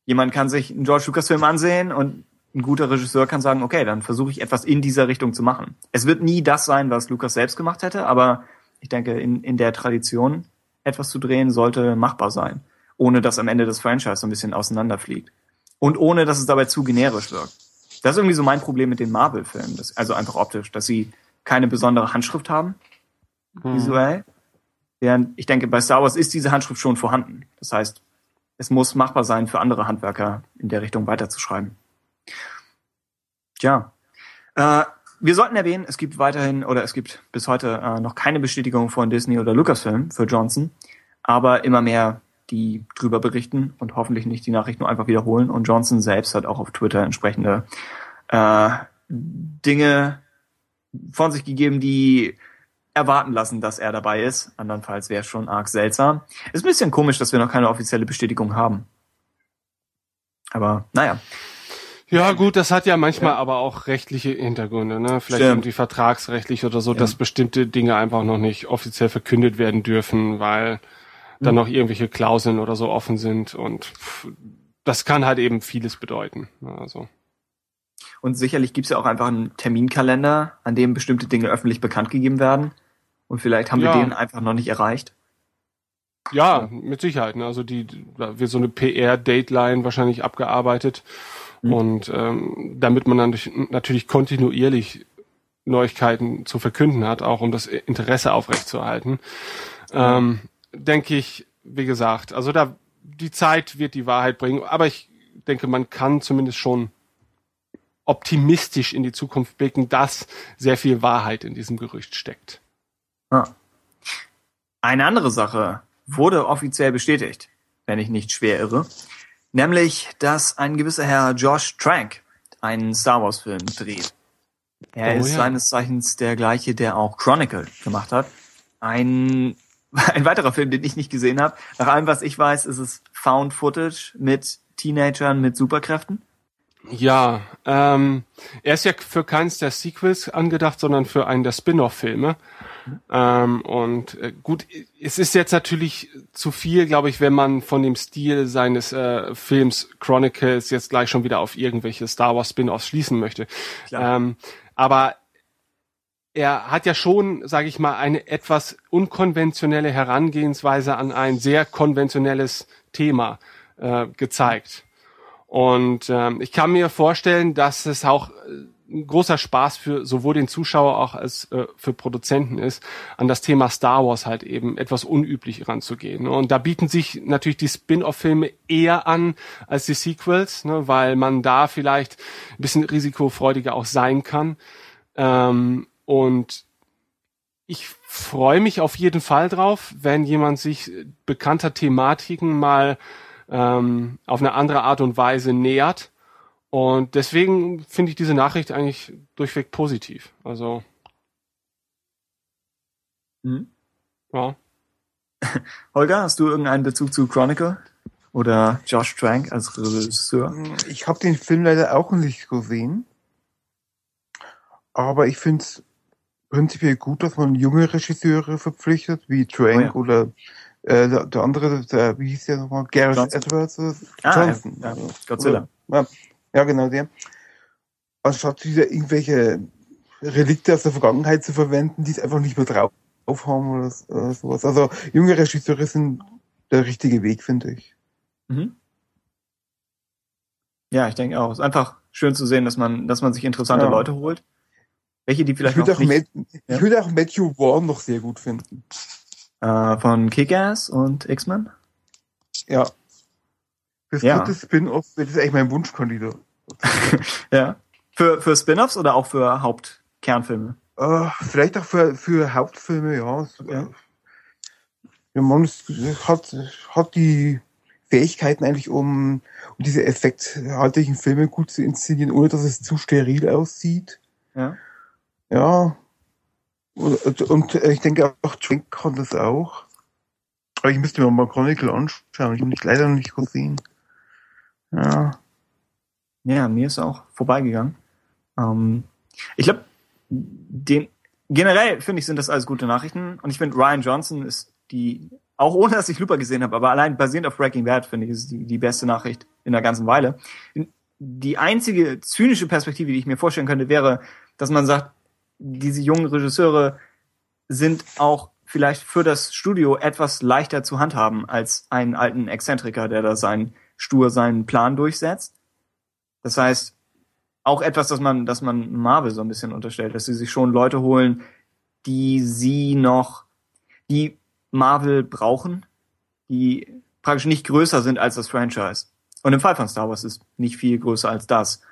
jemand kann sich einen George Lucas Film ansehen und ein guter Regisseur kann sagen, okay, dann versuche ich etwas in dieser Richtung zu machen. Es wird nie das sein, was Lucas selbst gemacht hätte, aber ich denke, in, in der Tradition etwas zu drehen sollte machbar sein, ohne dass am Ende das Franchise so ein bisschen auseinanderfliegt. Und ohne, dass es dabei zu generisch wirkt. Das ist irgendwie so mein Problem mit den Marvel-Filmen, also einfach optisch, dass sie keine besondere Handschrift haben, visuell. Während ich denke, bei Star Wars ist diese Handschrift schon vorhanden. Das heißt, es muss machbar sein für andere Handwerker in der Richtung weiterzuschreiben. Tja. Äh, wir sollten erwähnen, es gibt weiterhin oder es gibt bis heute äh, noch keine Bestätigung von Disney oder Lucasfilm für Johnson, aber immer mehr, die drüber berichten und hoffentlich nicht die Nachricht nur einfach wiederholen. Und Johnson selbst hat auch auf Twitter entsprechende äh, Dinge von sich gegeben, die erwarten lassen, dass er dabei ist. Andernfalls wäre es schon arg seltsam. Ist ein bisschen komisch, dass wir noch keine offizielle Bestätigung haben. Aber naja, Ja, gut, das hat ja manchmal aber auch rechtliche Hintergründe, ne? Vielleicht Stimmt. irgendwie vertragsrechtlich oder so, dass bestimmte Dinge einfach noch nicht offiziell verkündet werden dürfen, weil dann noch irgendwelche Klauseln oder so offen sind und das kann halt eben vieles bedeuten. ne, Also. Und sicherlich gibt's ja auch einfach einen Terminkalender, an dem bestimmte Dinge öffentlich bekannt gegeben werden. Und vielleicht haben Ja. wir den einfach noch nicht erreicht. Ja, mit Sicherheit. Ne? Also die, da wird so eine PR-Dateline wahrscheinlich abgearbeitet. Und ähm, damit man dann durch, natürlich kontinuierlich Neuigkeiten zu verkünden hat, auch um das Interesse aufrechtzuerhalten, ähm, denke ich, wie gesagt, also da die Zeit wird die Wahrheit bringen, aber ich denke, man kann zumindest schon optimistisch in die Zukunft blicken, dass sehr viel Wahrheit in diesem Gerücht steckt. Ja. Eine andere Sache wurde offiziell bestätigt, wenn ich nicht schwer irre. Nämlich, dass ein gewisser Herr Josh Trank einen Star Wars Film dreht. Er Oh ist ja. seines Zeichens der gleiche, der auch Chronicle gemacht hat. Ein, ein weiterer Film, den ich nicht gesehen habe. Nach allem, was ich weiß, ist es Found Footage mit Teenagern mit Superkräften. Ja, ähm, er ist ja für keins der Sequels angedacht, sondern für einen der Spin-off-Filme. Ähm, und äh, gut, es ist jetzt natürlich zu viel, glaube ich, wenn man von dem Stil seines äh, Films Chronicles jetzt gleich schon wieder auf irgendwelche Star Wars Spin-offs schließen möchte. Ähm, aber er hat ja schon, sage ich mal, eine etwas unkonventionelle Herangehensweise an ein sehr konventionelles Thema äh, gezeigt. Und ähm, ich kann mir vorstellen, dass es auch äh, ein großer Spaß für sowohl den Zuschauer auch als äh, für Produzenten ist, an das Thema Star Wars halt eben etwas unüblich ranzugehen. Und da bieten sich natürlich die Spin-off-Filme eher an als die Sequels, ne, weil man da vielleicht ein bisschen risikofreudiger auch sein kann. Ähm, und ich freue mich auf jeden Fall drauf, wenn jemand sich bekannter Thematiken mal ähm, auf eine andere Art und Weise nähert. Und deswegen finde ich diese Nachricht eigentlich durchweg positiv. Also, Mhm. ja. Holger, hast du irgendeinen Bezug zu Chronicle? Oder Josh Trank als Regisseur? Ich habe den Film leider auch nicht gesehen. Aber ich finde es prinzipiell gut, dass man junge Regisseure verpflichtet, wie Trank Oh ja. oder äh, der, der andere, der, wie hieß der nochmal? Gareth Johnson. Edwards? oder- Ah, Johnson. ja, also. Godzilla. Ja, ja, genau der. Anstatt wieder irgendwelche Relikte aus der Vergangenheit zu verwenden, die es einfach nicht mehr drauf haben oder, oder sowas. Also junge Regisseure sind der richtige Weg, finde ich. Mhm. Ja, ich denke auch. Es ist einfach schön zu sehen, dass man, dass man sich interessante Ja. Leute holt. Welche, die Ich vielleicht würde noch auch, nicht, Ja. ich würde auch Matthew Vaughn noch sehr gut finden. äh, von Kick-Ass und X-Men. Ja. Fürs Ja. dritte Spin-off das eigentlich mein Wunschkandidat. Ja. Für, für Spin-offs oder auch für Hauptkernfilme? Äh, vielleicht auch für, für Hauptfilme, ja. Ja. Der Mann ist, hat, hat die Fähigkeiten eigentlich, um, um diese effekthaltigen Filme gut zu inszenieren, ohne dass es zu steril aussieht. Ja. Ja. Und, ich denke auch, Trank kann das auch. Aber ich müsste mir mal Chronicle anschauen. Ich habe nicht leider noch nicht gesehen. Ja. Ja, mir ist auch vorbeigegangen. Ähm, ich glaube, den generell finde ich, sind das alles gute Nachrichten. Und ich finde, Ryan Johnson ist die, auch ohne dass ich Looper gesehen habe, aber allein basierend auf Breaking Bad, finde ich, ist die, die beste Nachricht in der ganzen Weile. Die einzige zynische Perspektive, die ich mir vorstellen könnte, wäre, dass man sagt, diese jungen Regisseure sind auch vielleicht für das Studio etwas leichter zu handhaben als einen alten Exzentriker, der da seinen stur seinen Plan durchsetzt. Das heißt, auch etwas, das man, das man Marvel so ein bisschen unterstellt, dass sie sich schon Leute holen, die sie noch, die Marvel brauchen, die praktisch nicht größer sind als das Franchise. Und im Fall von Star Wars ist nicht viel größer als das.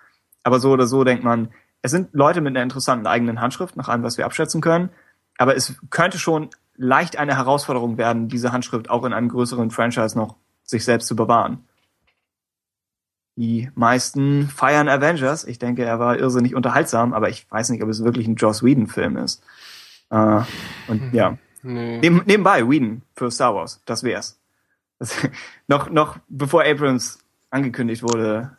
Aber so oder so denkt man, es sind Leute mit einer interessanten eigenen Handschrift, nach allem, was wir abschätzen können. Aber es könnte schon leicht eine Herausforderung werden, diese Handschrift auch in einem größeren Franchise noch sich selbst zu bewahren. Die meisten feiern Avengers. Ich denke, er war irrsinnig unterhaltsam, aber ich weiß nicht, ob es wirklich ein Joss Whedon-Film ist. Äh, und ja, Nee. Neben, nebenbei, Whedon für Star Wars, das wär's. Das, noch, noch bevor Abrams angekündigt wurde,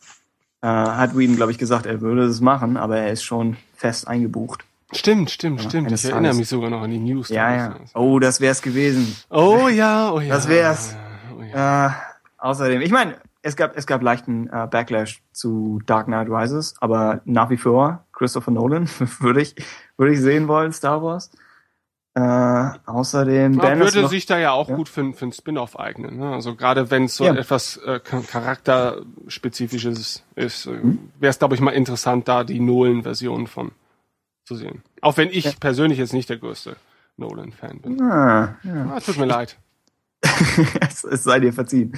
äh, hat Whedon, glaube ich, gesagt, er würde es machen, aber er ist schon fest eingebucht. Stimmt, stimmt, Ja, stimmt. Ich erinnere Tages. mich sogar noch an die News. Ja, ja. Oh, das wär's gewesen. Oh ja, oh ja. Das wär's. Oh, ja. Äh, außerdem, ich meine, es gab, es gab leichten äh, Backlash zu Dark Knight Rises, aber nach wie vor Christopher Nolan würde ich, würde ich sehen wollen, Star Wars. Äh, außerdem, Man Ben ist würde noch- sich da ja auch Ja. gut für, für ein Spin-off eignen. Ne? Also gerade wenn es so Ja. etwas äh, cha- charakterspezifisches ist, äh, Mhm. wäre es, glaube ich, mal interessant, da die Nolan-Version von zu sehen. Auch wenn ich Ja. persönlich jetzt nicht der größte Nolan-Fan bin. Ah, ja. Ah, tut mir leid. es, es sei dir verziehen.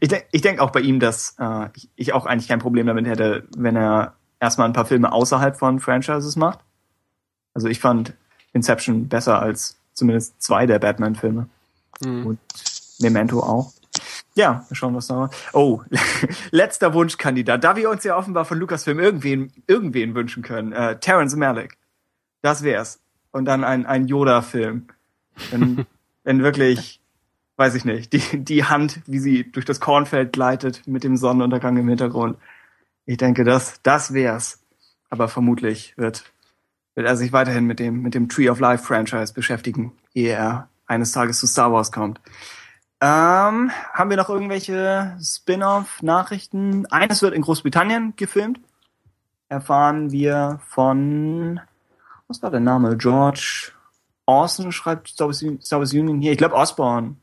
Ich denke ich denk auch bei ihm, dass äh, ich, ich auch eigentlich kein Problem damit hätte, wenn er erstmal ein paar Filme außerhalb von Franchises macht. Also ich fand Inception besser als zumindest zwei der Batman-Filme Hm. und Memento auch. Ja, wir schauen, was da war. Oh, letzter Wunschkandidat. Da wir uns ja offenbar von Lucasfilm irgendwen, irgendwen wünschen können. Äh, Terrence Malick. Das wär's. Und dann ein, ein Yoda-Film. Wenn, wenn wirklich, weiß ich nicht, die, die Hand, wie sie durch das Kornfeld gleitet mit dem Sonnenuntergang im Hintergrund. Ich denke, das, das wär's. Aber vermutlich wird, wird er sich weiterhin mit dem, mit dem Tree of Life Franchise beschäftigen, ehe er eines Tages zu Star Wars kommt. Ähm, haben wir noch irgendwelche Spin-off-Nachrichten? Eines wird in Großbritannien gefilmt. Erfahren wir von, was war der Name? George Orson schreibt Star Wars, Union hier. Ich glaube, Osborne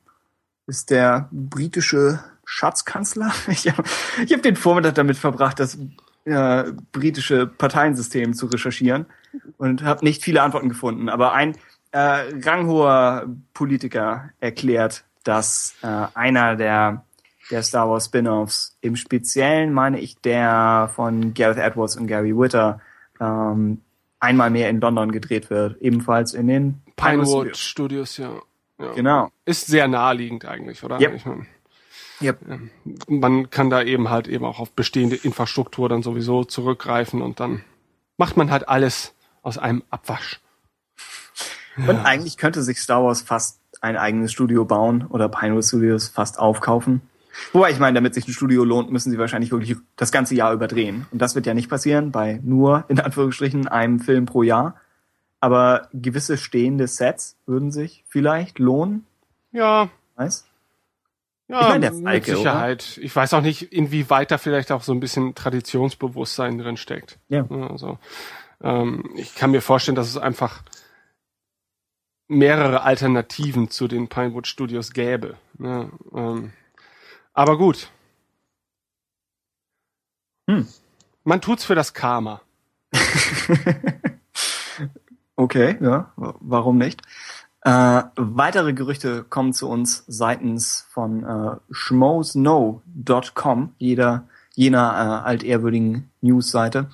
ist der britische Schatzkanzler. Ich habe hab den Vormittag damit verbracht, das äh, britische Parteiensystem zu recherchieren und habe nicht viele Antworten gefunden. Aber ein äh, ranghoher Politiker erklärt, dass äh, einer der der Star Wars Spin-offs, im Speziellen meine ich der von Gareth Edwards und Gary Witter, ähm, einmal mehr in London gedreht wird, ebenfalls in den Pinewood Studios, ja. ja. Genau. Ist sehr naheliegend eigentlich, oder? Yep. Ich mein, Yep. man kann da eben halt eben auch auf bestehende Infrastruktur dann sowieso zurückgreifen und dann macht man halt alles aus einem Abwasch. Und eigentlich könnte sich Star Wars fast ein eigenes Studio bauen oder Pinewood Studios fast aufkaufen. Wobei ich meine, damit sich ein Studio lohnt, müssen sie wahrscheinlich wirklich das ganze Jahr überdrehen. Und das wird ja nicht passieren bei nur, in Anführungsstrichen, einem Film pro Jahr. Aber gewisse stehende Sets würden sich vielleicht lohnen. Ja, Weißt? ja, Ich meine, der mit Falke, Sicherheit. Ich weiß auch nicht, inwieweit da vielleicht auch so ein bisschen Traditionsbewusstsein drin steckt. Ja. Also, ähm, ich kann mir vorstellen, dass es einfach mehrere Alternativen zu den Pinewood Studios gäbe. Ne? Ähm, aber gut. Hm. Man tut's für das Karma. Okay, ja, warum nicht? Äh, weitere Gerüchte kommen zu uns seitens von äh, schmosno.com, jeder jener äh, altehrwürdigen Newsseite.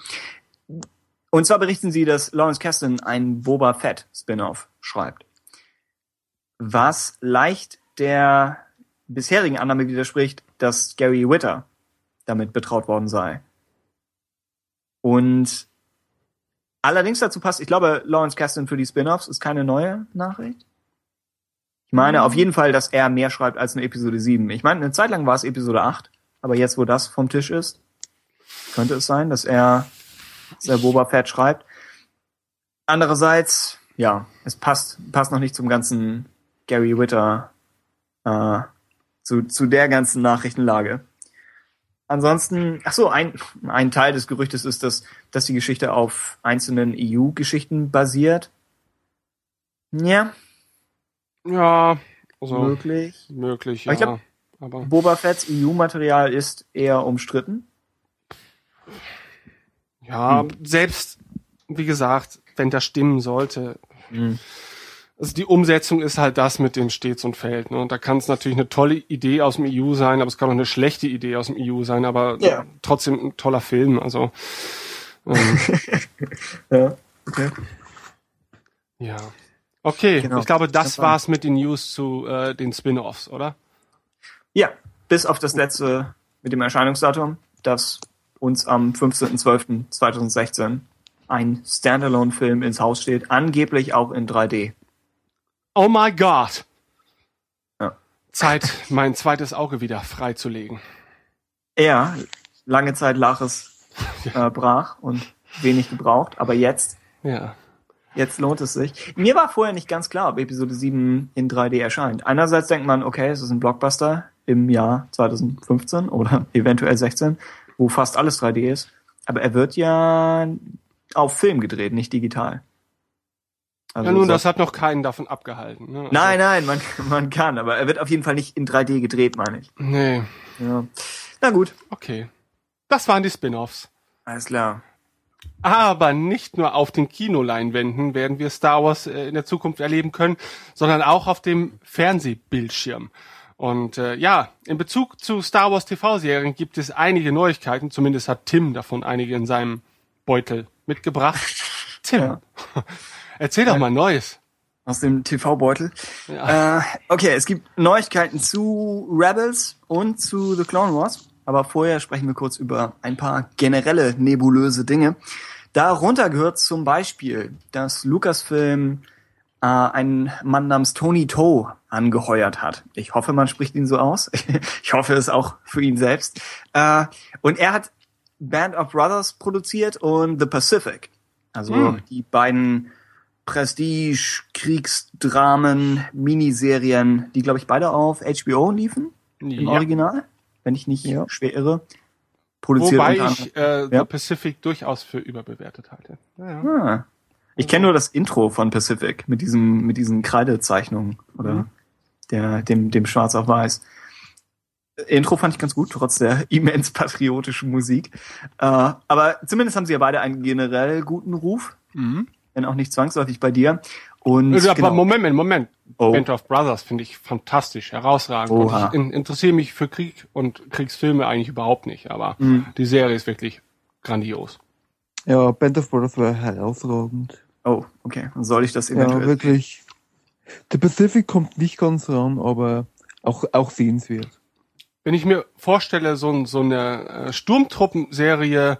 Und zwar berichten sie, dass Lawrence Kasdan ein Boba Fett Spin-off schreibt. Was leicht der bisherigen Annahme widerspricht, dass Gary Witter damit betraut worden sei. Und allerdings dazu passt, ich glaube, Lawrence Kasdan für die Spin-offs ist keine neue Nachricht. Ich meine auf jeden Fall, dass er mehr schreibt als eine Episode 7. Ich meine, eine Zeit lang war es Episode 8, aber jetzt, wo das vom Tisch ist, könnte es sein, dass er, dass er Boba Fett schreibt. Andererseits, ja, es passt, passt noch nicht zum ganzen Gary Witter, äh, zu, zu der ganzen Nachrichtenlage. Ansonsten, ach so, ein, ein Teil des Gerüchtes ist, dass, dass die Geschichte auf einzelnen EU-Geschichten basiert. Ja, Ja, also möglich. möglich, Aber ja. ich glaub- aber Boba Fetts EU-Material ist eher umstritten. Ja, Hm. selbst, wie gesagt, wenn das stimmen sollte, also die Umsetzung ist halt das mit dem Stets und Fällt. Ne? Und da kann es natürlich eine tolle Idee aus dem EU sein, aber es kann auch eine schlechte Idee aus dem EU sein, aber Ja. trotzdem ein toller Film. Also ähm, Ja, okay. ja. Okay, Genau. ich glaube, das Das war- war's mit den News zu äh, den Spin-offs, oder? Ja, bis auf das letzte mit dem Erscheinungsdatum, das uns am 15.12.2016 ein Standalone-Film ins Haus steht, angeblich auch in 3D. Oh my God! Ja. Zeit, mein zweites Auge wieder freizulegen. Ja, lange Zeit lag es äh, brach und wenig gebraucht, aber jetzt, Ja. jetzt lohnt es sich. Mir war vorher nicht ganz klar, ob Episode 7 in 3D erscheint. Einerseits denkt man, okay, es ist ein Blockbuster im Jahr 2015 oder eventuell 16, wo fast alles 3D ist, aber er wird ja auf Film gedreht, nicht digital. Also Ja, nun, das hat noch keinen davon abgehalten. Ne? Also, Nein, nein, man, man kann, aber er wird auf jeden Fall nicht in 3D gedreht, meine ich. Nee, Ja. Na gut, okay. Das waren die Spin-offs. alles klar. Aber nicht nur auf den Kinoleinwänden werden wir Star Wars äh, in der Zukunft erleben können, sondern auch auf dem Fernsehbildschirm. Und äh, ja, in Bezug zu Star Wars TV-Serien gibt es einige Neuigkeiten. Zumindest hat Tim davon einige in seinem Beutel mitgebracht. Tim, Ja. erzähl doch mal Neues. aus dem TV-Beutel. Ja. Äh, okay, es gibt Neuigkeiten zu Rebels und zu The Clone Wars. Aber vorher sprechen wir kurz über ein paar generelle nebulöse Dinge. Darunter gehört zum Beispiel, dass Lucasfilm äh, einen Mann namens Tony Toe angeheuert hat. Ich hoffe, man spricht ihn so aus. ich hoffe es auch für ihn selbst. Äh, und er hat Band of Brothers produziert und The Pacific. Also Hm. die beiden Prestige, Kriegsdramen, Miniserien, die, glaube ich, beide auf HBO liefen im Ja. Original, wenn ich nicht Ja. schwer irre. Produziert Wobei ich äh, Ja. The Pacific durchaus für überbewertet halte. Ah. Ich kenne nur das Intro von Pacific mit diesem mit diesen Kreidezeichnungen oder Mhm. Der dem dem Schwarz auf Weiß. Intro fand ich ganz gut, trotz der immens patriotischen Musik. Äh, aber zumindest haben sie ja beide einen generell guten Ruf, Mhm. wenn auch nicht zwangsläufig bei dir. Und Ja, genau. aber Moment, Moment. Oh. Band of Brothers finde ich fantastisch, herausragend. Oha. Und ich in, interessiere mich für Krieg und Kriegsfilme eigentlich überhaupt nicht, aber Mhm. die Serie ist wirklich grandios. Ja, Band of Brothers war herausragend. Oh, okay. Dann soll ich das Ja, eventuell. wirklich. The Pacific kommt nicht ganz ran, aber auch, auch sehenswert. Wenn ich mir vorstelle, so, so eine äh, Sturmtruppenserie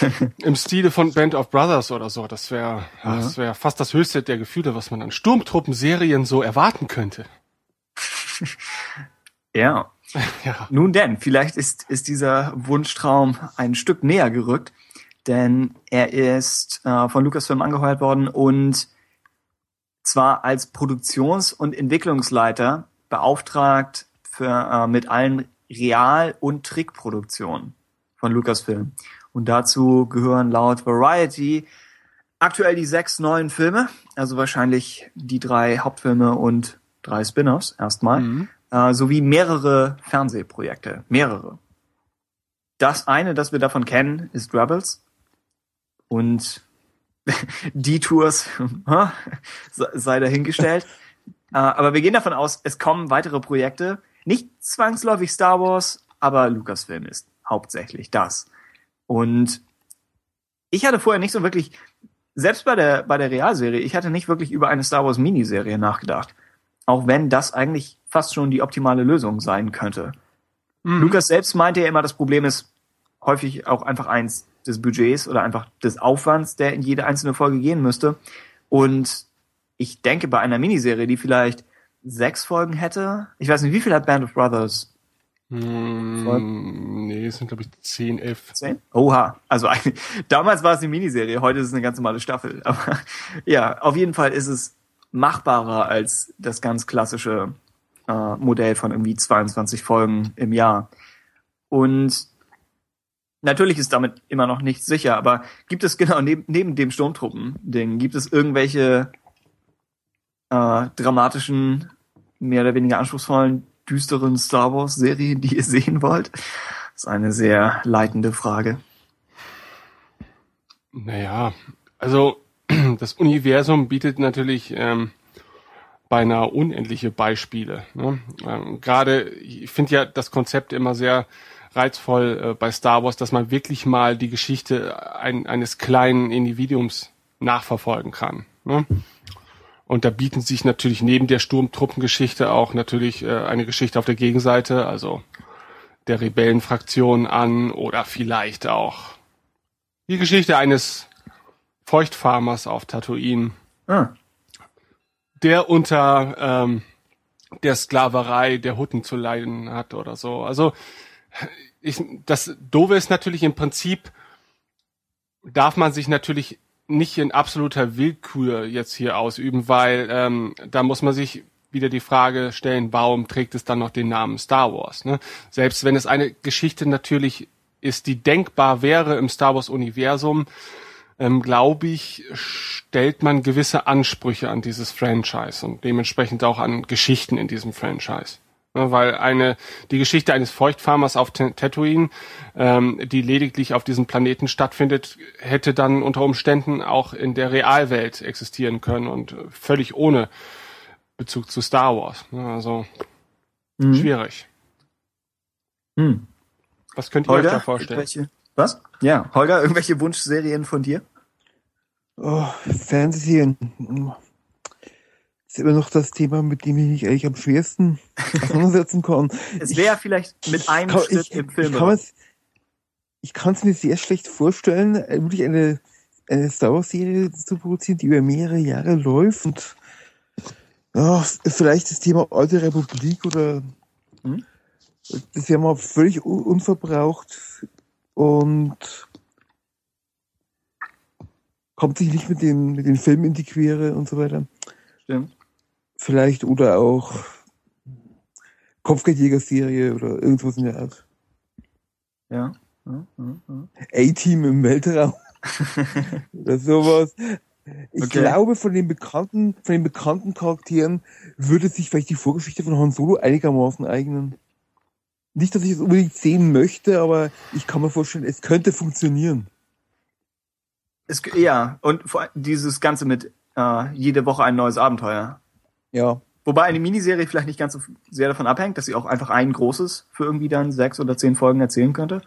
im Stile von Band of Brothers oder so, das wäre das wäre fast das höchste der Gefühle, was man an Sturmtruppenserien so erwarten könnte. ja. Ja. Nun denn, vielleicht ist, ist dieser Wunschtraum ein Stück näher gerückt, denn er ist äh, von Lucasfilm angeheuert worden und zwar als Produktions- und Entwicklungsleiter beauftragt für, äh, mit allen Real- und Trickproduktionen von Lucasfilm. Und dazu gehören laut Variety aktuell die sechs neuen Filme, also wahrscheinlich die drei Hauptfilme und drei Spin-offs erstmal Mhm. äh, sowie mehrere Fernsehprojekte. Mehrere. Das eine, das wir davon kennen, ist Rebels. Und die Tours se- sei dahingestellt. äh, aber wir gehen davon aus, es kommen weitere Projekte. Nicht zwangsläufig Star Wars, aber Lucasfilm ist hauptsächlich das. Und ich hatte vorher nicht so wirklich, selbst bei der, bei der Realserie, ich hatte nicht wirklich über eine Star Wars Miniserie nachgedacht. Auch wenn das eigentlich fast schon die optimale Lösung sein könnte. Mhm. Lukas selbst meinte ja immer, das Problem ist häufig auch einfach eins des Budgets oder einfach des Aufwands, der in jede einzelne Folge gehen müsste. Und ich denke, bei einer Miniserie, die vielleicht sechs Folgen hätte, ich weiß nicht, wie viel hat Band of Brothers? Mm, nee, es sind glaube ich 10, 11. Zehn? Oha, also damals war es eine Miniserie, heute ist es eine ganz normale Staffel. Aber ja, auf jeden Fall ist es machbarer als das ganz klassische äh, Modell von irgendwie 22 Folgen im Jahr. Und natürlich ist damit immer noch nichts sicher, aber gibt es genau neben, neben dem Sturmtruppen-Ding, gibt es irgendwelche äh, dramatischen, mehr oder weniger anspruchsvollen, düsteren Star Wars-Serien, die ihr sehen wollt? Das ist eine sehr leitende Frage. Naja, also das Universum bietet natürlich ähm, beinahe unendliche Beispiele. Ne? Ähm, Gerade, ich finde ja das Konzept immer sehr reizvoll äh, bei Star Wars, dass man wirklich mal die Geschichte ein, eines kleinen Individuums nachverfolgen kann. Ne? Und da bieten sich natürlich neben der Sturmtruppengeschichte auch natürlich äh, eine Geschichte auf der Gegenseite, also der Rebellenfraktion an oder vielleicht auch die Geschichte eines Feuchtfarmers auf Tatooine, Ah, der unter ähm, der Sklaverei der Hutten zu leiden hat oder so. Also ich, das Doofe ist natürlich im Prinzip, darf man sich natürlich nicht in absoluter Willkür jetzt hier ausüben, weil ähm, da muss man sich wieder die Frage stellen, warum trägt es dann noch den Namen Star Wars? Ne? Selbst wenn es eine Geschichte natürlich ist, die denkbar wäre im Star Wars Universum, ähm, glaube ich, stellt man gewisse Ansprüche an dieses Franchise und dementsprechend auch an Geschichten in diesem Franchise. Ne, weil eine, die Geschichte eines Feuchtfarmers auf Tatooine, ähm, die lediglich auf diesem Planeten stattfindet, hätte dann unter Umständen auch in der Realwelt existieren können und äh, völlig ohne Bezug zu Star Wars. Ne, Also mhm. schwierig. Hm. Was könnt ihr euch da Holger, vorstellen? was? Ja, Holger, irgendwelche Wunschserien von dir? Oh, Fernsehserien. Ist immer noch das Thema, mit dem ich mich eigentlich am schwersten auseinandersetzen kann. Es wäre vielleicht mit einem kann, Schritt ich, im Film. ich kann es mir sehr schlecht vorstellen, äh, wirklich eine, eine Star Wars Serie zu produzieren, die über mehrere Jahre läuft und f- vielleicht das Thema Alte Republik oder Hm? das wäre mal völlig un unverbraucht und kommt sich nicht mit den, mit den Filmen in die Quere und so weiter. Stimmt. Vielleicht oder auch Kopfgeldjäger-Serie oder irgendwas in der Art. Ja. Ja, ja, ja. A-Team im Weltraum oder sowas. Ich Okay. glaube, von den bekannten, von den bekannten Charakteren würde sich vielleicht die Vorgeschichte von Han Solo einigermaßen eignen. Nicht, dass ich es unbedingt sehen möchte, aber ich kann mir vorstellen, es könnte funktionieren. Es, ja, und dieses Ganze mit äh, jede Woche ein neues Abenteuer. Ja. Wobei eine Miniserie vielleicht nicht ganz so sehr davon abhängt, dass sie auch einfach ein großes für irgendwie dann sechs oder zehn Folgen erzählen könnte.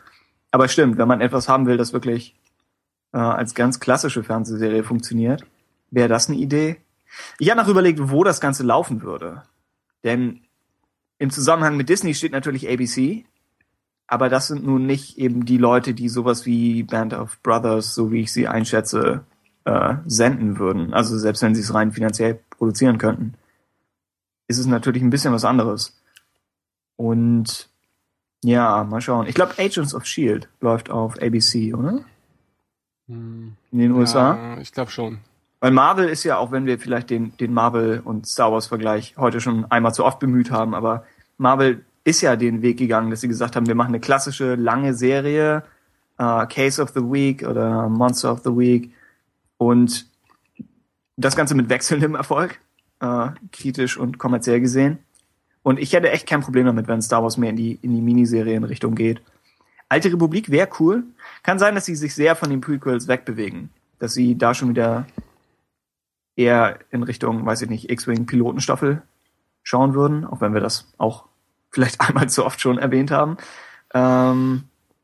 Aber stimmt, wenn man etwas haben will, das wirklich äh, als ganz klassische Fernsehserie funktioniert, wäre das eine Idee. Ich habe noch überlegt, wo das Ganze laufen würde. Denn im Zusammenhang mit Disney steht natürlich ABC, aber das sind nun nicht eben die Leute, die sowas wie Band of Brothers, so wie ich sie einschätze, äh, senden würden. Also selbst wenn sie es rein finanziell produzieren könnten ist es natürlich ein bisschen was anderes. Und ja, mal schauen. Ich glaube, Agents of Shield läuft auf ABC, oder? Hm. In den USA. Ja, ich glaube schon. Weil Marvel ist ja, auch wenn wir vielleicht den, den Marvel und Star Wars Vergleich heute schon einmal zu oft bemüht haben, aber Marvel ist ja den Weg gegangen, dass sie gesagt haben, wir machen eine klassische lange Serie, äh, Case of the Week oder Monster of the Week und das Ganze mit wechselndem Erfolg, äh, kritisch und kommerziell gesehen. Und ich hätte echt kein Problem damit, wenn Star Wars mehr in die, in die Miniserien-Richtung geht. Alte Republik wäre cool. Kann sein, dass sie sich sehr von den Prequels wegbewegen. Dass sie da schon wieder eher in Richtung, weiß ich nicht, X-Wing Pilotenstaffel schauen würden, auch wenn wir das auch vielleicht einmal zu oft schon erwähnt haben. Ähm,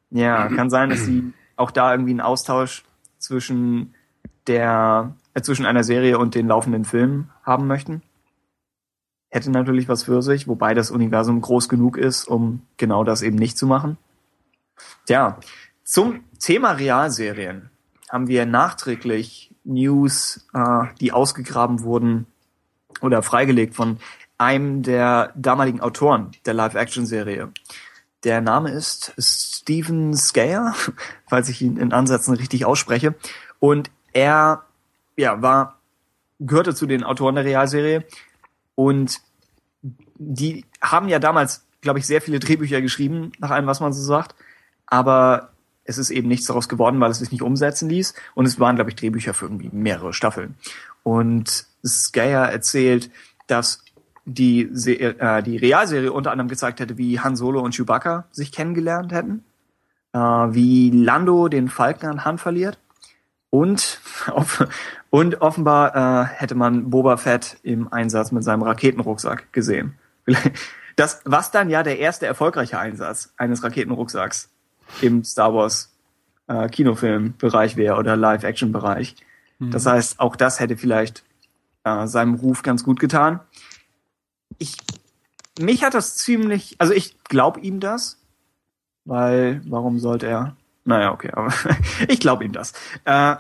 ja, kann sein, dass sie auch da irgendwie einen Austausch zwischen der, äh, zwischen einer Serie und den laufenden Filmen haben möchten. Hätte natürlich was für sich, wobei das Universum groß genug ist, um genau das eben nicht zu machen. Tja, zum Thema Realserien haben wir nachträglich News, äh, die ausgegraben wurden oder freigelegt von einem der damaligen Autoren der Live-Action-Serie. Der Name ist Steven Scayer, falls ich ihn in Ansätzen richtig ausspreche. Und er ja, war, gehörte zu den Autoren der Realserie. Und die haben ja damals, glaube ich, sehr viele Drehbücher geschrieben, nach allem, was man so sagt. Aber es ist eben nichts daraus geworden, weil es sich nicht umsetzen ließ. Und es waren, glaube ich, Drehbücher für irgendwie mehrere Staffeln. Und Scayer erzählt, dass die, äh, die Realserie unter anderem gezeigt hätte, wie Han Solo und Chewbacca sich kennengelernt hätten, äh, wie Lando den Falken an Han verliert und, und offenbar äh, hätte man Boba Fett im Einsatz mit seinem Raketenrucksack gesehen. Das, was dann ja der erste erfolgreiche Einsatz eines Raketenrucksacks im Star Wars äh, Kinofilmbereich wäre oder Live-Action-Bereich. Das heißt, auch das hätte vielleicht äh, seinem Ruf ganz gut getan. Ich, mich hat das ziemlich, also ich glaube ihm das, weil warum sollte er? Naja, okay, aber ich glaube ihm das. Äh,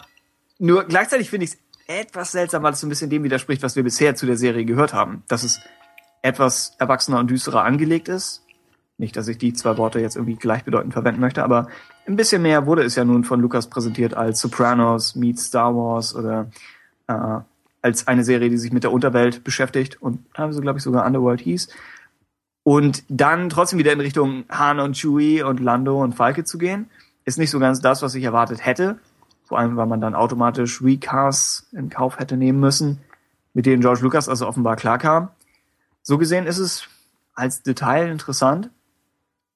nur gleichzeitig finde ich es etwas seltsam, weil es so ein bisschen dem widerspricht, was wir bisher zu der Serie gehört haben. Dass es etwas erwachsener und düsterer angelegt ist. Nicht, dass ich die zwei Worte jetzt irgendwie gleichbedeutend verwenden möchte, aber ein bisschen mehr wurde es ja nun von Lukas präsentiert als Sopranos meets Star Wars oder äh, als eine Serie, die sich mit der Unterwelt beschäftigt und teilweise, glaube ich, sogar Underworld hieß. Und dann trotzdem wieder in Richtung Han und Chewie und Lando und Falke zu gehen, ist nicht so ganz das, was ich erwartet hätte. Vor allem, weil man dann automatisch Recasts in Kauf hätte nehmen müssen, mit denen George Lucas also offenbar klarkam. So gesehen ist es als Detail interessant,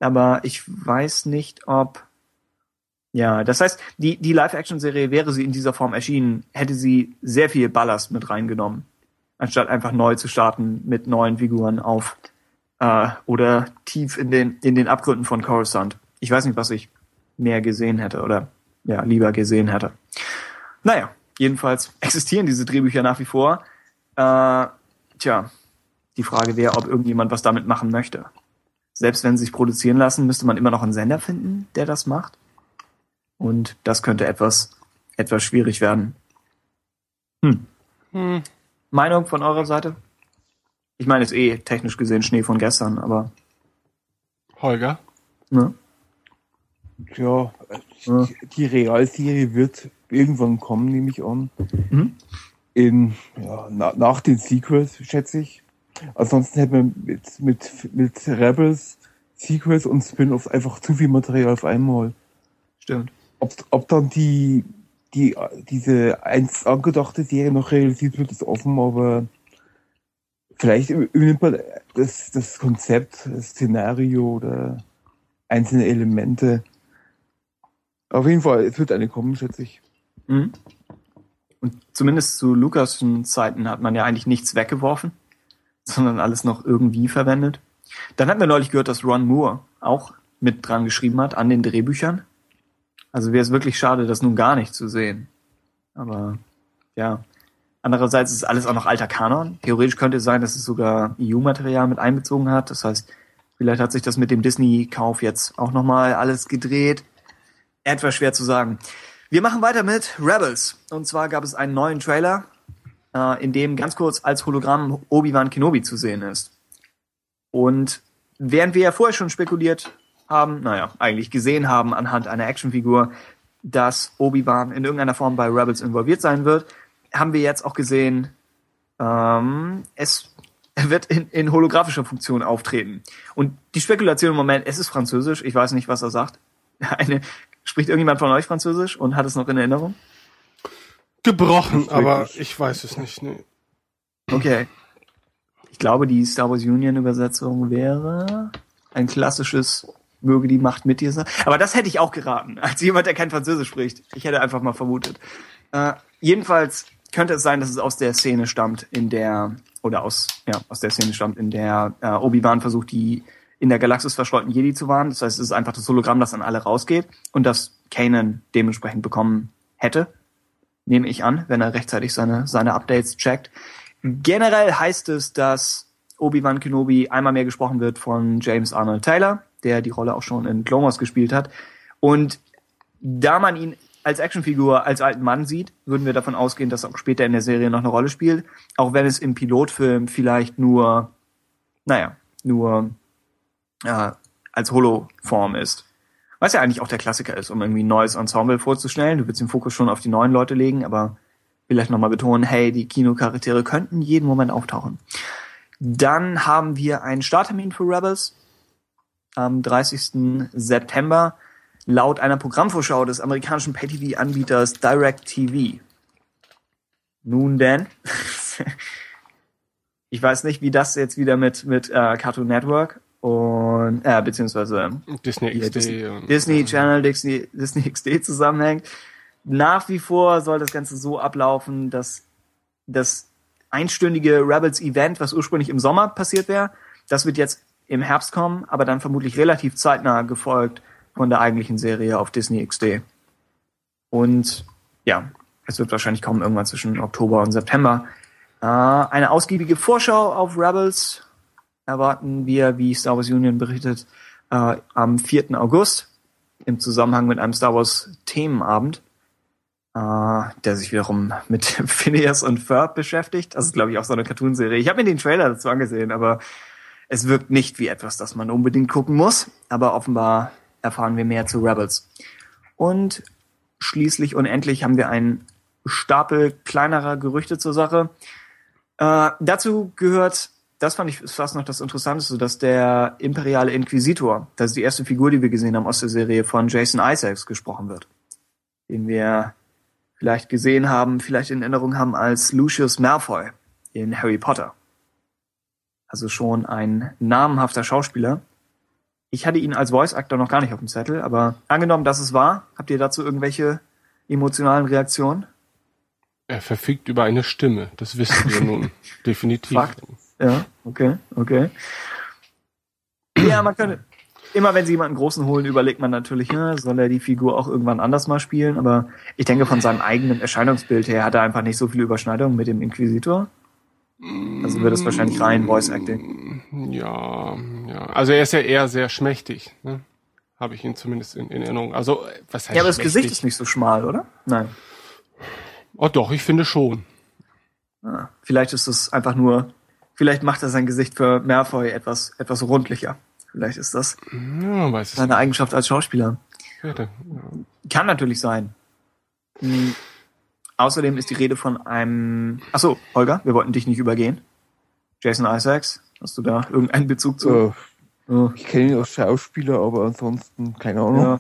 aber ich weiß nicht, ob ja, das heißt, die, die Live-Action-Serie wäre sie in dieser Form erschienen, hätte sie sehr viel Ballast mit reingenommen, anstatt einfach neu zu starten mit neuen Figuren auf äh, oder tief in den, in den Abgründen von Coruscant. Ich weiß nicht, was ich mehr gesehen hätte oder ja, lieber gesehen hätte. Naja, jedenfalls existieren diese Drehbücher nach wie vor. Äh, Tja, die Frage wäre, ob irgendjemand was damit machen möchte. Selbst wenn sie sich produzieren lassen, müsste man immer noch einen Sender finden, der das macht. Und das könnte etwas, etwas schwierig werden. Hm. Hm. Meinung von eurer Seite? Ich meine, ist eh technisch gesehen Schnee von gestern, aber Holger? ne? Ja, Ja. die Realserie wird irgendwann kommen, nehme ich an. Mhm. In, ja, na, nach den Sequels, schätze ich. Ansonsten hätte man mit, mit, mit Rebels, Sequels und Spin-offs einfach zu viel Material auf einmal. Stimmt. Ob, ob dann die, die, diese einst angedachte Serie noch realisiert wird, ist offen, aber vielleicht übernimmt man das, das Konzept, das Szenario oder einzelne Elemente. Auf jeden Fall, es wird eine kommen, schätze ich. Mhm. Und zumindest zu Lukas Zeiten hat man ja eigentlich nichts weggeworfen, sondern alles noch irgendwie verwendet. Dann hatten wir neulich gehört, dass Ron Moore auch mit dran geschrieben hat an den Drehbüchern. Also wäre es wirklich schade, das nun gar nicht zu sehen. Aber ja. Andererseits ist alles auch noch alter Kanon. Theoretisch könnte es sein, dass es sogar EU-Material mit einbezogen hat. Das heißt, vielleicht hat sich das mit dem Disney-Kauf jetzt auch nochmal alles gedreht. Etwas schwer zu sagen. Wir machen weiter mit Rebels. Und zwar gab es einen neuen Trailer, äh, in dem ganz kurz als Hologramm Obi-Wan Kenobi zu sehen ist. Und während wir ja vorher schon spekuliert haben, naja, eigentlich gesehen haben anhand einer Actionfigur, dass Obi-Wan in irgendeiner Form bei Rebels involviert sein wird, haben wir jetzt auch gesehen, ähm, es wird in, in holographischer Funktion auftreten. Und die Spekulation im Moment, es ist Französisch, ich weiß nicht, was er sagt. Eine, spricht irgendjemand von euch Französisch und hat es noch in Erinnerung? Gebrochen, aber ich weiß es nicht. Nee. Okay. Ich glaube, die Star Wars Union Übersetzung wäre ein klassisches Möge die Macht mit dir sein. Aber das hätte ich auch geraten, als jemand, der kein Französisch spricht. Ich hätte einfach mal vermutet. Äh, jedenfalls könnte es sein, dass es aus der Szene stammt, in der, oder aus, ja, aus der Szene stammt, in der äh, Obi-Wan versucht, die in der Galaxis verstreuten Jedi zu warnen. Das heißt, es ist einfach das Hologramm, das an alle rausgeht und das Kanan dementsprechend bekommen hätte nehme ich an, wenn er rechtzeitig seine, seine Updates checkt. Generell heißt es, dass Obi-Wan Kenobi einmal mehr gesprochen wird von James Arnold Taylor, der die Rolle auch schon in Clone Wars gespielt hat. Und da man ihn als Actionfigur, als alten Mann sieht, würden wir davon ausgehen, dass er auch später in der Serie noch eine Rolle spielt. Auch wenn es im Pilotfilm vielleicht nur, naja, nur äh, als Holo-Form ist. Was ja eigentlich auch der Klassiker ist, um irgendwie ein neues Ensemble vorzustellen. Du willst den Fokus schon auf die neuen Leute legen, aber vielleicht nochmal betonen, hey, die Kinocharaktere könnten jeden Moment auftauchen. Dann haben wir einen Starttermin für Rebels am 30. September laut einer Programmvorschau des amerikanischen Pay-TV-Anbieters DirecTV. Nun denn, ich weiß nicht, wie das jetzt wieder mit, mit äh, Cartoon Network und äh, beziehungsweise Disney hier XD. Disney, und, Disney Channel, Disney, Disney XD zusammenhängt. Nach wie vor soll das Ganze so ablaufen, dass das einstündige Rebels Event, was ursprünglich im Sommer passiert wäre, das wird jetzt im Herbst kommen, aber dann vermutlich relativ zeitnah gefolgt von der eigentlichen Serie auf Disney XD. Und ja, es wird wahrscheinlich kommen irgendwann zwischen Oktober und September. Äh, eine ausgiebige Vorschau auf Rebels erwarten wir, wie Star Wars Union berichtet, äh, am 4. August im Zusammenhang mit einem Star Wars Themenabend, äh, der sich wiederum mit Phineas und Ferb beschäftigt. Das ist, glaube ich, auch so eine Cartoonserie. Ich habe mir den Trailer dazu angesehen, aber es wirkt nicht wie etwas, das man unbedingt gucken muss. Aber offenbar erfahren wir mehr zu Rebels. Und schließlich und endlich haben wir einen Stapel kleinerer Gerüchte zur Sache. Äh, dazu gehört, das fand ich fast noch das Interessanteste, dass der imperiale Inquisitor, das ist die erste Figur, die wir gesehen haben aus der Serie, von Jason Isaacs gesprochen wird. Den wir vielleicht gesehen haben, vielleicht in Erinnerung haben als Lucius Malfoy in Harry Potter. Also schon ein namhafter Schauspieler. Ich hatte ihn als Voice Actor noch gar nicht auf dem Zettel, aber angenommen, dass es war, habt ihr dazu irgendwelche emotionalen Reaktionen? Er verfügt über eine Stimme, das wissen wir nun. Definitiv. Fakt. Ja, okay, okay. Ja, man könnte. Immer wenn sie jemanden großen holen, überlegt man natürlich, ja, soll er die Figur auch irgendwann anders mal spielen. Aber ich denke, von seinem eigenen Erscheinungsbild her hat er einfach nicht so viele Überschneidungen mit dem Inquisitor. Also wird es wahrscheinlich rein Voice Acting. Ja, ja. Also er ist ja eher sehr schmächtig, ne? Habe ich ihn zumindest in, in Erinnerung. Also, was heißt Ja, aber das schmächtig? Gesicht ist nicht so schmal, oder? Nein. Oh doch, ich finde schon. Ah, vielleicht ist es einfach nur, vielleicht macht er sein Gesicht für Malfoy etwas, etwas rundlicher. Vielleicht ist das Ja, weiß seine Eigenschaft als Schauspieler. nicht. Ja, Kann natürlich sein. Hm. Außerdem ist die Rede von einem. Achso, Holger, wir wollten dich nicht übergehen. Jason Isaacs, hast du da irgendeinen Bezug zu? Ja. ich kenne ihn als Schauspieler, aber ansonsten keine Ahnung. Ja.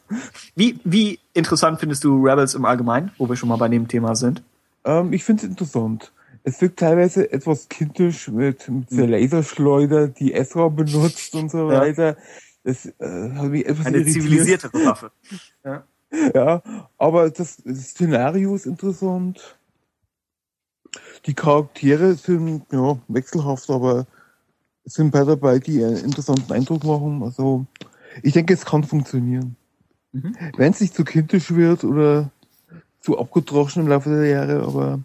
Wie, wie interessant findest du Rebels im Allgemeinen, wo wir schon mal bei dem Thema sind? Ähm, ich finde es interessant. Es wirkt teilweise etwas kindisch mit, mit der Laserschleuder, die Ezra benutzt und so Ja. weiter. Das äh, hat mich etwas Eine irritiert. zivilisiertere Waffe. Ja, aber das, das Szenario ist interessant. Die Charaktere sind ja wechselhaft, aber es sind paar dabei, die einen interessanten Eindruck machen. Also ich denke, es kann funktionieren. Mhm. Wenn es nicht zu kindisch wird oder zu abgedroschen im Laufe der Jahre, aber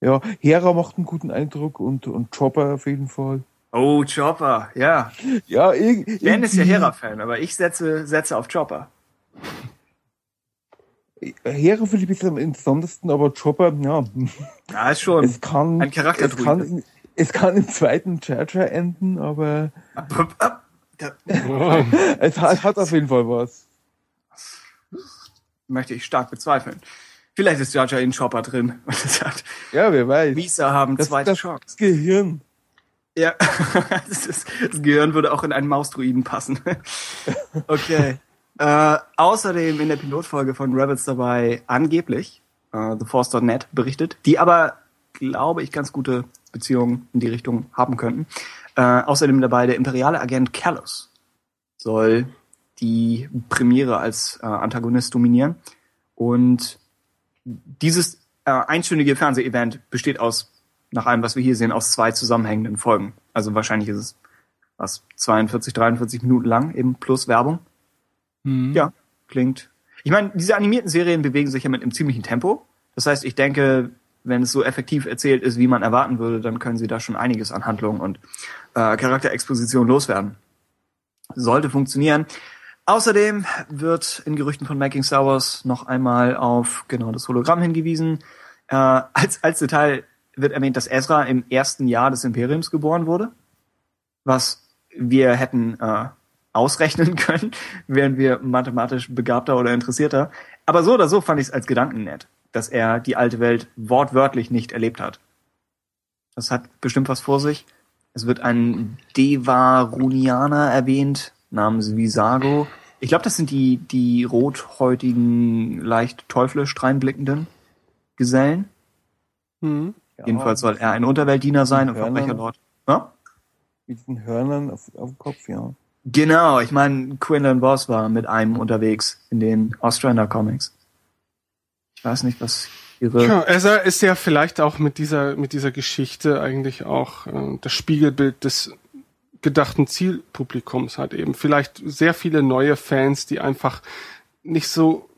ja, Hera macht einen guten Eindruck und, und Chopper auf jeden Fall. Oh, Chopper, ja. Ja, irg Dan ist ja irgendwie- Hera-Fan, aber ich setze, setze auf Chopper. Hera finde ich ein bisschen am interessantesten, aber Chopper, ja, Ja, ist schon. es kann, ein Charakter es kann, es kann im zweiten Charger enden, aber es hat, hat auf jeden Fall was. Möchte ich stark bezweifeln. Vielleicht ist Jar Jar in Chopper drin und er sagt, Ja, wer weiß. Visa haben Das, zweite das, Chance. das Gehirn. Ja, das, ist, das Gehirn würde auch in einen Mausdruiden passen. okay. Äh, außerdem in der Pilotfolge von Rebels dabei angeblich äh, TheForce.net berichtet, die aber, glaube ich, ganz gute Beziehungen in die Richtung haben könnten. Äh, außerdem dabei der imperiale Agent Callus soll die Premiere als äh, Antagonist dominieren. Und dieses äh, einstündige Fernsehevent besteht aus, nach allem, was wir hier sehen, aus zwei zusammenhängenden Folgen. Also wahrscheinlich ist es was 42, 43 Minuten lang, eben plus Werbung. Hm. Ja, klingt. Ich meine, diese animierten Serien bewegen sich ja mit einem ziemlichen Tempo. Das heißt, ich denke, wenn es so effektiv erzählt ist, wie man erwarten würde, dann können sie da schon einiges an Handlung und äh, Charakterexposition loswerden. Sollte funktionieren. Außerdem wird in Gerüchten von Making Star Wars noch einmal auf genau das Hologramm hingewiesen. Äh, als, als Detail wird erwähnt, dass Ezra im ersten Jahr des Imperiums geboren wurde, was wir hätten äh, ausrechnen können, wären wir mathematisch begabter oder interessierter. Aber so oder so fand ich es als Gedanken nett, dass er die alte Welt wortwörtlich nicht erlebt hat. Das hat bestimmt was vor sich. Es wird ein Devarunianer erwähnt, namens Visago. Ich glaube, das sind die, die rothäutigen, leicht teuflisch dreinblickenden Gesellen. Hm. Jedenfalls soll er ein Unterweltdiener sein und. Verbrecherlord. Ja? Mit diesen Hörnern auf, auf dem Kopf, ja. Genau, ich meine, Quinlan Voss war mit einem unterwegs in den Ostrander Comics. Ich weiß nicht, was ihre. Ja, Ezra ist ja vielleicht auch mit dieser, mit dieser Geschichte eigentlich auch äh, das Spiegelbild des gedachten Zielpublikums hat eben. Vielleicht sehr viele neue Fans, die einfach nicht so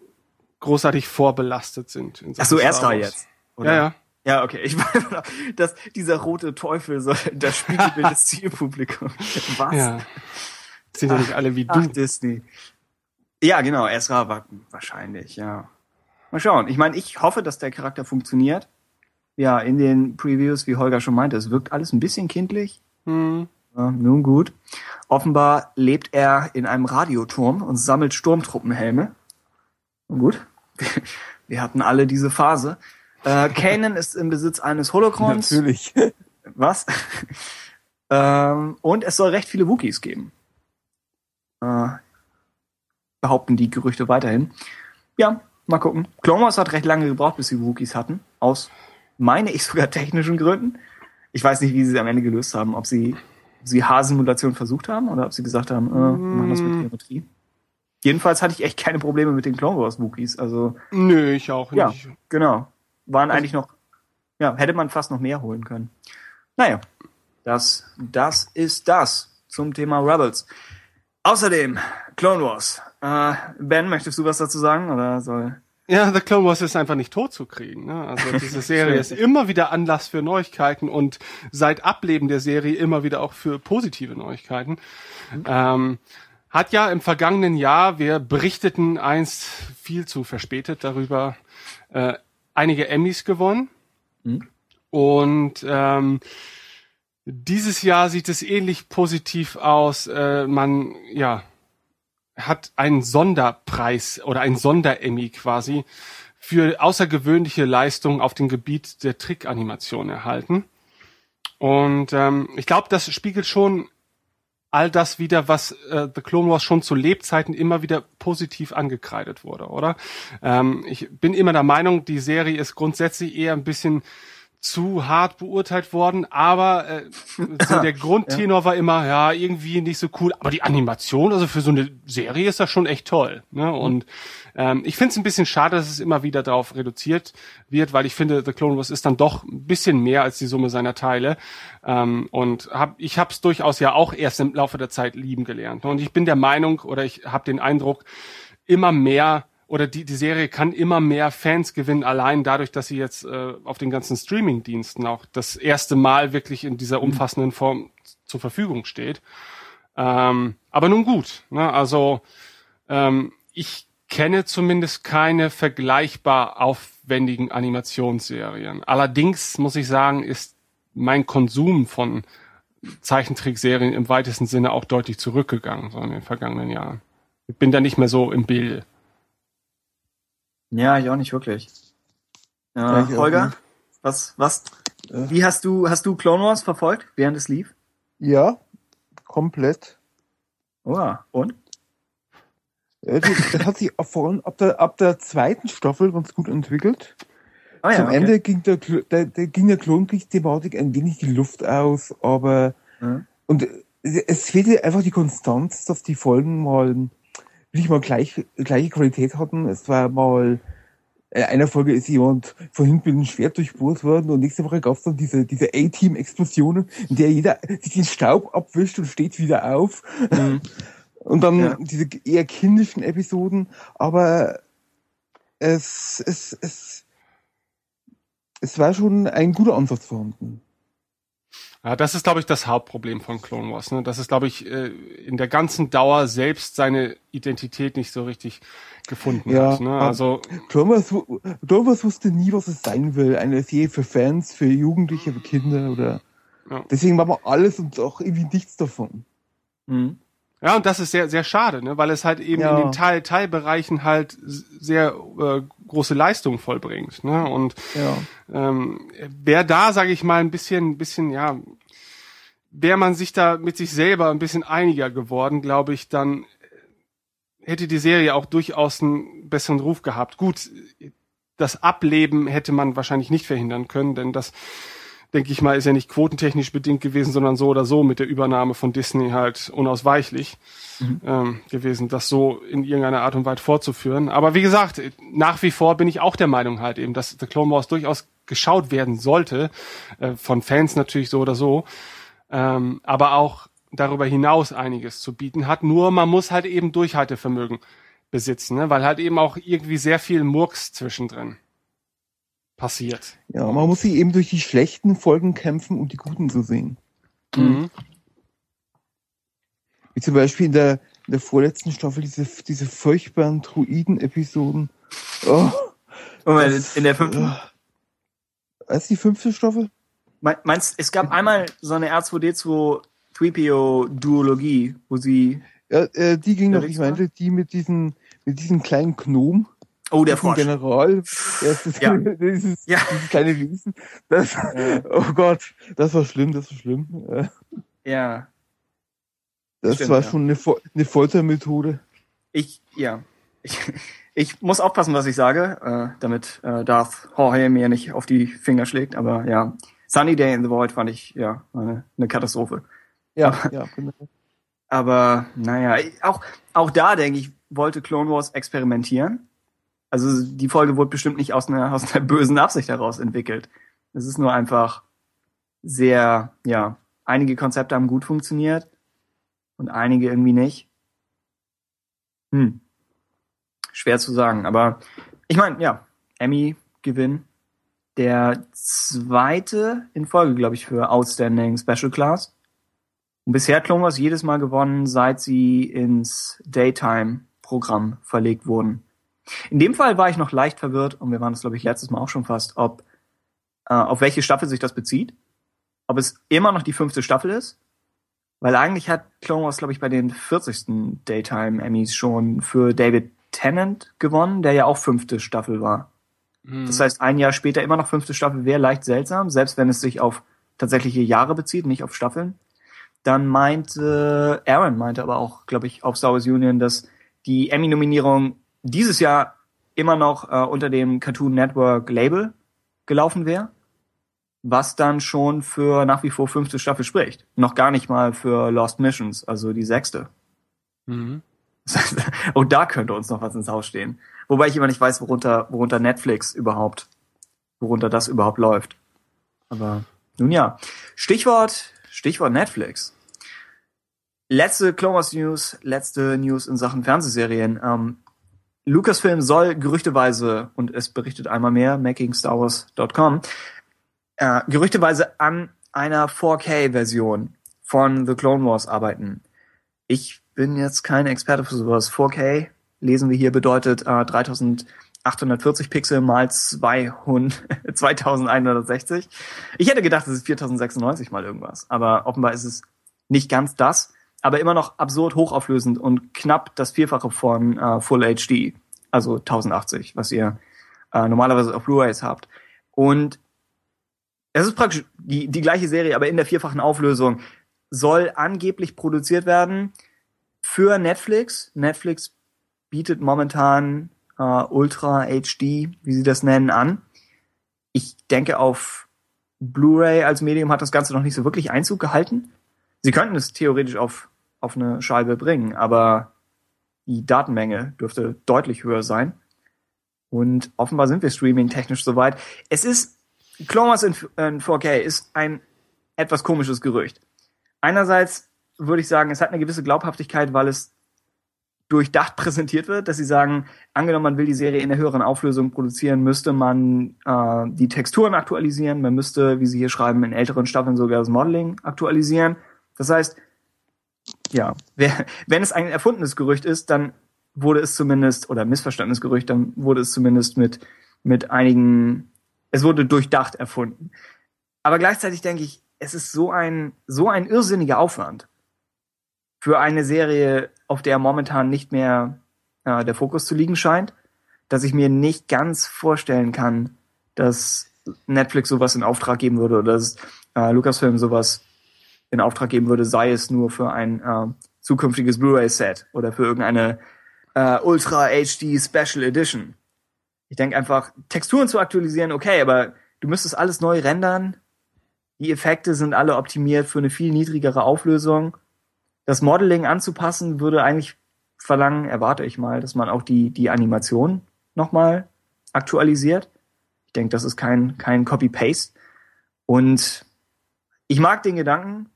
großartig vorbelastet sind. in Ach so, erst Wars. jetzt. oder? Ja, ja. Ja, okay. Ich meine, dass dieser rote Teufel soll das Spiegelbild des Zielpublikums. Was? Ja. Sind ja nicht alle wie Ach, du. Disney. Ja, genau, Ezra war wahrscheinlich, ja. Mal schauen. Ich meine, ich hoffe, dass der Charakter funktioniert. Ja, in den Previews, wie Holger schon meinte, es wirkt alles ein bisschen kindlich. Hm. Ja, nun gut. Offenbar lebt er in einem Radioturm und sammelt Sturmtruppenhelme. Nun gut. Wir hatten alle diese Phase. Äh, Kanan ist im Besitz eines Holocrons. Natürlich. Was? ähm, und es soll recht viele Wookies geben. Äh, behaupten die Gerüchte weiterhin. Ja, mal gucken. Clone Wars hat recht lange gebraucht, bis sie Wookies hatten. Aus, meine ich, sogar technischen Gründen. Ich weiß nicht, wie sie es am Ende gelöst haben. Ob sie, sie Haarsimulation versucht haben oder ob sie gesagt haben, äh, wir machen das mit Geometrie. Jedenfalls hatte ich echt keine Probleme mit den Clone Wars Wookies. Also, Nö, ich auch ja, nicht. genau. Waren eigentlich noch, ja, hätte man fast noch mehr holen können. Naja, das, das ist das zum Thema Rebels. Außerdem, Clone Wars. Äh, ben, möchtest du was dazu sagen oder soll Ja, The Clone Wars ist einfach nicht tot zu kriegen. Ne? Also diese Serie ist immer wieder Anlass für Neuigkeiten und seit Ableben der Serie immer wieder auch für positive Neuigkeiten. Ähm, hat ja im vergangenen Jahr, wir berichteten einst viel zu verspätet darüber, äh, einige Emmys gewonnen. Und ähm, dieses Jahr sieht es ähnlich positiv aus. Äh, man, ja, hat einen Sonderpreis oder ein Sonderemmy quasi für außergewöhnliche Leistungen auf dem Gebiet der Trickanimation erhalten. Und ähm, ich glaube, das spiegelt schon all das wieder, was äh, The Clone Wars schon zu Lebzeiten immer wieder positiv angekreidet wurde, oder? Ähm, ich bin immer der Meinung, die Serie ist grundsätzlich eher ein bisschen zu hart beurteilt worden, aber äh, so der Grundtenor war immer, ja, irgendwie nicht so cool. Aber die Animation, also für so eine Serie ist das schon echt toll. Ne? Und ähm, ich finde es ein bisschen schade, dass es immer wieder darauf reduziert wird, weil ich finde, The Clone Wars ist dann doch ein bisschen mehr als die Summe seiner Teile. Ähm, und hab, ich habe es durchaus ja auch erst im Laufe der Zeit lieben gelernt. Und ich bin der Meinung oder ich habe den Eindruck, immer mehr oder die, die Serie kann immer mehr Fans gewinnen, allein dadurch, dass sie jetzt äh, auf den ganzen Streaming-Diensten auch das erste Mal wirklich in dieser umfassenden Form zur Verfügung steht. Ähm, aber nun gut, ne? also ähm, ich kenne zumindest keine vergleichbar aufwendigen Animationsserien. Allerdings muss ich sagen, ist mein Konsum von Zeichentrickserien im weitesten Sinne auch deutlich zurückgegangen, so in den vergangenen Jahren. Ich bin da nicht mehr so im Bild. Ja, ich auch nicht wirklich. Ja, Äh, auch Holger, nicht. was, was, wie hast du, hast du Clone Wars verfolgt, während es lief? Ja, komplett. Oh, und? Äh, Das hat sich ab der, ab der zweiten Staffel ganz gut entwickelt. Ah, Zum okay. Ende ging der, der, der ging der Klonkriegsthematik ein wenig die Luft aus, aber Mhm. und äh, es fehlte einfach die Konstanz, dass die Folgen mal wirklich mal gleich, gleiche Qualität hatten. Es war mal in einer Folge ist jemand von hinten mit einem Schwert durchbohrt worden und nächste Woche gab es dann diese, diese A-Team-Explosionen, in der jeder sich den Staub abwischt und steht wieder auf. Und dann Ja. diese eher kindischen Episoden, aber es, es, es, es war schon ein guter Ansatz vorhanden. Ja, das ist, glaube ich, das Hauptproblem von Clone Wars. Ne? Das ist, glaube ich, äh, in der ganzen Dauer selbst seine Identität nicht so richtig gefunden Ja, hat. Ne? Also Clone Wars, Clone Wars wusste nie, was es sein will. Eine Serie für Fans, für Jugendliche, für Kinder oder. Ja. Deswegen war man alles und auch irgendwie nichts davon. Mhm. Ja, und das ist sehr, sehr schade, ne? weil es halt eben Ja. in den Teil, Teilbereichen halt sehr äh, große Leistungen vollbringt. Ne? Und Ja. ähm, wer da, sage ich mal, ein bisschen, ein bisschen, ja, wäre man sich da mit sich selber ein bisschen einiger geworden, glaube ich, dann hätte die Serie auch durchaus einen besseren Ruf gehabt. Gut, das Ableben hätte man wahrscheinlich nicht verhindern können, denn das, denke ich mal, ist ja nicht quotentechnisch bedingt gewesen, sondern so oder so mit der Übernahme von Disney halt unausweichlich ähm, gewesen, das so in irgendeiner Art und Weise fortzuführen. Aber wie gesagt, nach wie vor bin ich auch der Meinung halt eben, dass The Clone Wars durchaus geschaut werden sollte, äh, von Fans natürlich so oder so, ähm, aber auch darüber hinaus einiges zu bieten hat. Nur man muss halt eben Durchhaltevermögen besitzen, ne? weil halt eben auch irgendwie sehr viel Murks zwischendrin passiert. Ja, man muss sich eben durch die schlechten Folgen kämpfen, um die guten zu sehen. Mhm. Wie zum Beispiel in der, in der vorletzten Staffel diese, diese furchtbaren Druiden-Episoden. Oh, Moment, in der fünften. ist die fünfte Staffel? Me- Meinst, es gab einmal so eine R2D2 3PO-Duologie, wo sie. Ja, äh, die ging noch, ich meinte, die mit diesen, mit diesem kleinen Gnom. Oh, der Frosch. General. Ja, das ist, Ja. dieses, Ja. dieses kleine Wesen. Das, oh Gott, das war schlimm, das war schlimm. Äh, Ja. Das Stimmt, war ja. schon eine, Fol eine Foltermethode. Ich, ja. Ich, ich muss aufpassen, was ich sage, äh, damit äh, Darth Jorge mir nicht auf die Finger schlägt, aber ja. Sunny Day in the Void fand ich, ja, eine, eine Katastrophe. Ja, ja, genau. Aber naja, auch, auch da denke ich, wollte Clone Wars experimentieren. Also die Folge wurde bestimmt nicht aus einer, aus einer bösen Absicht heraus entwickelt. Es ist nur einfach sehr, ja, einige Konzepte haben gut funktioniert und einige irgendwie nicht. Hm. Schwer zu sagen, aber Ich meine, ja, Emmy-Gewinn. Der zweite in Folge, glaube ich, für Outstanding Special Class. Und bisher hat Clone jedes Mal gewonnen, seit sie ins Daytime-Programm verlegt wurden. In dem Fall war ich noch leicht verwirrt, und wir waren das, glaube ich, letztes Mal auch schon fast, ob äh, auf welche Staffel sich das bezieht. Ob es immer noch die fünfte Staffel ist. Weil eigentlich hat Clone Wars, glaube ich, bei den 40. Daytime Emmys schon für David Tennant gewonnen, der ja auch fünfte Staffel war. Das heißt, ein Jahr später immer noch fünfte Staffel wäre leicht seltsam, selbst wenn es sich auf tatsächliche Jahre bezieht, nicht auf Staffeln. Dann meinte, Aaron meinte aber auch, glaube ich, auf Star Wars Union, dass die Emmy-Nominierung dieses Jahr immer noch äh, unter dem Cartoon Network Label gelaufen wäre, was dann schon für nach wie vor fünfte Staffel spricht. Noch gar nicht mal für Lost Missions, also die sechste. Mhm. Und da könnte uns noch was ins Haus stehen. Wobei ich immer nicht weiß, worunter, worunter Netflix überhaupt, worunter das überhaupt läuft. Aber nun ja. Stichwort, Stichwort Netflix. Letzte Clone Wars News, letzte News in Sachen Fernsehserien. Ähm, Lucasfilm soll gerüchteweise, und es berichtet einmal mehr, makingstarwars.com, äh, gerüchteweise an einer 4K-Version von The Clone Wars arbeiten. Ich bin jetzt kein Experte für sowas. 4K, lesen wir hier, bedeutet äh, 3840 Pixel mal 200, 2160. Ich hätte gedacht, es ist 4096 mal irgendwas, aber offenbar ist es nicht ganz das, aber immer noch absurd hochauflösend und knapp das Vierfache von äh, Full HD, also 1080, was ihr äh, normalerweise auf Blu-rays habt. Und es ist praktisch die, die gleiche Serie, aber in der vierfachen Auflösung soll angeblich produziert werden für Netflix. Netflix bietet momentan äh, Ultra HD, wie sie das nennen, an. Ich denke, auf Blu-ray als Medium hat das Ganze noch nicht so wirklich Einzug gehalten. Sie könnten es theoretisch auf, auf eine Scheibe bringen, aber die Datenmenge dürfte deutlich höher sein. Und offenbar sind wir streaming-technisch soweit. Es ist, Clone Wars in, in 4K ist ein etwas komisches Gerücht. Einerseits würde ich sagen, es hat eine gewisse Glaubhaftigkeit, weil es durchdacht präsentiert wird, dass sie sagen, angenommen, man will die Serie in der höheren Auflösung produzieren, müsste man äh, die Texturen aktualisieren, man müsste, wie sie hier schreiben, in älteren Staffeln sogar das Modeling aktualisieren. Das heißt, ja, wer, wenn es ein erfundenes Gerücht ist, dann wurde es zumindest, oder missverstandenes Gerücht, dann wurde es zumindest mit, mit einigen, es wurde durchdacht erfunden. Aber gleichzeitig denke ich, es ist so ein, so ein irrsinniger Aufwand für eine Serie, auf der momentan nicht mehr äh, der Fokus zu liegen scheint, dass ich mir nicht ganz vorstellen kann, dass Netflix sowas in Auftrag geben würde oder dass äh, Lucasfilm sowas in Auftrag geben würde, sei es nur für ein äh, zukünftiges Blu-ray-Set oder für irgendeine äh, Ultra HD Special Edition. Ich denke einfach, Texturen zu aktualisieren, okay, aber du müsstest alles neu rendern. Die Effekte sind alle optimiert für eine viel niedrigere Auflösung das Modeling anzupassen, würde eigentlich verlangen, erwarte ich mal, dass man auch die, die Animation nochmal aktualisiert. Ich denke, das ist kein, kein Copy-Paste. Und ich mag den Gedanken,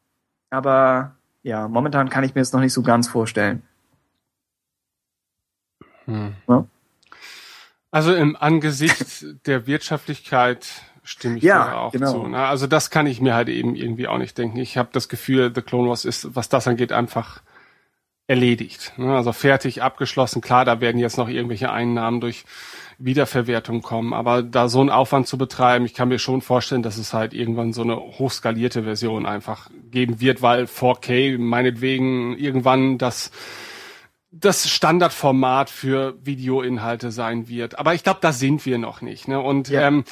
aber ja, momentan kann ich mir es noch nicht so ganz vorstellen. Hm. Ja? Also im Angesicht der Wirtschaftlichkeit stimme ich Ja, dir auch genau. zu. Ne? Also das kann ich mir halt eben irgendwie auch nicht denken. Ich habe das Gefühl, The Clone Wars ist, was das angeht, einfach erledigt. Ne? Also fertig, abgeschlossen. Klar, da werden jetzt noch irgendwelche Einnahmen durch Wiederverwertung kommen, aber da so einen Aufwand zu betreiben, ich kann mir schon vorstellen, dass es halt irgendwann so eine hochskalierte Version einfach geben wird, weil 4K meinetwegen irgendwann das das Standardformat für Videoinhalte sein wird. Aber ich glaube, da sind wir noch nicht. Ne? Und Ja. ähm,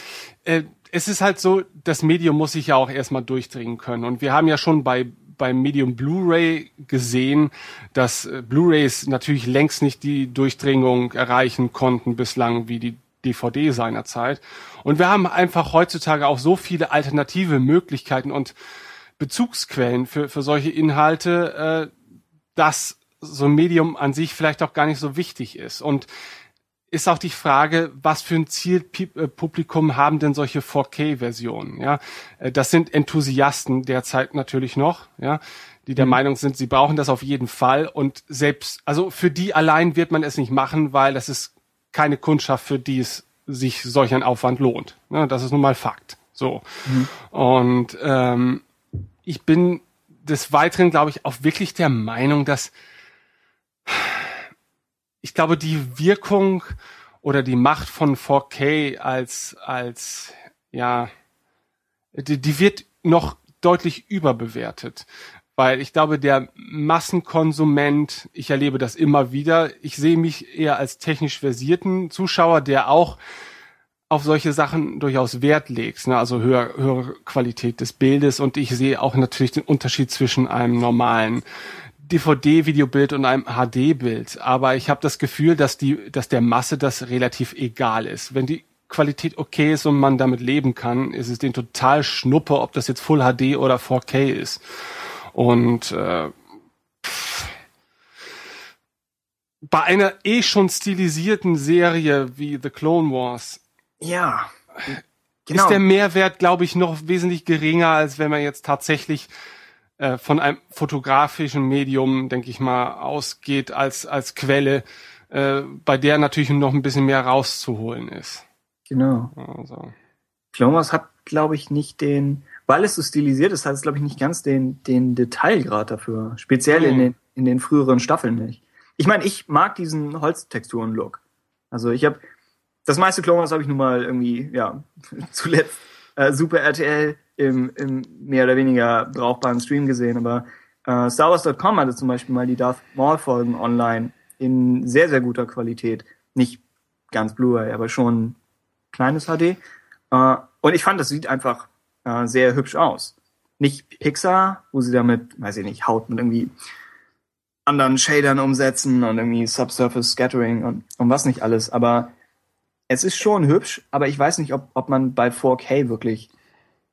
äh, es ist halt so, das Medium muss sich ja auch erstmal durchdringen können. Und wir haben ja schon bei beim Medium Blu-ray gesehen, dass äh, Blu-rays natürlich längst nicht die Durchdringung erreichen konnten bislang wie die DVD seinerzeit. Und wir haben einfach heutzutage auch so viele alternative Möglichkeiten und Bezugsquellen für, für solche Inhalte, äh, dass so ein Medium an sich vielleicht auch gar nicht so wichtig ist. Und ist auch die Frage, was für ein Zielpublikum haben denn solche 4K-Versionen? Ja, Äh, das sind Enthusiasten derzeit natürlich noch, ja, die der Meinung sind, sie brauchen das auf jeden Fall. Und selbst, also für die allein wird man es nicht machen, weil das ist keine Kundschaft, für die es sich solch ein Aufwand lohnt. Ne, das ist nun mal Fakt. So. Und ähm, ich bin des Weiteren, glaube ich, auch wirklich der Meinung, dass ich glaube, die Wirkung oder die Macht von 4K als, als, ja, die, die wird noch deutlich überbewertet. Weil ich glaube, der Massenkonsument, ich erlebe das immer wieder, ich sehe mich eher als technisch versierten Zuschauer, der auch auf solche Sachen durchaus Wert legt, ne? also höher, höhere Qualität des Bildes und ich sehe auch natürlich den Unterschied zwischen einem normalen DVD-Videobild und einem HD-Bild. Aber ich habe das Gefühl, dass die, dass der Masse das relativ egal ist. Wenn die Qualität okay ist und man damit leben kann, ist es den total schnuppe, ob das jetzt Full HD oder 4K ist. Und äh, bei einer eh schon stilisierten Serie wie The Clone Wars Ja. Genau. ist der Mehrwert, glaube ich, noch wesentlich geringer, als wenn man jetzt tatsächlich äh, von einem fotografischen Medium, denke ich mal, ausgeht als, als Quelle, äh, bei der natürlich noch ein bisschen mehr rauszuholen ist. genau. Also, Clone Wars hat, glaube ich, nicht den, weil es so stilisiert ist, hat es, glaube ich, nicht ganz den, den Detailgrad dafür. Speziell in, Mhm. den, in den früheren Staffeln nicht. Ich meine, ich mag diesen Holztexturen-Look. Also ich habe, das meiste Clone Wars habe ich nun mal irgendwie, ja, zuletzt äh, Super RTL im, im mehr oder weniger brauchbaren Stream gesehen, aber äh, Star Wars.com hatte zum Beispiel mal die Darth Maul-Folgen online in sehr, sehr guter Qualität. Nicht ganz Blu-ray, aber schon kleines HD. Äh, und ich fand, das sieht einfach äh, sehr hübsch aus. Nicht Pixar, wo sie damit, weiß ich nicht, Haut mit irgendwie anderen Shadern umsetzen und irgendwie Subsurface Scattering und, und was nicht alles. Aber es ist schon hübsch, aber ich weiß nicht, ob, ob man bei 4K wirklich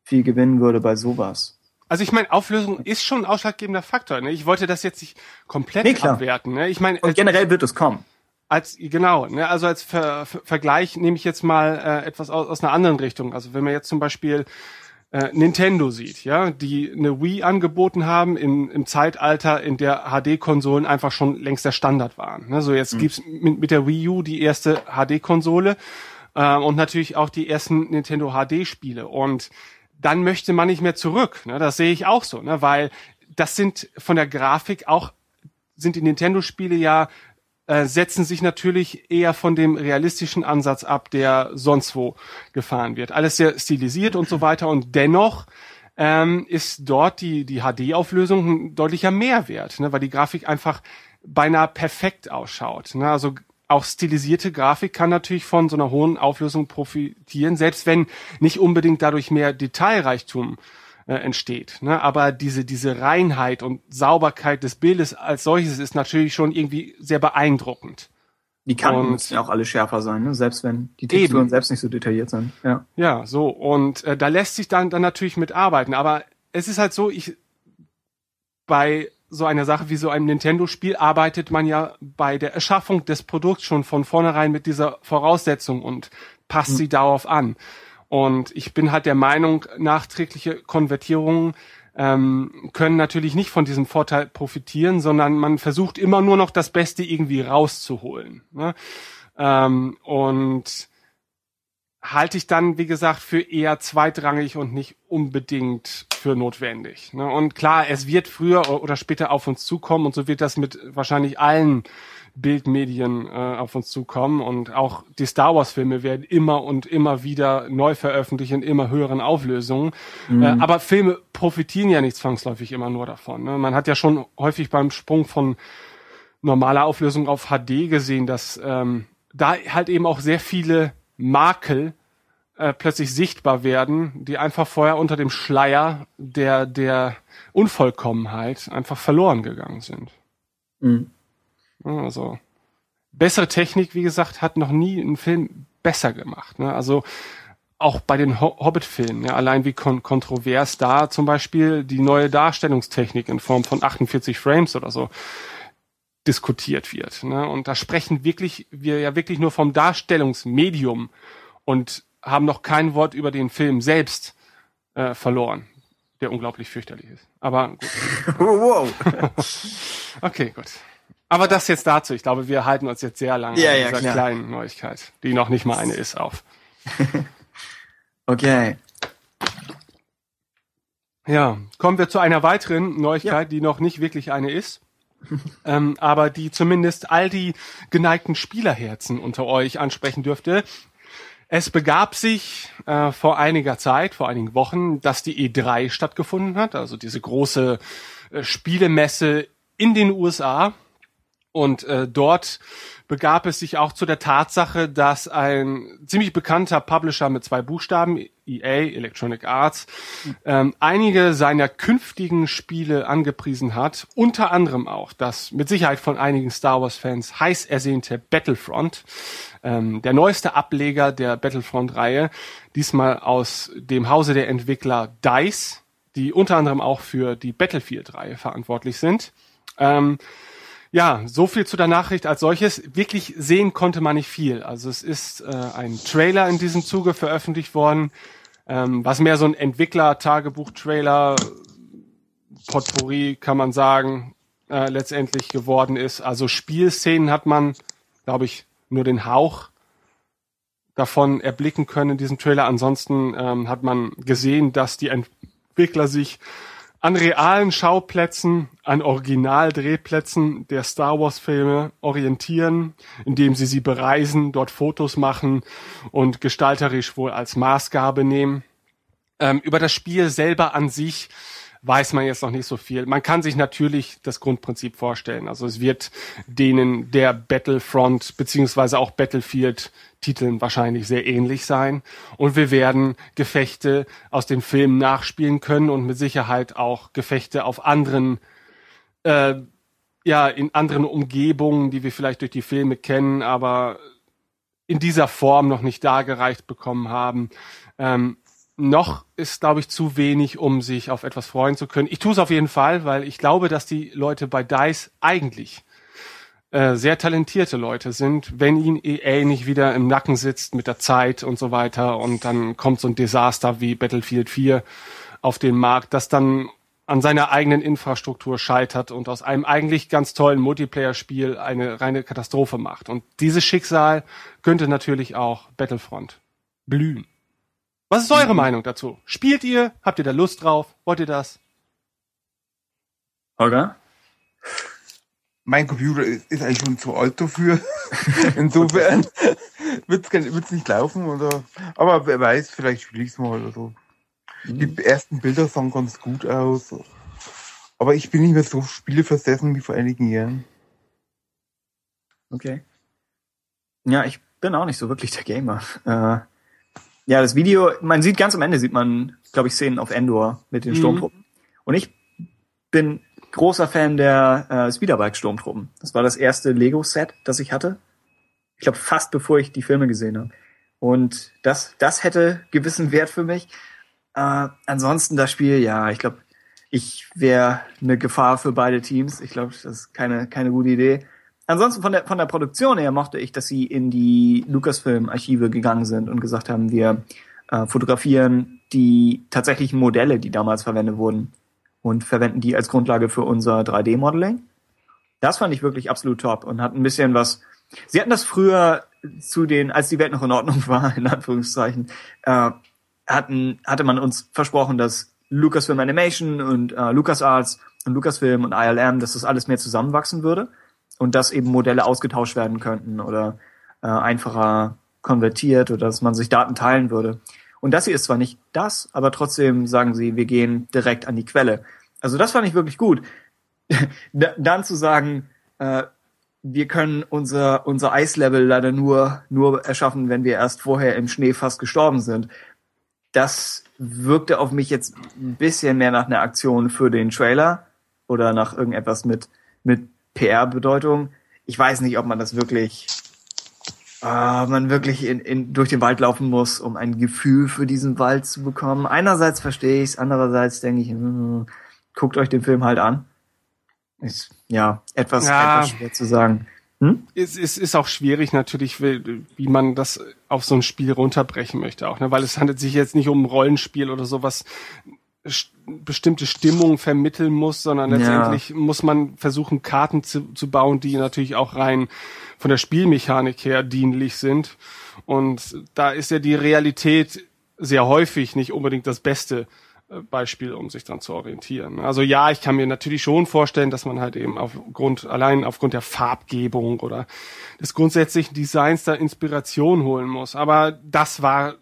viel gewinnen würde bei sowas. also ich meine, Auflösung ist schon ein ausschlaggebender Faktor. Ne? Ich wollte das jetzt nicht komplett Nee, klar. abwerten. Ne? Ich meine, Und generell wird es kommen. als genau, ne, also als Ver, Ver, Vergleich nehme ich jetzt mal äh, etwas aus, aus einer anderen Richtung. Also wenn man jetzt zum Beispiel äh, Nintendo sieht, ja, die eine Wii angeboten haben in, im Zeitalter, in der HD-Konsolen einfach schon längst der Standard waren. Ne? So jetzt gibt's mit, mit der Wii U die erste HD-Konsole äh, und natürlich auch die ersten Nintendo HD-Spiele. Und dann möchte man nicht mehr zurück. Ne? Das sehe ich auch so, ne? weil das sind von der Grafik auch sind die Nintendo-Spiele ja äh, setzen sich natürlich eher von dem realistischen Ansatz ab, der sonst wo gefahren wird. Alles sehr stilisiert und so weiter und dennoch ähm, ist dort die, die HD-Auflösung ein deutlicher Mehrwert, ne, weil die Grafik einfach beinahe perfekt ausschaut. Ne? Also auch stilisierte Grafik kann natürlich von so einer hohen Auflösung profitieren, selbst wenn nicht unbedingt dadurch mehr Detailreichtum äh, entsteht. Ne? Aber diese, diese Reinheit und Sauberkeit des Bildes als solches ist natürlich schon irgendwie sehr beeindruckend. Die Kanten müssen ja auch alle schärfer sein, ne? selbst wenn die Texturen Eben. selbst nicht so detailliert sind. Ja. Ja, so. Und äh, da lässt sich dann, dann natürlich mitarbeiten. Aber es ist halt so, ich bei so einer Sache wie so einem Nintendo-Spiel arbeitet man ja bei der Erschaffung des Produkts schon von vornherein mit dieser Voraussetzung und passt sie darauf an. Und ich bin halt der Meinung, nachträgliche Konvertierungen ähm, können natürlich nicht von diesem Vorteil profitieren, sondern man versucht immer nur noch das Beste irgendwie rauszuholen. Ne? Ähm, und halte ich dann, wie gesagt, für eher zweitrangig und nicht unbedingt für notwendig. Ne? Und klar, es wird früher oder später auf uns zukommen und so wird das mit wahrscheinlich allen Bildmedien äh, auf uns zukommen und auch die Star Wars Filme werden immer und immer wieder neu veröffentlicht in immer höheren Auflösungen. Äh, aber Filme profitieren ja nicht zwangsläufig immer nur davon. Ne? Man hat ja schon häufig beim Sprung von normaler Auflösung auf HD gesehen, dass ähm, da halt eben auch sehr viele Makel äh, plötzlich sichtbar werden, die einfach vorher unter dem Schleier der der Unvollkommenheit einfach verloren gegangen sind. Mhm. Also bessere Technik, wie gesagt, hat noch nie einen Film besser gemacht. Ne? Also auch bei den Ho Hobbit-Filmen, ja, allein wie kon kontrovers da zum Beispiel die neue Darstellungstechnik in Form von 48 Frames oder so diskutiert wird. Ne? Und da sprechen wirklich wir ja wirklich nur vom Darstellungsmedium und haben noch kein Wort über den Film selbst äh, verloren, der unglaublich fürchterlich ist. Aber gut. Wow. Okay, gut. Aber das jetzt dazu. Ich glaube, wir halten uns jetzt sehr lange Ja, an ja, dieser klar. kleinen Neuigkeit, die noch nicht mal eine ist, auf. Okay. Ja, kommen wir zu einer weiteren Neuigkeit, die noch nicht wirklich eine ist. Ähm, aber die zumindest all die geneigten Spielerherzen unter euch ansprechen dürfte. Es begab sich äh, vor einiger Zeit, vor einigen Wochen, dass die E3 stattgefunden hat, also diese große äh, Spielemesse in den USA. Und äh, dort begab es sich auch zu der Tatsache, dass ein ziemlich bekannter Publisher mit zwei Buchstaben, EA, Electronic Arts, ähm, einige seiner künftigen Spiele angepriesen hat. Unter anderem auch das mit Sicherheit von einigen Star Wars-Fans heiß ersehnte Battlefront, ähm, der neueste Ableger der Battlefront-Reihe, diesmal aus dem Hause der Entwickler DICE, die unter anderem auch für die Battlefield-Reihe verantwortlich sind. Ähm, ja, so viel zu der Nachricht als solches. Wirklich sehen konnte man nicht viel. Also es ist äh, ein Trailer in diesem Zuge veröffentlicht worden, ähm, was mehr so ein Entwickler-Tagebuch-Trailer, Potpourri kann man sagen, äh, letztendlich geworden ist. Also Spielszenen hat man, glaube ich, nur den Hauch davon erblicken können in diesem Trailer. Ansonsten ähm, hat man gesehen, dass die Entwickler sich an realen Schauplätzen, an Originaldrehplätzen der Star Wars Filme orientieren, indem sie sie bereisen, dort Fotos machen und gestalterisch wohl als Maßgabe nehmen. Ähm, über das Spiel selber an sich weiß man jetzt noch nicht so viel. Man kann sich natürlich das Grundprinzip vorstellen. Also es wird denen der Battlefront beziehungsweise auch Battlefield Titeln wahrscheinlich sehr ähnlich sein. Und wir werden Gefechte aus den Filmen nachspielen können und mit Sicherheit auch Gefechte auf anderen, äh, ja, in anderen Umgebungen, die wir vielleicht durch die Filme kennen, aber in dieser Form noch nicht dargereicht bekommen haben. Ähm, noch ist, glaube ich, zu wenig, um sich auf etwas freuen zu können. Ich tue es auf jeden Fall, weil ich glaube, dass die Leute bei DICE eigentlich äh, sehr talentierte Leute sind, wenn ihnen EA nicht wieder im Nacken sitzt mit der Zeit und so weiter und dann kommt so ein Desaster wie Battlefield 4 auf den Markt, das dann an seiner eigenen Infrastruktur scheitert und aus einem eigentlich ganz tollen Multiplayer-Spiel eine reine Katastrophe macht. Und dieses Schicksal könnte natürlich auch Battlefront blühen. Was ist eure Meinung dazu? Spielt ihr? Habt ihr da Lust drauf? Wollt ihr das? Holger? Mein Computer ist, ist eigentlich schon zu alt dafür. Insofern wird's es nicht laufen. Oder, aber wer weiß, vielleicht spiele ich es mal oder so. Die ersten Bilder sahen ganz gut aus. Aber ich bin nicht mehr so spieleversessen wie vor einigen Jahren. Okay. Ja, ich bin auch nicht so wirklich der Gamer. Äh, ja, das Video, man sieht ganz am Ende, sieht man, glaube ich, Szenen auf Endor mit den Mhm. Sturmtruppen. Und ich bin großer Fan der äh, Speederbike-Sturmtruppen. Das war das erste Lego-Set, das ich hatte. Ich glaube, fast bevor ich die Filme gesehen habe. Und das, das hätte gewissen Wert für mich. Äh, ansonsten das Spiel, ja, ich glaube, ich wäre eine Gefahr für beide Teams. Ich glaube, das ist keine, keine gute Idee. Ansonsten von der, von der Produktion her mochte ich, dass sie in die Lucasfilm-Archive gegangen sind und gesagt haben, wir äh, fotografieren die tatsächlichen Modelle, die damals verwendet wurden und verwenden die als Grundlage für unser 3D-Modeling. Das fand ich wirklich absolut top und hat ein bisschen was. Sie hatten das früher zu den, als die Welt noch in Ordnung war, in Anführungszeichen, äh, hatten, hatte man uns versprochen, dass Lucasfilm Animation und äh, LucasArts und Lucasfilm und ILM, dass das alles mehr zusammenwachsen würde und dass eben Modelle ausgetauscht werden könnten oder äh, einfacher konvertiert oder dass man sich Daten teilen würde. Und das hier ist zwar nicht das, aber trotzdem sagen sie, wir gehen direkt an die Quelle. Also das fand ich wirklich gut. Da- Dann zu sagen, äh, wir können unser, unser Eislevel leider nur, nur erschaffen, wenn wir erst vorher im Schnee fast gestorben sind. Das wirkte auf mich jetzt ein bisschen mehr nach einer Aktion für den Trailer oder nach irgendetwas mit, mit PR-Bedeutung. Ich weiß nicht, ob man das wirklich, äh, man wirklich in, in, durch den Wald laufen muss, um ein Gefühl für diesen Wald zu bekommen. Einerseits verstehe ich es, andererseits denke ich, hm, guckt euch den Film halt an. Ist, ja, etwas, Ja. etwas schwer zu sagen. Hm? Es, es ist auch schwierig natürlich, wie, man das auf so ein Spiel runterbrechen möchte auch, ne? weil es handelt sich jetzt nicht um ein Rollenspiel oder sowas. st- bestimmte Stimmung vermitteln muss, sondern Ja. letztendlich muss man versuchen, Karten zu, zu bauen, die natürlich auch rein von der Spielmechanik her dienlich sind. Und da ist ja die Realität sehr häufig nicht unbedingt das beste Beispiel, um sich dann zu orientieren. Also ja, ich kann mir natürlich schon vorstellen, dass man halt eben aufgrund, allein aufgrund der Farbgebung oder des grundsätzlichen Designs da Inspiration holen muss. Aber das war,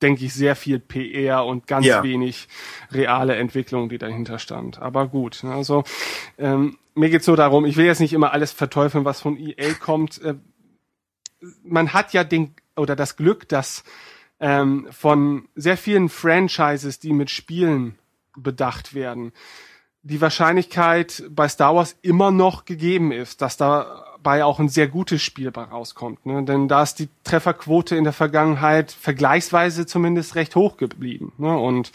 denke ich, sehr viel PR und ganz Ja. wenig reale Entwicklung, die dahinter stand. Aber gut, ne, also ähm, mir geht's so darum, ich will jetzt nicht immer alles verteufeln, was von EA kommt. Äh, man hat ja den oder das Glück, dass ähm, von sehr vielen Franchises, die mit Spielen bedacht werden, die Wahrscheinlichkeit bei Star Wars immer noch gegeben ist, dass dabei auch ein sehr gutes Spiel bei rauskommt. Ne? Denn da ist die Trefferquote in der Vergangenheit vergleichsweise zumindest recht hoch geblieben. Ne? Und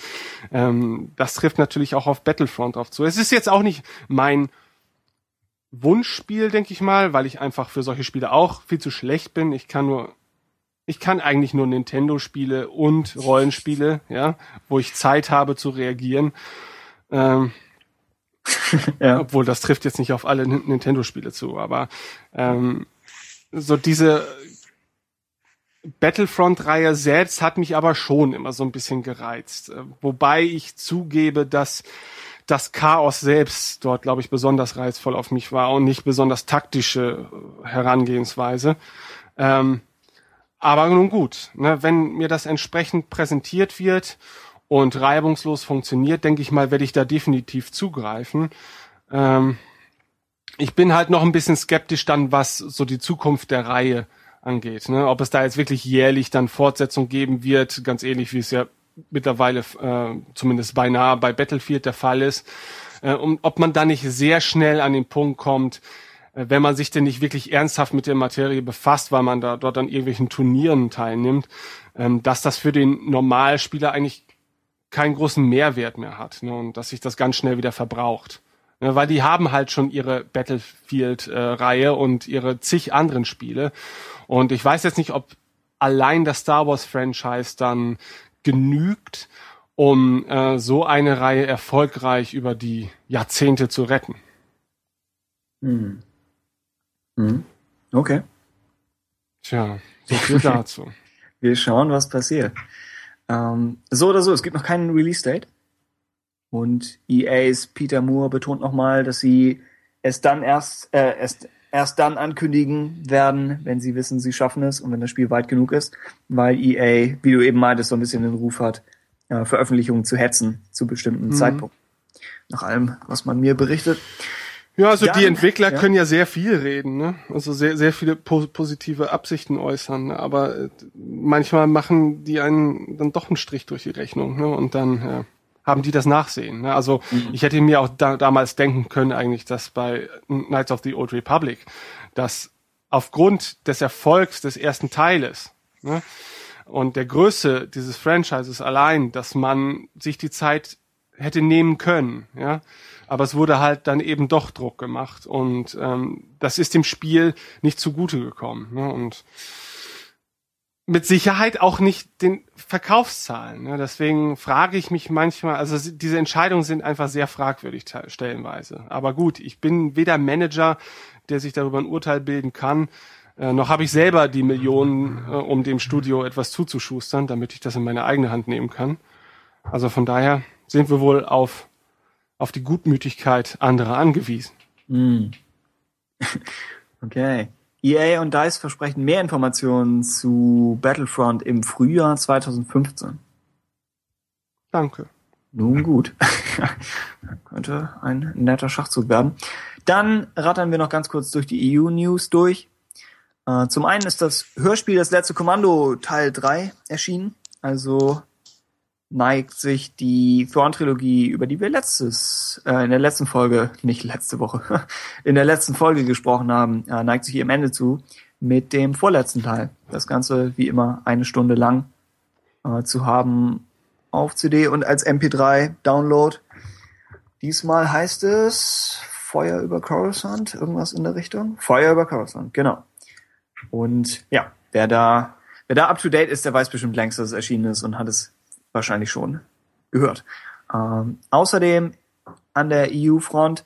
ähm, das trifft natürlich auch auf Battlefront drauf zu. Es ist jetzt auch nicht mein Wunschspiel, denke ich mal, weil ich einfach für solche Spiele auch viel zu schlecht bin. Ich kann nur, ich kann eigentlich nur Nintendo-Spiele und Rollenspiele, ja, wo ich Zeit habe zu reagieren. Ähm, Ja. obwohl das trifft jetzt nicht auf alle Nin- Nintendo-Spiele zu, aber ähm, so diese Battlefront-Reihe selbst hat mich aber schon immer so ein bisschen gereizt. Äh, Wobei ich zugebe, dass das Chaos selbst dort, glaube ich, besonders reizvoll auf mich war und nicht besonders taktische äh, Herangehensweise. Ähm, aber nun gut, ne, wenn mir das entsprechend präsentiert wird und reibungslos funktioniert, denke ich mal, werde ich da definitiv zugreifen. Ähm, ich bin halt noch ein bisschen skeptisch dann, was so die Zukunft der Reihe angeht. Ne? Ob es da jetzt wirklich jährlich dann Fortsetzung geben wird, ganz ähnlich wie es ja mittlerweile äh, zumindest beinahe bei Battlefield der Fall ist. Äh, um, ob man da nicht sehr schnell an den Punkt kommt, wenn man sich denn nicht wirklich ernsthaft mit der Materie befasst, weil man da dort an irgendwelchen Turnieren teilnimmt, ähm, dass das für den Normalspieler eigentlich keinen großen Mehrwert mehr hat ne, und dass sich das ganz schnell wieder verbraucht. Ne, weil die haben halt schon ihre Battlefield-Reihe und ihre zig anderen Spiele. Und ich weiß jetzt nicht, ob allein das Star Wars-Franchise dann genügt, um äh, so eine Reihe erfolgreich über die Jahrzehnte zu retten. Hm. Hm. Okay. Tja, so viel dazu. Wir schauen, was passiert. Ähm, so oder so, es gibt noch keinen Release-Date. Und EAs Peter Moore betont nochmal, dass sie es dann erst, äh, erst, erst dann ankündigen werden, wenn sie wissen, sie schaffen es und wenn das Spiel weit genug ist, weil EA, wie du eben meintest, so ein bisschen den Ruf hat, äh, Veröffentlichungen zu hetzen zu bestimmten Zeitpunkten. Nach allem, was man mir berichtet. Ja, also Dann- die Entwickler ja. können ja sehr viel reden, ne? Also sehr, sehr viele po positive Absichten äußern, ne? aber äh, manchmal machen die einen dann doch einen Strich durch die Rechnung, ne? Und dann ja, haben die das Nachsehen. Ne? Also ich hätte mir auch da, damals denken können, eigentlich, dass bei Knights of the Old Republic, dass aufgrund des Erfolgs des ersten Teiles ne? und der Größe dieses Franchises allein, dass man sich die Zeit hätte nehmen können, ja. Aber es wurde halt dann eben doch Druck gemacht und ähm, das ist dem Spiel nicht zugute gekommen. Ne? Und mit Sicherheit auch nicht den Verkaufszahlen. Ne? Deswegen frage ich mich manchmal, also diese Entscheidungen sind einfach sehr fragwürdig te- stellenweise. Aber gut, ich bin weder Manager, der sich darüber ein Urteil bilden kann, äh, noch habe ich selber die Millionen, äh, um dem Studio etwas zuzuschustern, damit ich das in meine eigene Hand nehmen kann. Also von daher sind wir wohl auf, auf die Gutmütigkeit anderer angewiesen. Hm. Okay. EA und DICE versprechen mehr Informationen zu Battlefront im Frühjahr 2015. Danke. Nun gut. Könnte ein netter Schachzug werden. Dann rattern wir noch ganz kurz durch die EU-News durch. Äh, zum einen ist das Hörspiel Das letzte Kommando Teil 3 erschienen. Also neigt sich die Thrawn-Trilogie, über die wir letztes, äh, in der letzten Folge, nicht letzte Woche, in der letzten Folge gesprochen haben, äh, neigt sich ihrem Ende zu mit dem vorletzten Teil. Das Ganze wie immer eine Stunde lang äh, zu haben auf CD und als MP3 Download. Diesmal heißt es Feuer über Coruscant, irgendwas in der Richtung. Feuer über Coruscant, genau. Und ja, wer da, wer da up to date ist, der weiß bestimmt längst, dass es erschienen ist und hat es wahrscheinlich schon gehört. Ähm, außerdem an der EU-Front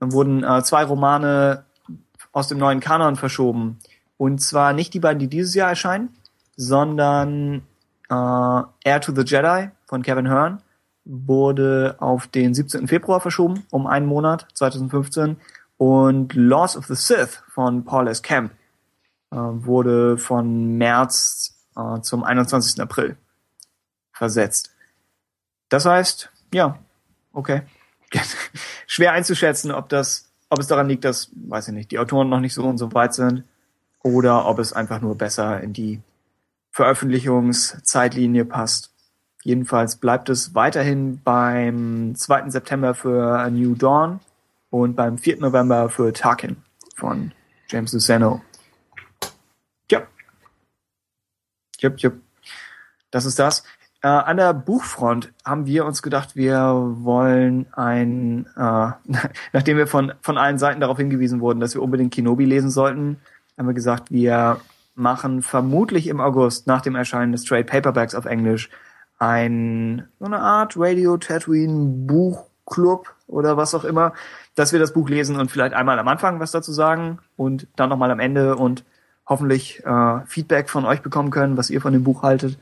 wurden äh, zwei Romane aus dem neuen Kanon verschoben. Und zwar nicht die beiden, die dieses Jahr erscheinen, sondern äh, Air to the Jedi von Kevin Hearn wurde auf den 17. Februar verschoben, um einen Monat, 2015. Und Laws of the Sith von Paul S. Camp äh, wurde von März äh, zum 21. April versetzt. Das heißt, ja, okay. Schwer einzuschätzen, ob das, ob es daran liegt, dass, weiß ich nicht, die Autoren noch nicht so und so weit sind, oder ob es einfach nur besser in die Veröffentlichungszeitlinie passt. Jedenfalls bleibt es weiterhin beim 2. September für A New Dawn und beim 4. November für Tarkin von James Luceno. Ja. Jupp, jupp. Das ist das. Äh, an der Buchfront haben wir uns gedacht, wir wollen ein, äh, nachdem wir von, von allen Seiten darauf hingewiesen wurden, dass wir unbedingt Kenobi lesen sollten, haben wir gesagt, wir machen vermutlich im August nach dem Erscheinen des Trade Paperbacks auf Englisch ein, so eine Art Radio Tatooine Buchclub oder was auch immer, dass wir das Buch lesen und vielleicht einmal am Anfang was dazu sagen und dann nochmal am Ende und hoffentlich äh, Feedback von euch bekommen können, was ihr von dem Buch haltet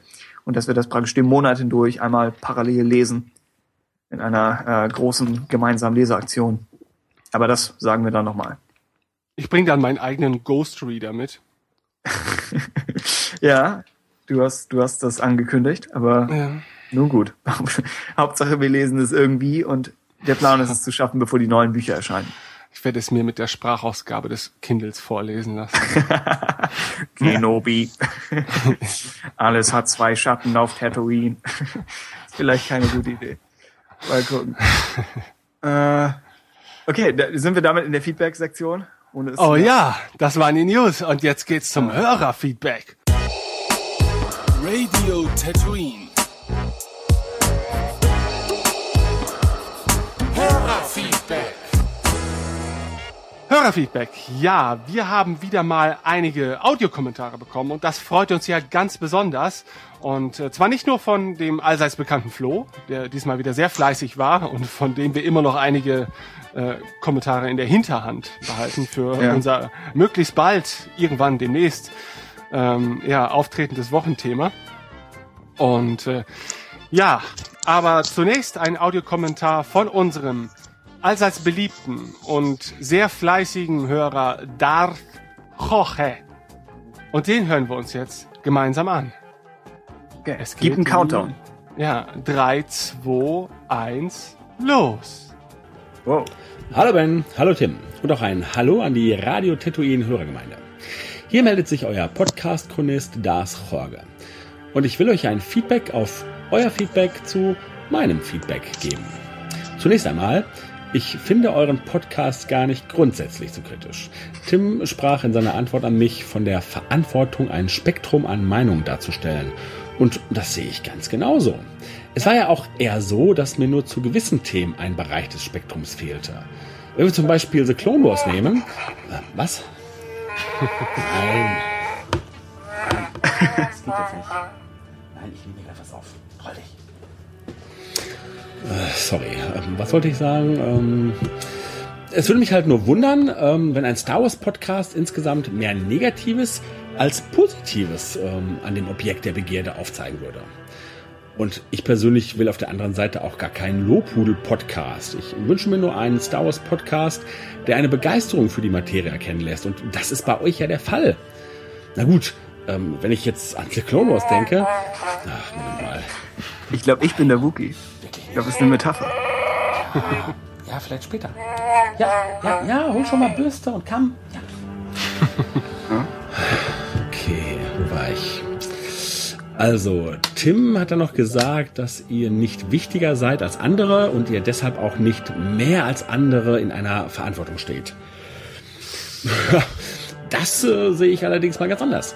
und dass wir das praktisch den Monat hindurch einmal parallel lesen in einer äh, großen gemeinsamen Leseaktion. Aber das sagen wir dann nochmal. Ich bringe dann meinen eigenen Ghostreader mit. ja, du hast, du hast das angekündigt, aber Ja. nun gut. Hauptsache wir lesen es irgendwie und der Plan ist es zu schaffen, bevor die neuen Bücher erscheinen. Ich werde es mir mit der Sprachausgabe des Kindles vorlesen lassen. Kenobi. Alles hat zwei Schatten auf Tatooine. ist vielleicht keine gute Idee. Mal gucken. äh, okay, da, sind wir damit in der Feedback-Sektion? Oh ja, das waren die News. Und jetzt geht's zum Hörerfeedback. Radio Tatooine. Hörerfeedback. Hörerfeedback. Ja, wir haben wieder mal einige Audiokommentare bekommen und das freut uns ja ganz besonders. Und äh, zwar nicht nur von dem allseits bekannten Flo, der diesmal wieder sehr fleißig war und von dem wir immer noch einige äh, Kommentare in der Hinterhand behalten für Ja. unser möglichst bald, irgendwann demnächst, ähm, ja, auftretendes Wochenthema. Und äh, ja, aber zunächst ein Audiokommentar von unserem allseits beliebten und sehr fleißigen Hörer Darth Jorge. Und den hören wir uns jetzt gemeinsam an. Okay. Es Gib einen Countdown. in- Ja, 3, 2, 1, los. Wow. Hallo Ben, hallo Tim und auch ein Hallo an die Radio Tatooine Hörergemeinde. Hier meldet sich euer Podcast-Chronist Lars Jorge. Und ich will euch ein Feedback auf euer Feedback zu meinem Feedback geben. Zunächst einmal, ich finde euren Podcast gar nicht grundsätzlich so kritisch. Tim sprach in seiner Antwort an mich von der Verantwortung, ein Spektrum an Meinungen darzustellen. Und das sehe ich ganz genauso. Es war ja auch eher so, dass mir nur zu gewissen Themen ein Bereich des Spektrums fehlte. Wenn wir zum Beispiel The Clone Wars nehmen. Äh, Was? Nein. Das geht jetzt nicht. Nein, ich nehme mir gleich was auf. Roll dich. Äh, sorry, ähm, was wollte ich sagen? Ähm, es würde mich halt nur wundern, ähm, wenn ein Star Wars Podcast insgesamt mehr Negatives als Positives an dem Objekt der Begierde aufzeigen würde. Und ich persönlich will auf der anderen Seite auch gar keinen Lobhudel-Podcast. Ich wünsche mir nur einen Star Wars-Podcast, der eine Begeisterung für die Materie erkennen lässt. Und das ist bei euch ja der Fall. Na gut, ähm, wenn ich jetzt an The Clone Wars denke. Ach, Moment mal. Ich glaube, ich bin der Wookie. Ich glaube, das ist eine Metapher. Ja, vielleicht später. Ja, ja, ja, hol schon mal Bürste und Kamm. Ja. Okay, wo war ich? Also, Tim hat dann noch gesagt, dass ihr nicht wichtiger seid als andere und ihr deshalb auch nicht mehr als andere in einer Verantwortung steht. Das äh, sehe ich allerdings mal ganz anders.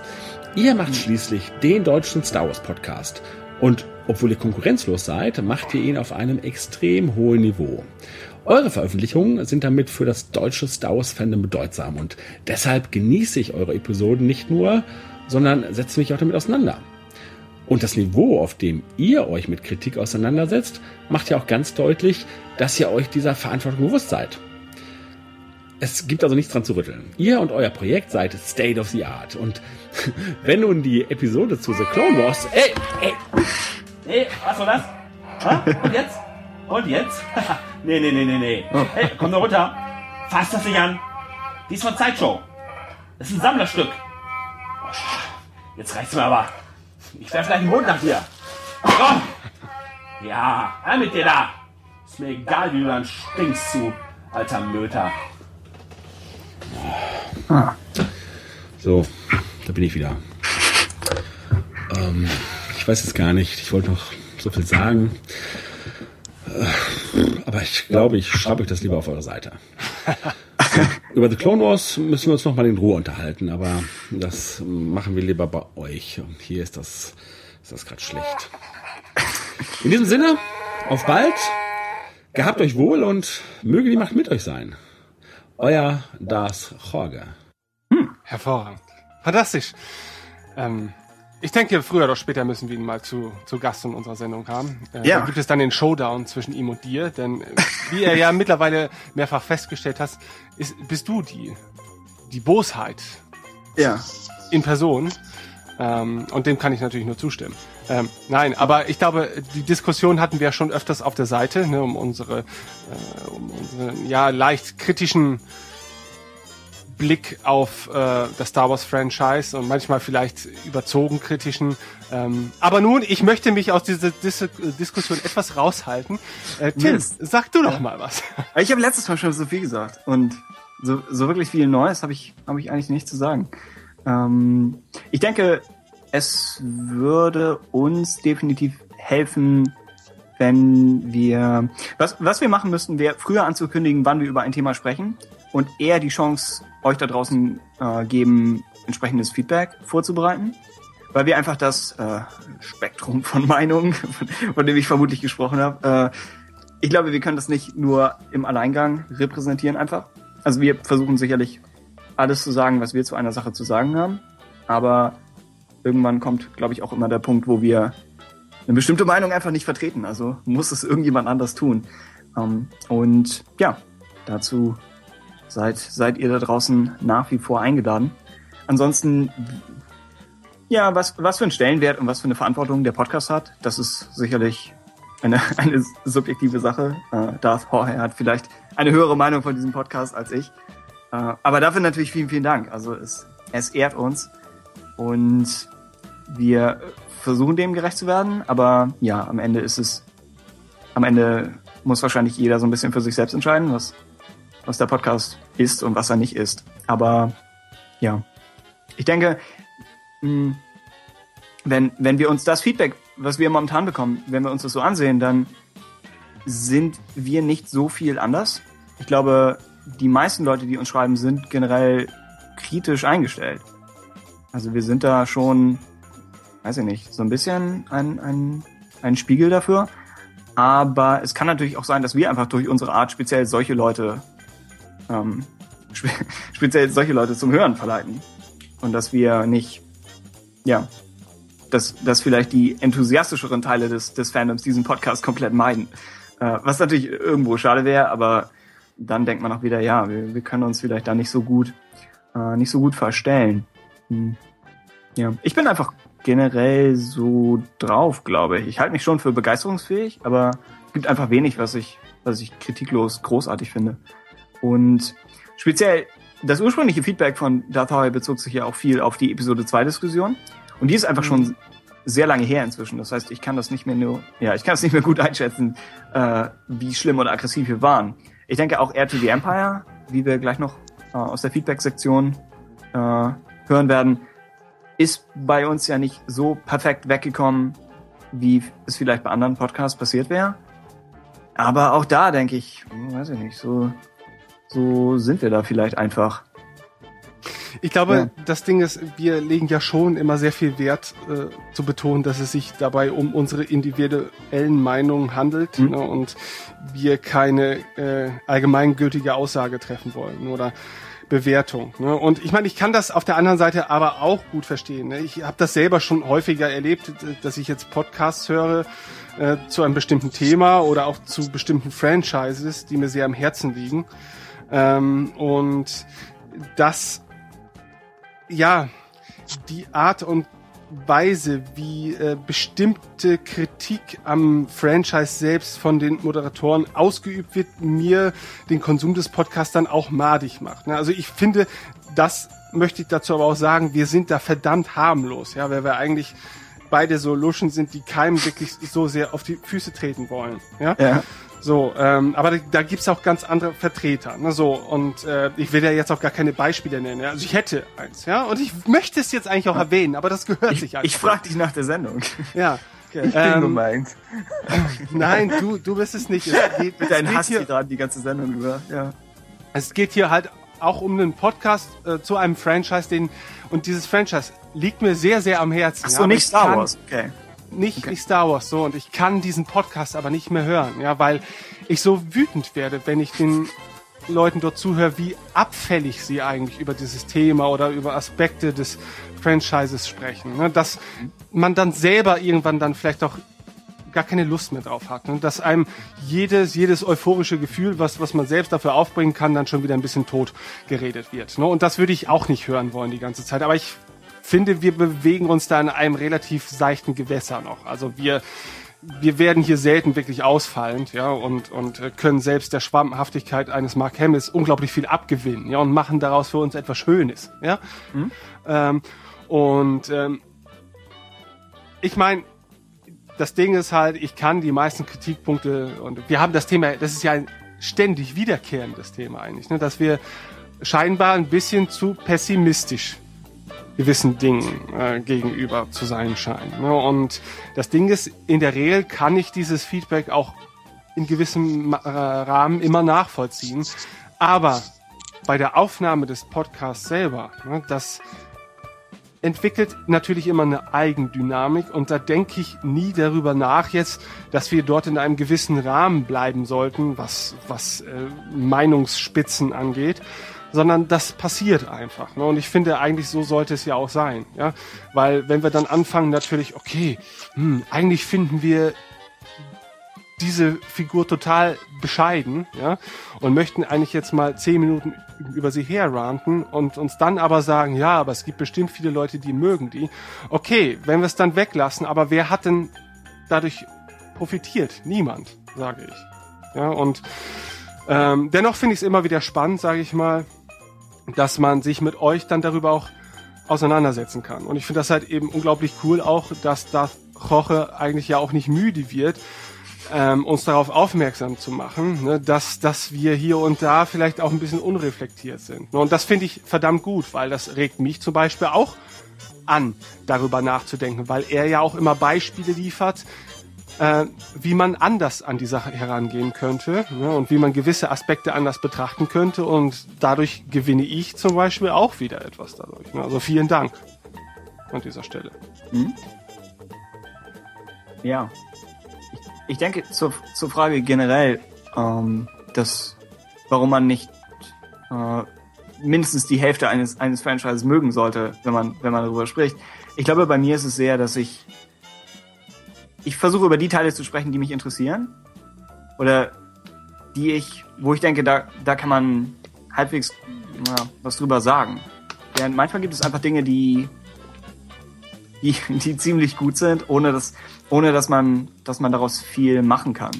Ihr macht schließlich den deutschen Star Wars Podcast. Und obwohl ihr konkurrenzlos seid, macht ihr ihn auf einem extrem hohen Niveau. Eure Veröffentlichungen sind damit für das deutsche Star Wars Fandom bedeutsam und deshalb genieße ich eure Episoden nicht nur, sondern setze mich auch damit auseinander. Und das Niveau, auf dem ihr euch mit Kritik auseinandersetzt, macht ja auch ganz deutlich, dass ihr euch dieser Verantwortung bewusst seid. Es gibt also nichts dran zu rütteln. Ihr und euer Projekt seid State of the Art. Und wenn nun die Episode zu The Clone Wars... Ey, ey, ey, was war das? Ha? Und jetzt? Und jetzt? nee, nee, nee, nee, nee. Hey, komm da runter. Fass das nicht an. Die ist von Sideshow. Das ist ein Sammlerstück. Jetzt reicht's mir aber. Ich werf gleich den Mond nach dir. Komm! Ja, her mit dir da. Ist mir egal, wie du dann stinkst, du alter Möter. So, da bin ich wieder. Ähm, ich weiß es gar nicht. Ich wollte noch so viel sagen. Äh, Aber ich glaube, ich schreibe euch das lieber auf eure Seite. Über The Clone Wars müssen wir uns noch mal in Ruhe unterhalten, aber das machen wir lieber bei euch. Und hier ist das, ist das gerade schlecht. In diesem Sinne, auf bald. Gehabt euch wohl und möge die Macht mit euch sein. Euer Das Jorge. Hervorragend. Fantastisch. Ähm, ich denke, früher oder später müssen wir ihn mal zu, zu Gast in unserer Sendung haben. Äh, Ja. Da gibt es dann den Showdown zwischen ihm und dir, denn äh, wie er ja mittlerweile mehrfach festgestellt hast, ist, bist du die, die Bosheit Ja. in Person. Ähm, und dem kann ich natürlich nur zustimmen. Ähm, nein, aber ich glaube, die Diskussion hatten wir ja schon öfters auf der Seite, ne, um unsere, äh, um unseren ja leicht kritischen Blick auf äh, das Star Wars Franchise und manchmal vielleicht überzogen kritischen. Ähm, aber nun, ich möchte mich aus dieser Dis Diskussion etwas raushalten. Äh, Tim, Mist. sag du doch mal was. Ich habe letztes Mal schon so viel gesagt und so, so wirklich viel Neues habe ich, habe ich eigentlich nicht zu sagen. Ähm, ich denke, es würde uns definitiv helfen, wenn wir, was, was wir machen müssten, wäre früher anzukündigen, wann wir über ein Thema sprechen und eher die Chance euch da draußen äh, geben, entsprechendes Feedback vorzubereiten. Weil wir einfach das äh, Spektrum von Meinungen, von, dem ich vermutlich gesprochen habe, äh, ich glaube, wir können das nicht nur im Alleingang repräsentieren einfach. Also wir versuchen sicherlich alles zu sagen, was wir zu einer Sache zu sagen haben. Aber irgendwann kommt, glaube ich, auch immer der Punkt, wo wir eine bestimmte Meinung einfach nicht vertreten. Also muss es irgendjemand anders tun. Ähm, und ja, dazu seid, seid ihr da draußen nach wie vor eingeladen. Ansonsten, ja, was, was für einen Stellenwert und was für eine Verantwortung der Podcast hat, das ist sicherlich eine, eine subjektive Sache. Äh, Darth Jorge hat vielleicht eine höhere Meinung von diesem Podcast als ich. Äh, aber dafür natürlich vielen, vielen Dank. Also es, es ehrt uns und wir versuchen dem gerecht zu werden. Aber ja, am Ende ist es, am Ende muss wahrscheinlich jeder so ein bisschen für sich selbst entscheiden, was, was der Podcast ist und was er nicht ist. Aber ja, ich denke, mh, wenn, wenn wir uns das Feedback, was wir momentan bekommen, wenn wir uns das so ansehen, dann sind wir nicht so viel anders. Ich glaube, die meisten Leute, die uns schreiben, sind generell kritisch eingestellt. Also wir sind da schon, weiß ich nicht, so ein bisschen ein, ein, ein Spiegel dafür. Aber es kann natürlich auch sein, dass wir einfach durch unsere Art speziell solche Leute, ähm, spe speziell solche Leute zum Hören verleiten. Und dass wir nicht, ja, dass, dass vielleicht die enthusiastischeren Teile des, des Fandoms diesen Podcast komplett meiden. Äh, was natürlich irgendwo schade wäre, aber dann denkt man auch wieder, ja, wir, wir können uns vielleicht da nicht so gut, äh, nicht so gut verstellen. Hm. Ja, ich bin einfach generell so drauf, glaube ich. Ich halte mich schon für begeisterungsfähig, aber es gibt einfach wenig, was ich, was ich kritiklos großartig finde. Und speziell das ursprüngliche Feedback von Darth Vader bezog sich ja auch viel auf die Episode 2 Diskussion. Und die ist einfach schon sehr lange her inzwischen. Das heißt, ich kann das nicht mehr nur, ja, ich kann es nicht mehr gut einschätzen, äh, wie schlimm oder aggressiv wir waren. Ich denke auch Air to the Empire, wie wir gleich noch äh, aus der Feedback-Sektion äh, hören werden, ist bei uns ja nicht so perfekt weggekommen, wie es vielleicht bei anderen Podcasts passiert wäre. Aber auch da denke ich, hm, weiß ich nicht, so, so sind wir da vielleicht einfach. Ich glaube, Ja. das Ding ist, wir legen ja schon immer sehr viel Wert äh, zu betonen, dass es sich dabei um unsere individuellen Meinungen handelt Mhm. ne, und wir keine äh, allgemeingültige Aussage treffen wollen oder Bewertung. Ne? Und ich meine, ich kann das auf der anderen Seite aber auch gut verstehen. Ne? Ich habe das selber schon häufiger erlebt, dass ich jetzt Podcasts höre äh, zu einem bestimmten Thema oder auch zu bestimmten Franchises, die mir sehr am Herzen liegen. Ähm, und das, ja, die Art und Weise, wie äh, bestimmte Kritik am Franchise selbst von den Moderatoren ausgeübt wird, mir den Konsum des Podcasts dann auch madig macht. Ne? Also ich finde, das möchte ich dazu aber auch sagen, wir sind da verdammt harmlos, ja, weil wir eigentlich beide so Luschen sind, die keinem wirklich so sehr auf die Füße treten wollen. Ja. Ja. So, ähm, aber da, da gibt's auch ganz andere Vertreter. Ne, so und äh, ich will ja jetzt auch gar keine Beispiele nennen. Ja? Also ich hätte eins, ja, und ich möchte es jetzt eigentlich auch erwähnen, aber das gehört sich Ich, einfach. ich frage dich nach der Sendung. ja. Ich bin Ähm, gemeint. Nein, du, du bist es nicht. Es geht, Mit geht Hass hier, gerade die ganze Sendung über. Ja. es geht hier halt auch um einen Podcast äh, zu einem Franchise, den und dieses Franchise liegt mir sehr, sehr am Herzen. Ach ja, so, aber nicht ich Star Wars. Okay. Nicht, nicht Star Wars so und ich kann diesen Podcast aber nicht mehr hören, ja, weil ich so wütend werde, wenn ich den Leuten dort zuhöre, wie abfällig sie eigentlich über dieses Thema oder über Aspekte des Franchises sprechen, ne, dass man dann selber irgendwann dann vielleicht auch gar keine Lust mehr drauf hat, ne, dass einem jedes jedes euphorische Gefühl, was was man selbst dafür aufbringen kann, dann schon wieder ein bisschen tot geredet wird, ne, und das würde ich auch nicht hören wollen die ganze Zeit, aber ich finde, wir bewegen uns da in einem relativ seichten Gewässer noch. Also wir wir werden hier selten wirklich ausfallend, ja, und, und äh, können selbst der Schwammhaftigkeit eines Mark Hamills unglaublich viel abgewinnen, ja, und machen daraus für uns etwas Schönes, ja. Ähm, und ähm, ich meine, das Ding ist halt, ich kann die meisten Kritikpunkte und wir haben das Thema, das ist ja ein ständig wiederkehrendes Thema eigentlich, ne, dass wir scheinbar ein bisschen zu pessimistisch gewissen Dingen äh, gegenüber zu sein scheinen. Ne? Und das Ding ist, in der Regel kann ich dieses Feedback auch in gewissem äh, Rahmen immer nachvollziehen. Aber bei der Aufnahme des Podcasts selber, ne, das entwickelt natürlich immer eine Eigendynamik und da denke ich nie darüber nach jetzt, dass wir dort in einem gewissen Rahmen bleiben sollten, was, was äh, Meinungsspitzen angeht, sondern das passiert einfach. Ne? Und ich finde eigentlich so sollte es ja auch sein, ja, weil wenn wir dann anfangen natürlich, okay, hm, eigentlich finden wir diese Figur total bescheiden, ja, und möchten eigentlich jetzt mal zehn Minuten über sie herranten und uns dann aber sagen, ja, aber es gibt bestimmt viele Leute, die mögen die. Okay, wenn wir es dann weglassen, aber wer hat denn dadurch profitiert? Niemand, sage ich. Ja, und ähm, dennoch finde ich es immer wieder spannend, sage ich mal, dass man sich mit euch dann darüber auch auseinandersetzen kann. Und ich finde das halt eben unglaublich cool auch, dass Darth Roche eigentlich ja auch nicht müde wird, ähm, uns darauf aufmerksam zu machen, ne, dass, dass wir hier und da vielleicht auch ein bisschen unreflektiert sind. Und das finde ich verdammt gut, weil das regt mich zum Beispiel auch an, darüber nachzudenken, weil er ja auch immer Beispiele liefert, äh, wie man anders an die Sache herangehen könnte ne, und wie man gewisse Aspekte anders betrachten könnte und dadurch gewinne ich zum Beispiel auch wieder etwas dadurch. Ne. Also vielen Dank an dieser Stelle. Ja. Ich, ich denke zur, zur Frage generell, ähm, dass, warum man nicht äh, mindestens die Hälfte eines, eines Franchises mögen sollte, wenn man, wenn man darüber spricht. Ich glaube, bei mir ist es sehr, dass ich ich versuche über die Teile zu sprechen, die mich interessieren. Oder die ich, wo ich denke, da, da kann man halbwegs na, was drüber sagen. Während manchmal gibt es einfach Dinge, die, die, die ziemlich gut sind, ohne dass, ohne dass man, dass man daraus viel machen kann.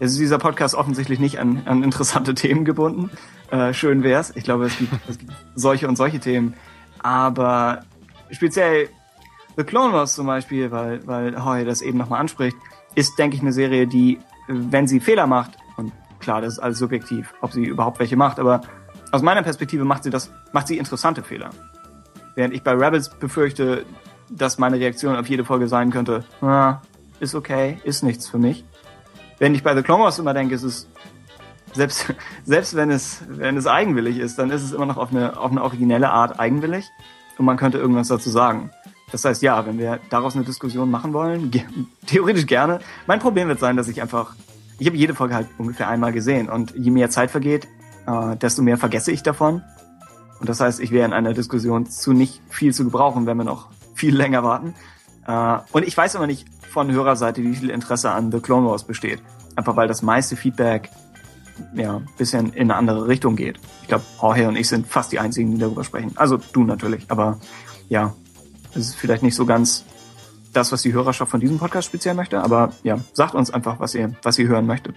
Es ist dieser Podcast offensichtlich nicht an, an interessante Themen gebunden. Äh, schön wär's. Ich glaube, es gibt, es gibt solche und solche Themen. Aber speziell The Clone Wars zum Beispiel, weil, weil Hoy das eben nochmal anspricht, ist, denke ich, eine Serie, die, wenn sie Fehler macht, und klar, das ist alles subjektiv, ob sie überhaupt welche macht, aber aus meiner Perspektive macht sie das, macht sie interessante Fehler. Während ich bei Rebels befürchte, dass meine Reaktion auf jede Folge sein könnte, ah, ist okay, ist nichts für mich. Wenn ich bei The Clone Wars immer denke, ist es selbst, selbst wenn es, wenn es eigenwillig ist, dann ist es immer noch auf eine, auf eine originelle Art eigenwillig und man könnte irgendwas dazu sagen. Das heißt, ja, wenn wir daraus eine Diskussion machen wollen, ge theoretisch gerne. Mein Problem wird sein, dass ich einfach, ich habe jede Folge halt ungefähr einmal gesehen und je mehr Zeit vergeht, äh, desto mehr vergesse ich davon. Und das heißt, ich wäre in einer Diskussion zu nicht viel zu gebrauchen, wenn wir noch viel länger warten. Äh, und ich weiß immer nicht von Hörerseite, wie viel Interesse an The Clone Wars besteht. Einfach weil das meiste Feedback ja, bisschen in eine andere Richtung geht. Ich glaube, Jorge und ich sind fast die einzigen, die darüber sprechen. Also du natürlich, aber ja, ist vielleicht nicht so ganz das, was die Hörerschaft von diesem Podcast speziell möchte, aber ja, sagt uns einfach, was ihr, was ihr hören möchtet.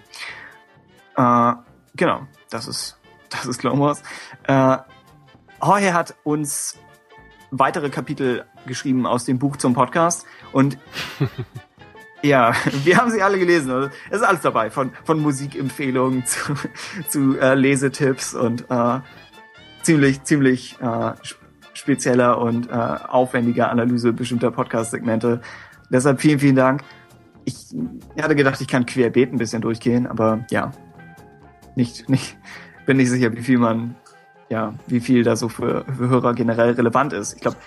Äh, genau, das ist, das ist Clone Wars. Äh, Jorge hat uns weitere Kapitel geschrieben aus dem Buch zum Podcast und ja, wir haben sie alle gelesen. Also, es ist alles dabei, von, von Musikempfehlungen zu, zu äh, Lesetipps und äh, ziemlich, ziemlich äh, spezieller und äh, aufwendiger Analyse bestimmter Podcast-Segmente. Deshalb vielen, vielen Dank. Ich hatte gedacht, ich kann querbeet ein bisschen durchgehen, aber ja, nicht, nicht, bin nicht sicher, wie viel man, ja, wie viel da so für, für Hörer generell relevant ist. Ich glaube,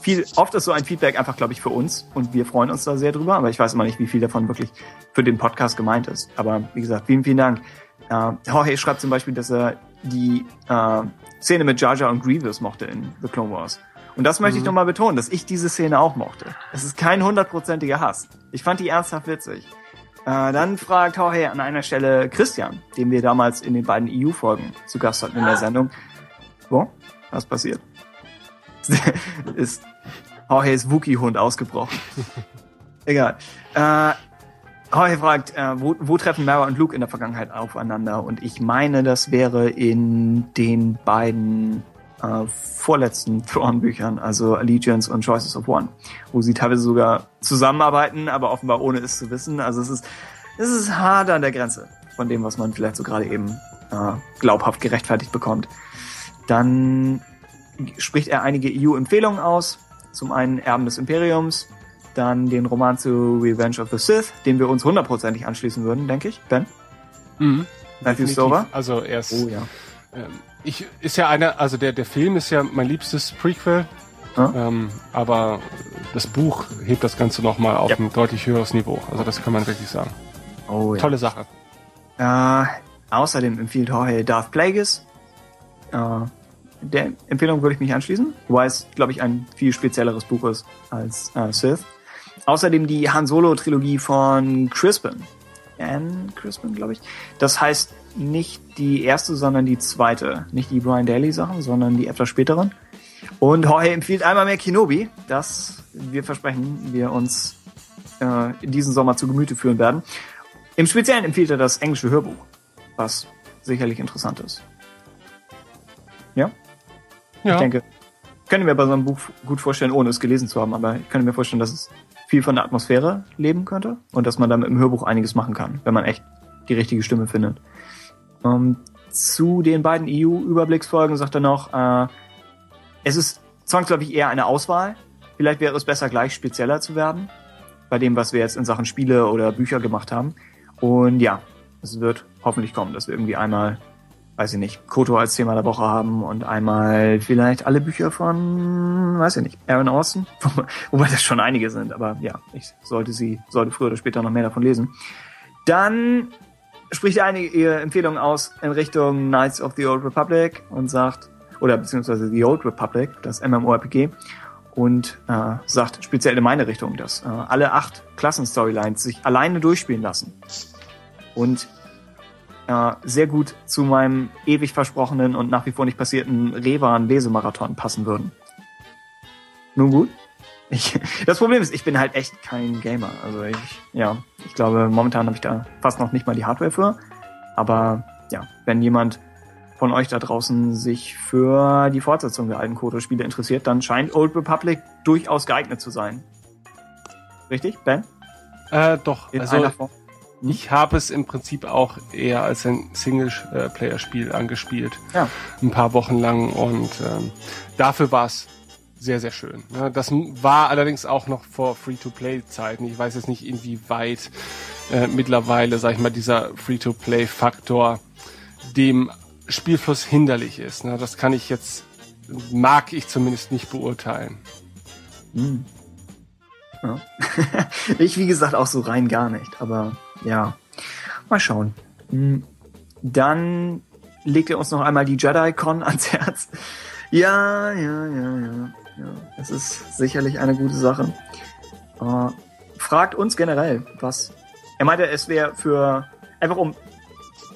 viel, oft ist so ein Feedback einfach, glaube ich, für uns und wir freuen uns da sehr drüber, aber ich weiß immer nicht, wie viel davon wirklich für den Podcast gemeint ist. Aber wie gesagt, vielen, vielen Dank. Äh, Jorge schreibt zum Beispiel, dass er die äh, Szene mit Jar Jar und Grievous mochte in The Clone Wars. Und das möchte ich nochmal betonen, dass ich diese Szene auch mochte. Es ist kein hundertprozentiger Hass. Ich fand die ernsthaft witzig. Äh, dann fragt Jorge an einer Stelle Christian, den wir damals in den beiden EU-Folgen zu Gast hatten in der Sendung. Wo? Was passiert? ist Jorges Wookie-Hund ausgebrochen. Egal. Äh, Jorge fragt, äh, wo, wo treffen Mara und Luke in der Vergangenheit aufeinander? Und ich meine, das wäre in den beiden äh, vorletzten Thrawn-Büchern, also Allegiance und Choices of One, wo sie teilweise sogar zusammenarbeiten, aber offenbar ohne es zu wissen. Also es ist, es ist hart an der Grenze von dem, was man vielleicht so gerade eben äh, glaubhaft gerechtfertigt bekommt. Dann spricht er einige EU-Empfehlungen aus. Zum einen Erben des Imperiums, dann den Roman zu Revenge of the Sith, dem wir uns hundertprozentig anschließen würden, denke ich. Ben? Mhm. Matthew. Stover? Also er ist, Oh ja. ähm, ich, ist ja einer, also der, der Film ist ja mein liebstes Prequel, Ja. ähm, aber das Buch hebt das Ganze nochmal auf Ja. ein deutlich höheres Niveau. Also das kann man wirklich sagen. Oh ja. Tolle Sache. Äh, außerdem empfiehlt Jorge Darth Plagueis. Äh, der Empfehlung würde ich mich anschließen, wobei es, glaube ich, ein viel spezielleres Buch ist als äh, Sith. Außerdem die Han Solo-Trilogie von Crispin. Anne Crispin, glaube ich. Das heißt nicht die erste, sondern die zweite. Nicht die Brian Daly-Sachen, sondern die etwas späteren. Und Jorge empfiehlt einmal mehr Kenobi, das wir versprechen, wir uns äh, in diesem Sommer zu Gemüte führen werden. Im Speziellen empfiehlt er das englische Hörbuch, was sicherlich interessant ist. Ja, Ja. ich denke, könnte mir bei so einem Buch gut vorstellen, ohne es gelesen zu haben, aber ich könnte mir vorstellen, dass es viel von der Atmosphäre leben könnte und dass man damit im Hörbuch einiges machen kann, wenn man echt die richtige Stimme findet. Ähm, zu den beiden EU-Überblicksfolgen sagt er noch, äh, es ist zwangsläufig eher eine Auswahl. Vielleicht wäre es besser, gleich spezieller zu werden, bei dem, was wir jetzt in Sachen Spiele oder Bücher gemacht haben. Und ja, es wird hoffentlich kommen, dass wir irgendwie einmal, weiß ich nicht, Koto als Thema der Woche haben und einmal vielleicht alle Bücher von, weiß ich nicht, Aaron Austin, wobei, das schon einige sind, aber ja, ich sollte sie, sollte früher oder später noch mehr davon lesen. Dann spricht einige Empfehlungen aus in Richtung Knights of the Old Republic und sagt, oder beziehungsweise The Old Republic, das MMORPG, und äh, sagt speziell in meine Richtung, dass äh, alle acht Klassen-Storylines sich alleine durchspielen lassen und äh, sehr gut zu meinem ewig versprochenen und nach wie vor nicht passierten Revan-Lesemarathon passen würden. Nun gut. Ich, das Problem ist, ich bin halt echt kein Gamer. Also ich, ja, ich glaube, momentan habe ich da fast noch nicht mal die Hardware für. Aber ja, wenn jemand von euch da draußen sich für die Fortsetzung der alten Koto-Spiele interessiert, dann scheint Old Republic durchaus geeignet zu sein. Richtig, Ben? Äh, doch, In also einer Form? Ich habe es im Prinzip auch eher als ein Single-Player-Spiel angespielt. Ja. Ein paar Wochen lang und ähm, dafür war es sehr, sehr schön. Ne? Das war allerdings auch noch vor Free-to-Play-Zeiten. Ich weiß jetzt nicht, inwieweit äh, mittlerweile, sag ich mal, dieser Free-to-Play-Faktor dem Spielfluss hinderlich ist. Ne? Das kann ich jetzt, mag ich zumindest nicht beurteilen. Ja. ich, wie gesagt, auch so rein gar nicht. Aber ja, mal schauen. Hm, Dann legt er uns noch einmal die JediCon ans Herz. Ja, ja, ja, ja. ja. Es ist sicherlich eine gute Sache. Äh, fragt uns generell, was. Er meinte, es wäre für einfach um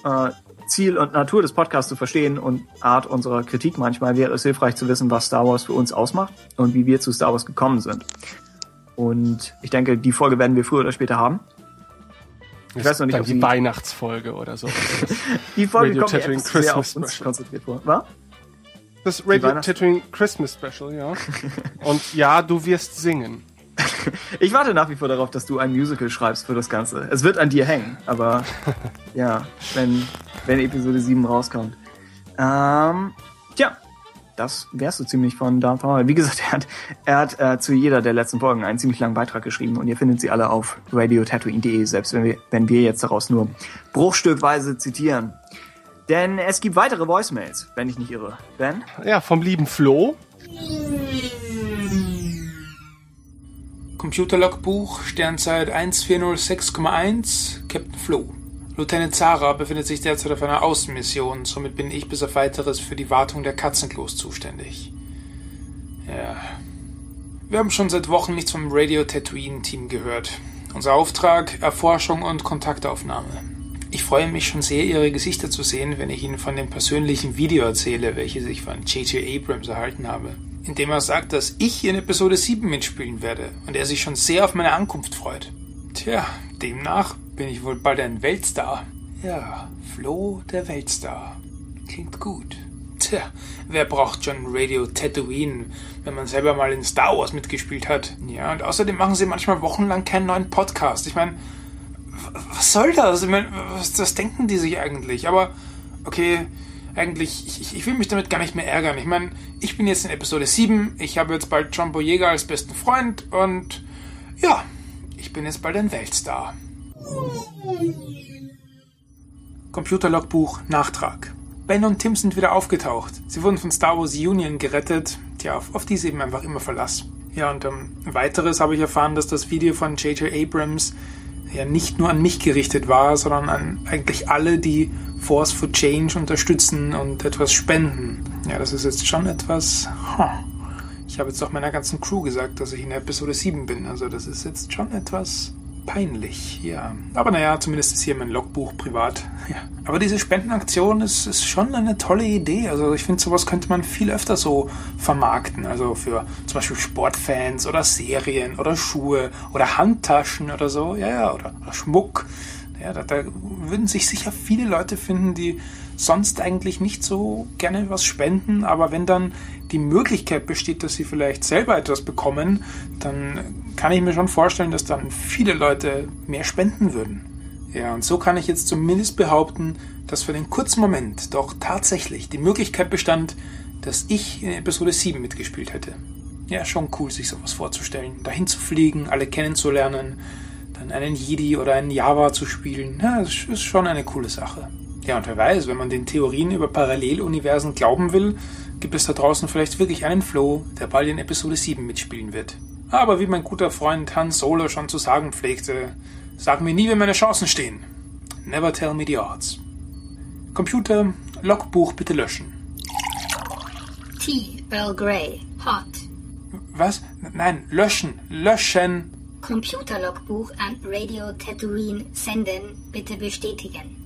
äh, Ziel und Natur des Podcasts zu verstehen und Art unserer Kritik manchmal wäre es hilfreich zu wissen, was Star Wars für uns ausmacht und wie wir zu Star Wars gekommen sind. Und ich denke, die Folge werden wir früher oder später haben. Ich weiß noch nicht, ob die Weihnachtsfolge oder so. die Folge Radio kommt Tatooine sehr auf uns Special. konzentriert vor. Was? Das Radio Tatooine Christmas Special, ja. Und ja, du wirst singen. Ich warte nach wie vor darauf, dass du ein Musical schreibst für das Ganze. Es wird an dir hängen, aber ja, wenn, wenn Episode 7 rauskommt. Ähm, das wärst du ziemlich von Darth Maul. Wie gesagt, er hat, er hat äh, zu jeder der letzten Folgen einen ziemlich langen Beitrag geschrieben und ihr findet sie alle auf radiotatooine.de, selbst wenn wir, wenn wir jetzt daraus nur bruchstückweise zitieren. Denn es gibt weitere Voicemails, wenn ich nicht irre. Ben? Ja, vom lieben Flo. Computerlogbuch, Sternzeit 1406,1, Captain Flo. Lieutenant Zara befindet sich derzeit auf einer Außenmission, somit bin ich bis auf weiteres für die Wartung der Katzenklos zuständig. Ja. Wir haben schon seit Wochen nichts vom Radio Tatooine Team gehört. Unser Auftrag, Erforschung und Kontaktaufnahme. Ich freue mich schon sehr, Ihre Gesichter zu sehen, wenn ich Ihnen von dem persönlichen Video erzähle, welches ich von J.J. Abrams erhalten habe indem er sagt, dass ich in Episode 7 mitspielen werde und er sich schon sehr auf meine Ankunft freut. Tja, demnach bin ich wohl bald ein Weltstar. Ja, Flo der Weltstar. Klingt gut. Tja, wer braucht schon Radio Tatooine, wenn man selber mal in Star Wars mitgespielt hat? Ja, und außerdem machen sie manchmal wochenlang keinen neuen Podcast. Ich meine, was soll das? Ich meine, was, was denken die sich eigentlich? Aber, okay, eigentlich, ich, ich will mich damit gar nicht mehr ärgern. Ich meine, ich bin jetzt in Episode 7, ich habe jetzt bald John Boyega als besten Freund und ja, ich bin jetzt bald ein Weltstar. Computerlogbuch Nachtrag. Ben und Tim sind wieder aufgetaucht. Sie wurden von Star Wars Union gerettet. Tja, auf, auf die sie eben einfach immer Verlass. Ja, und ähm, weiteres habe ich erfahren, dass das Video von J.J. Abrams ja nicht nur an mich gerichtet war, sondern an eigentlich alle, die Force for Change unterstützen und etwas spenden. Ja, das ist jetzt schon etwas. Huh. Ich habe jetzt auch meiner ganzen Crew gesagt, dass ich in Episode 7 bin. Also das ist jetzt schon etwas peinlich, ja. Aber naja, zumindest ist hier mein Logbuch privat. Ja. Aber diese Spendenaktion ist, ist schon eine tolle Idee. Also ich finde, sowas könnte man viel öfter so vermarkten. Also für zum Beispiel Sportfans oder Serien oder Schuhe oder Handtaschen oder so. Ja, ja, oder, oder Schmuck. Ja, da, da würden sich sicher viele Leute finden, die sonst eigentlich nicht so gerne was spenden, aber wenn dann die Möglichkeit besteht, dass sie vielleicht selber etwas bekommen, dann kann ich mir schon vorstellen, dass dann viele Leute mehr spenden würden. Ja, und so kann ich jetzt zumindest behaupten, dass für den kurzen Moment doch tatsächlich die Möglichkeit bestand, dass ich in Episode 7 mitgespielt hätte. Ja, schon cool, sich sowas vorzustellen. Dahin zu fliegen, alle kennenzulernen, dann einen Jedi oder einen Java zu spielen. Ja, das ist schon eine coole Sache. Ja, und wer weiß, wenn man den Theorien über Paralleluniversen glauben will, gibt es da draußen vielleicht wirklich einen Flow, der bald in Episode 7 mitspielen wird. Aber wie mein guter Freund Han Solo schon zu sagen pflegte, sag mir nie, wie meine Chancen stehen. Never tell me the odds. Computer, Logbuch bitte löschen. T. Earl Grey. Hot. Was? Nein, löschen. Löschen. Computerlogbuch an Radio Tatooine senden. Bitte bestätigen.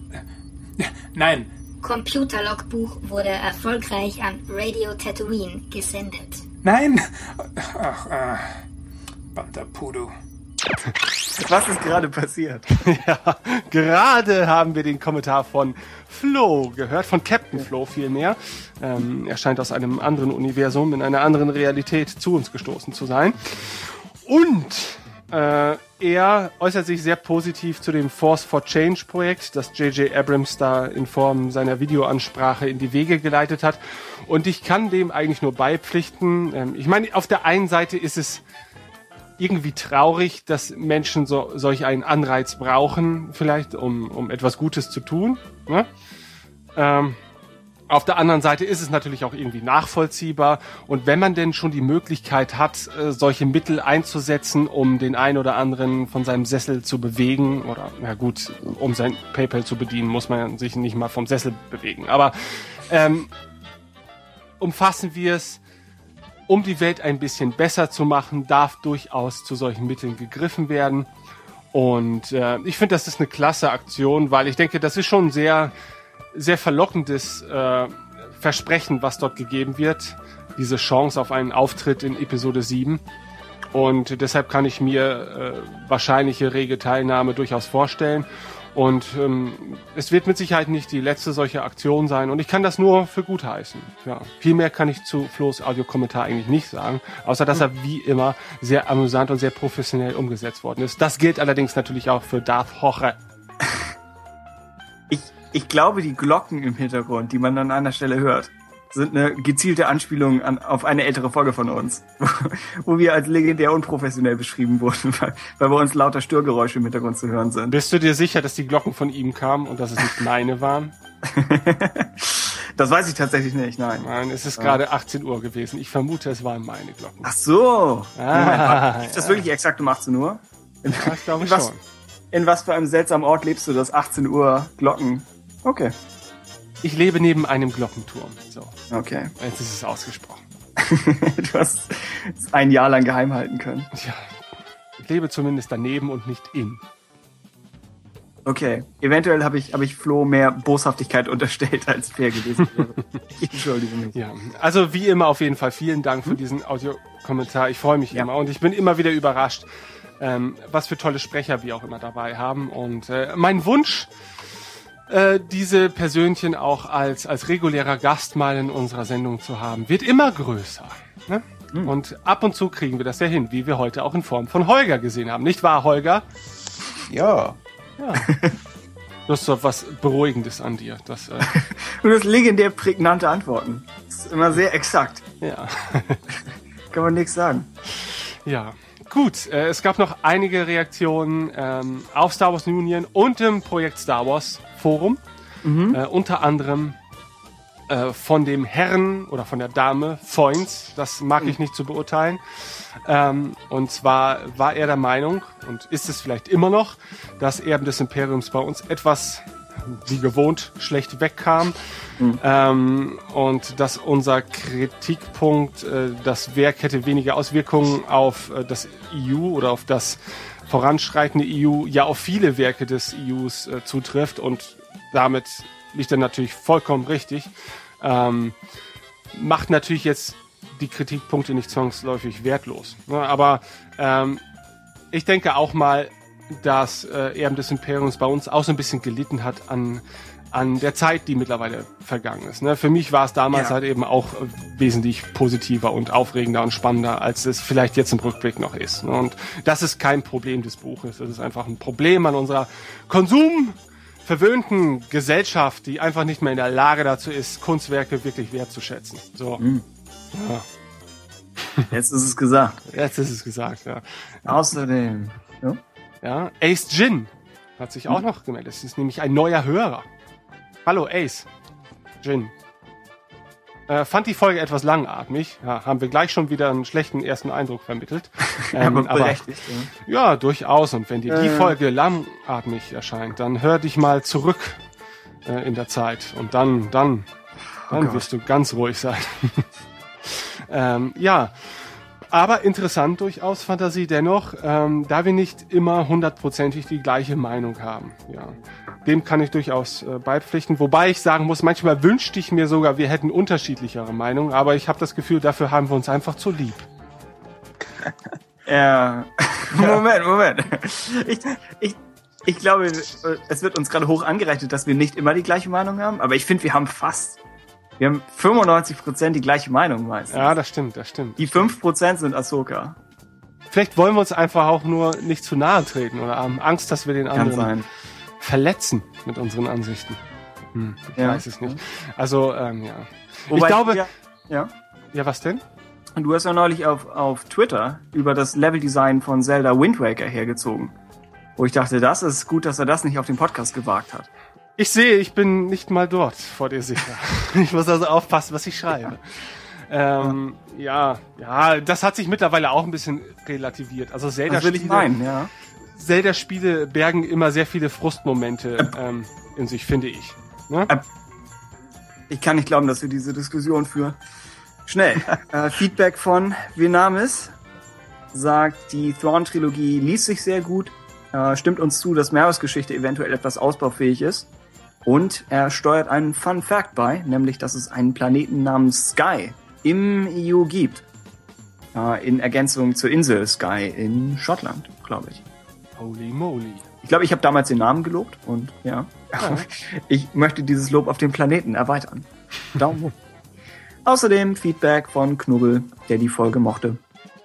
Nein. Computerlogbuch wurde erfolgreich an Radio Tatooine gesendet. Nein! Ach, äh, Bantapudo. Was ist gerade passiert? ja, gerade haben wir den Kommentar von Flo gehört, von Captain Flo vielmehr. Ähm, er scheint aus einem anderen Universum, in einer anderen Realität zu uns gestoßen zu sein. Und äh, er äußert sich sehr positiv zu dem Force for Change Projekt, das J.J. Abrams da in Form seiner Videoansprache in die Wege geleitet hat. Und ich kann dem eigentlich nur beipflichten. Ähm, ich meine, auf der einen Seite ist es irgendwie traurig, dass Menschen so, solch einen Anreiz brauchen, vielleicht, um, um etwas Gutes zu tun. Ne? Ähm, auf der anderen Seite ist es natürlich auch irgendwie nachvollziehbar. Und wenn man denn schon die Möglichkeit hat, äh, solche Mittel einzusetzen, um den einen oder anderen von seinem Sessel zu bewegen, oder na gut, um sein PayPal zu bedienen, muss man sich nicht mal vom Sessel bewegen. Aber ähm, umfassen wir es, um die Welt ein bisschen besser zu machen, darf durchaus zu solchen Mitteln gegriffen werden. Und äh, ich finde, das ist eine klasse Aktion, weil ich denke, das ist schon sehr, sehr verlockendes äh, Versprechen, was dort gegeben wird. Diese Chance auf einen Auftritt in Episode 7. Und deshalb kann ich mir äh, wahrscheinliche rege Teilnahme durchaus vorstellen. Und ähm, es wird mit Sicherheit nicht die letzte solche Aktion sein. Und ich kann das nur für gut heißen. Ja, viel mehr kann ich zu Flo's Audiokommentar eigentlich nicht sagen. Außer, dass er wie immer sehr amüsant und sehr professionell umgesetzt worden ist. Das gilt allerdings natürlich auch für Darth Hoche. Ich, glaube, die Glocken im Hintergrund, die man an einer Stelle hört, sind eine gezielte Anspielung an, auf eine ältere Folge von uns, wo wir als legendär unprofessionell beschrieben wurden, weil, weil bei uns lauter Störgeräusche im Hintergrund zu hören sind. Bist du dir sicher, dass die Glocken von ihm kamen und dass es nicht meine waren? das weiß ich tatsächlich nicht, nein. Nein, es ist gerade 18 Uhr gewesen. Ich vermute, es waren meine Glocken. Ach so. Ah, ist das wirklich exakt um 18 Uhr? In, Ja, ich glaube in was, schon. in was für einem seltsamen Ort lebst du, dass 18 Uhr Glocken? Okay. Ich lebe neben einem Glockenturm. So, Okay. jetzt ist es ausgesprochen. du hast es ein Jahr lang geheim halten können. Tja, ich lebe zumindest daneben und nicht in. Okay. Eventuell habe ich, habe ich Flo mehr Boshaftigkeit unterstellt, als fair gewesen wäre. ich entschuldige mich. Ja, also wie immer auf jeden Fall vielen Dank für diesen Audiokommentar. Ich freue mich Ja. immer und ich bin immer wieder überrascht, ähm, was für tolle Sprecher wir auch immer dabei haben. Und äh, mein Wunsch, äh, diese Persönchen auch als, als regulärer Gast mal in unserer Sendung zu haben, wird immer größer. Ne? Und ab und zu kriegen wir das ja hin, wie wir heute auch in Form von Holger gesehen haben. Nicht wahr, Holger? Ja. Ja. Das ist doch was Beruhigendes an dir. Das, äh, Du hast legendär prägnante Antworten. Das ist immer sehr exakt. ja. Kann man nichts sagen. Ja, gut. Äh, es gab noch einige Reaktionen ähm, auf Star Wars Union und im Projekt Star Wars Forum. Äh, unter anderem äh, von dem Herrn oder von der Dame Foins. Das mag ich nicht zu beurteilen. Ähm, und zwar war er der Meinung, und ist es vielleicht immer noch, dass Erben des Imperiums bei uns etwas wie gewohnt schlecht wegkam. Ähm, und dass unser Kritikpunkt, äh, das Werk hätte weniger Auswirkungen auf äh, das EU oder auf das voranschreitende EU, ja auf viele Werke des EUs äh, zutrifft und damit liegt er natürlich vollkommen richtig. Ähm, macht natürlich jetzt die Kritikpunkte nicht zwangsläufig wertlos. Ne? Aber ähm, ich denke auch mal, dass äh, Erben des Imperiums bei uns auch so ein bisschen gelitten hat an, an der Zeit, die mittlerweile vergangen ist. Ne? Für mich war es damals Ja. halt eben auch äh, wesentlich positiver und aufregender und spannender, als es vielleicht jetzt im Rückblick noch ist. Ne? Und das ist kein Problem des Buches. Das ist einfach ein Problem an unserer konsumverwöhnten Gesellschaft, die einfach nicht mehr in der Lage dazu ist, Kunstwerke wirklich wertzuschätzen. So, Jetzt ist es gesagt. jetzt ist es gesagt, ja. Außerdem. Ja? Ja, Ace Jin hat sich auch noch gemeldet. Das ist nämlich ein neuer Hörer. Hallo Ace. Jin. Äh, fand die Folge etwas langatmig. Ja, haben wir gleich schon wieder einen schlechten ersten Eindruck vermittelt. Ähm, aber berechtigt. ja, durchaus. Und wenn dir die Äh. Folge langatmig erscheint, dann hör dich mal zurück äh, in der Zeit. Und dann, dann, dann Gott. wirst du ganz ruhig sein. ähm, ja, aber interessant durchaus Fantasie dennoch, ähm, da wir nicht immer hundertprozentig die gleiche Meinung haben. Ja, dem kann ich durchaus äh, beipflichten. Wobei ich sagen muss, manchmal wünschte ich mir sogar, wir hätten unterschiedlichere Meinungen. Aber ich habe das Gefühl, dafür haben wir uns einfach zu lieb. Ja. Moment, Moment. Ich, ich, ich glaube, es wird uns gerade hoch angerechnet, dass wir nicht immer die gleiche Meinung haben, aber ich finde, wir haben fast. Wir haben 95% die gleiche Meinung meistens. Ja, das stimmt, das stimmt. Die 5% sind Ahsoka. Vielleicht wollen wir uns einfach auch nur nicht zu nahe treten oder haben Angst, dass wir den Kann anderen sein. Verletzen mit unseren Ansichten. Hm, ich Ja. weiß es nicht. Also, ähm, ja. Wobei, ich glaube, Ja, ja. ja, was denn? Und du hast ja neulich auf, auf Twitter über das Leveldesign von Zelda Wind Waker hergezogen. Wo ich dachte, das ist gut, dass er das nicht auf den Podcast gewagt hat. Ich sehe, ich bin nicht mal dort vor dir sicher. ich muss also aufpassen, was ich schreibe. Ähm, ja, ja, das hat sich mittlerweile auch ein bisschen relativiert. Also Das will ich meinen, ja. Zelda-Spiele bergen immer sehr viele Frustmomente ähm, in sich, finde ich. Ne? Äh, Ich kann nicht glauben, dass wir diese Diskussion führen. Schnell. äh, Feedback von Venamis sagt, die Thrawn-Trilogie liest sich sehr gut, äh, stimmt uns zu, dass Meros Geschichte eventuell etwas ausbaufähig ist. Und er steuert einen Fun Fact bei, nämlich, dass es einen Planeten namens Sky im EU gibt. Äh, in Ergänzung zur Insel Sky in Schottland, glaube ich. Holy moly. Ich glaube, ich habe damals den Namen gelobt und ja. Ich möchte dieses Lob auf den Planeten erweitern. Daumen hoch. Außerdem Feedback von Knubbel, der die Folge mochte.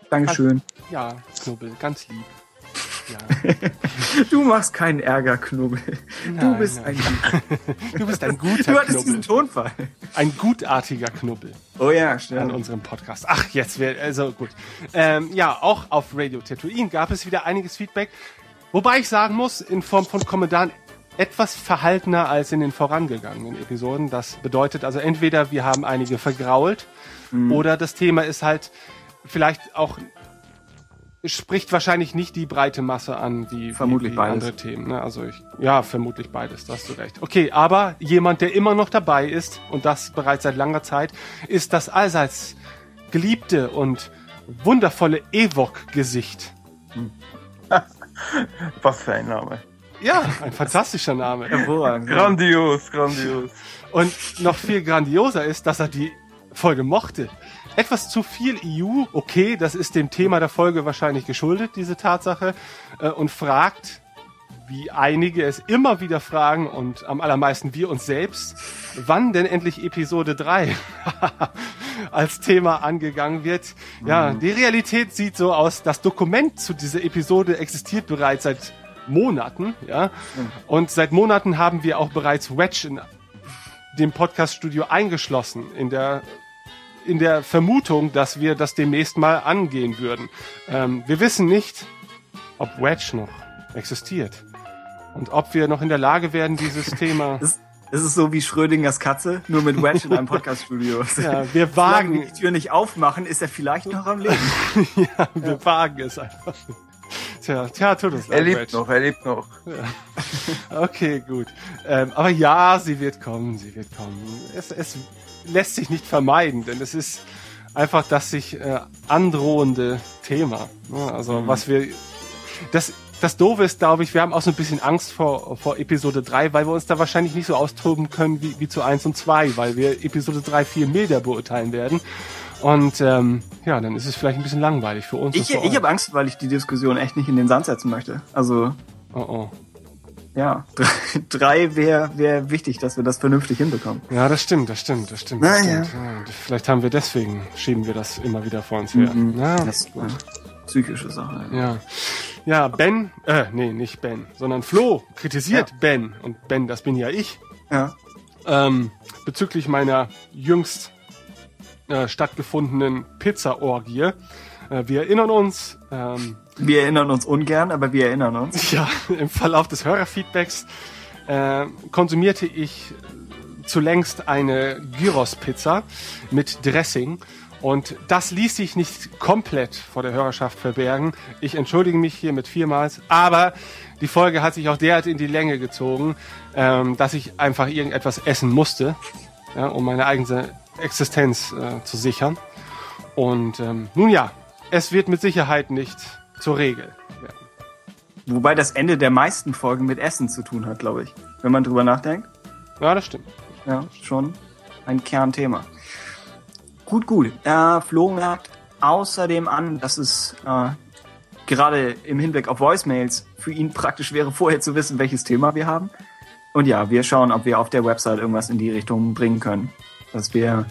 Dankeschön. Ja, Knubbel, ganz lieb. Ja. Du machst keinen Ärger, Knubbel. du Nein, bist nein. ein Du bist ein guter Du hattest diesen Knubbel. Tonfall. Ein gutartiger Knubbel Oh ja, an stimmt. unserem Podcast. Ach, jetzt wäre, also gut. Ähm, ja, auch auf Radio Tatooine gab es wieder einiges Feedback. Wobei ich sagen muss, in Form von Kommentaren etwas verhaltener als in den vorangegangenen Episoden. Das bedeutet also entweder wir haben einige vergrault oder das Thema ist halt vielleicht auch spricht wahrscheinlich nicht die breite Masse an wie, Vermutlich wie, wie beides. andere Themen. Ne? Also ich, ja, vermutlich beides, da hast du recht. Okay, aber jemand, der immer noch dabei ist und das bereits seit langer Zeit, ist das allseits geliebte und wundervolle Evok-Gesicht. Was für ein Name. Ja, ein fantastischer Name. Hervorragend. Grandios, grandios. Und noch viel grandioser ist, dass er die Folge mochte. Etwas zu viel EU, okay, das ist dem Thema der Folge wahrscheinlich geschuldet, diese Tatsache, äh, und fragt, wie einige es immer wieder fragen und am allermeisten wir uns selbst, wann denn endlich Episode 3 als Thema angegangen wird. Ja, die Realität sieht so aus, das Dokument zu dieser Episode existiert bereits seit Monaten, ja. Und seit Monaten haben wir auch bereits Wedge in dem Podcast-Studio eingeschlossen, in der, in der Vermutung, dass wir das demnächst mal angehen würden. Ähm, wir wissen nicht, ob Wedge noch existiert. Und ob wir noch in der Lage werden, dieses Thema. Es, es ist so wie Schrödingers Katze, nur mit Wedge in einem Podcaststudio. Ja, wir wagen, wir die Tür nicht aufmachen, ist er vielleicht noch am Leben. ja, wir wagen es einfach. Tja, tja, tut es Er leid, lebt Wedge. noch, er lebt noch. Okay, gut. Ähm, aber ja, sie wird kommen, sie wird kommen. Es, es lässt sich nicht vermeiden, denn es ist einfach das sich äh, androhende Thema. Ne? Also was wir, das, das Doofe ist, glaube ich, wir haben auch so ein bisschen Angst vor, vor Episode 3, weil wir uns da wahrscheinlich nicht so austoben können wie, wie zu 1 und 2, weil wir Episode 3 viel milder beurteilen werden. Und ähm, ja, dann ist es vielleicht ein bisschen langweilig für uns. Ich, ich habe Angst, weil ich die Diskussion echt nicht in den Sand setzen möchte. Also, oh, oh. ja, drei, wäre wär wichtig, dass wir das vernünftig hinbekommen. Ja, das stimmt, das stimmt, das stimmt. Das ja. stimmt. Ja, vielleicht haben wir deswegen, schieben wir das immer wieder vor uns her. Mhm. Ja, Das eine psychische Sache. ja. ja, Ben, äh, nee, nicht Ben, sondern Flo kritisiert Ben. Und Ben, das bin ja ich, Ja. ähm, bezüglich meiner jüngst äh, stattgefundenen Pizza-Orgie. Äh, wir erinnern uns, ähm, Wir erinnern uns ungern, aber wir erinnern uns. Ja, im Verlauf des Hörerfeedbacks äh, konsumierte ich zulängst eine Gyros-Pizza mit Dressing. Und das ließ sich nicht komplett vor der Hörerschaft verbergen. Ich entschuldige mich hiermit vielmals, aber die Folge hat sich auch derart in die Länge gezogen, ähm, dass ich einfach irgendetwas essen musste, ja, um meine eigene Existenz äh, zu sichern. Und ähm, nun ja, es wird mit Sicherheit nicht zur Regel werden. Wobei das Ende der meisten Folgen mit Essen zu tun hat, glaube ich. Wenn man drüber nachdenkt. Ja, das stimmt. Ja, schon ein Kernthema. Gut, gut. Äh, Flo merkt außerdem an, dass es äh, gerade im Hinblick auf Voicemails für ihn praktisch wäre, vorher zu wissen, welches Thema wir haben. Und ja, wir schauen, ob wir auf der Website irgendwas in die Richtung bringen können. Dass wir.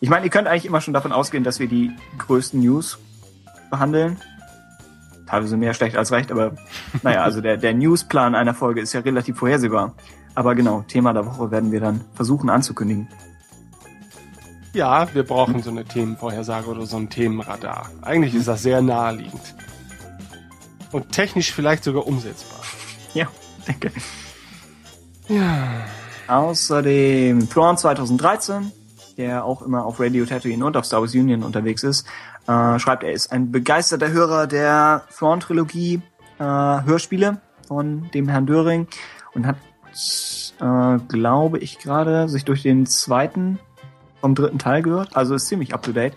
Ich meine, ihr könnt eigentlich immer schon davon ausgehen, dass wir die größten News behandeln. Teilweise mehr schlecht als recht, aber naja, also der, der Newsplan einer Folge ist ja relativ vorhersehbar. Aber genau, Thema der Woche werden wir dann versuchen anzukündigen. Ja, wir brauchen so eine Themenvorhersage oder so ein Themenradar. Eigentlich ist das sehr naheliegend. Und technisch vielleicht sogar umsetzbar. Ja, denke. Ja. Außerdem Thrawn 2013, der auch immer auf Radio Tatooine und auf Star Wars Union unterwegs ist, äh, schreibt, er ist ein begeisterter Hörer der Thrawn-Trilogie äh, Hörspiele von dem Herrn Döring und hat äh, glaube ich, gerade sich durch den zweiten vom dritten Teil gehört. Also ist ziemlich up to date.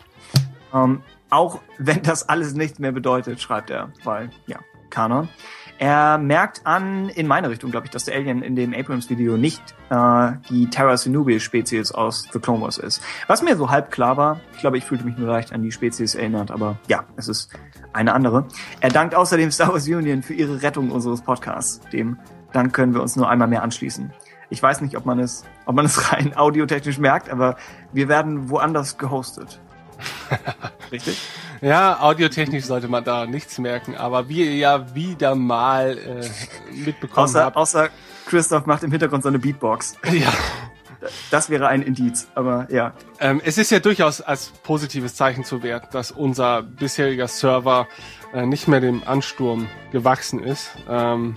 Ähm, auch wenn das alles nichts mehr bedeutet, schreibt er, weil, ja, Kanon. Er merkt an, in meine Richtung, glaube ich, dass der Alien in dem Abrams-Video nicht äh, die Terra Sinubi-Spezies aus The Clone Wars ist. Was mir so halb klar war, ich glaube, ich fühlte mich nur leicht an die Spezies erinnert, aber ja, es ist eine andere. Er dankt außerdem Star Wars Union für ihre Rettung unseres Podcasts. Dem Dank können wir uns nur einmal mehr anschließen. Ich weiß nicht, ob man es, ob man es rein audiotechnisch merkt, aber wir werden woanders gehostet. Richtig? Ja, audiotechnisch sollte man da nichts merken, aber wie ihr ja wieder mal äh, mitbekommen Außer, habt. außer Christoph macht im Hintergrund so eine Beatbox. Ja. Das wäre ein Indiz, aber ja. Ähm, es ist ja durchaus als positives Zeichen zu werten, dass unser bisheriger Server äh, nicht mehr dem Ansturm gewachsen ist. Ähm,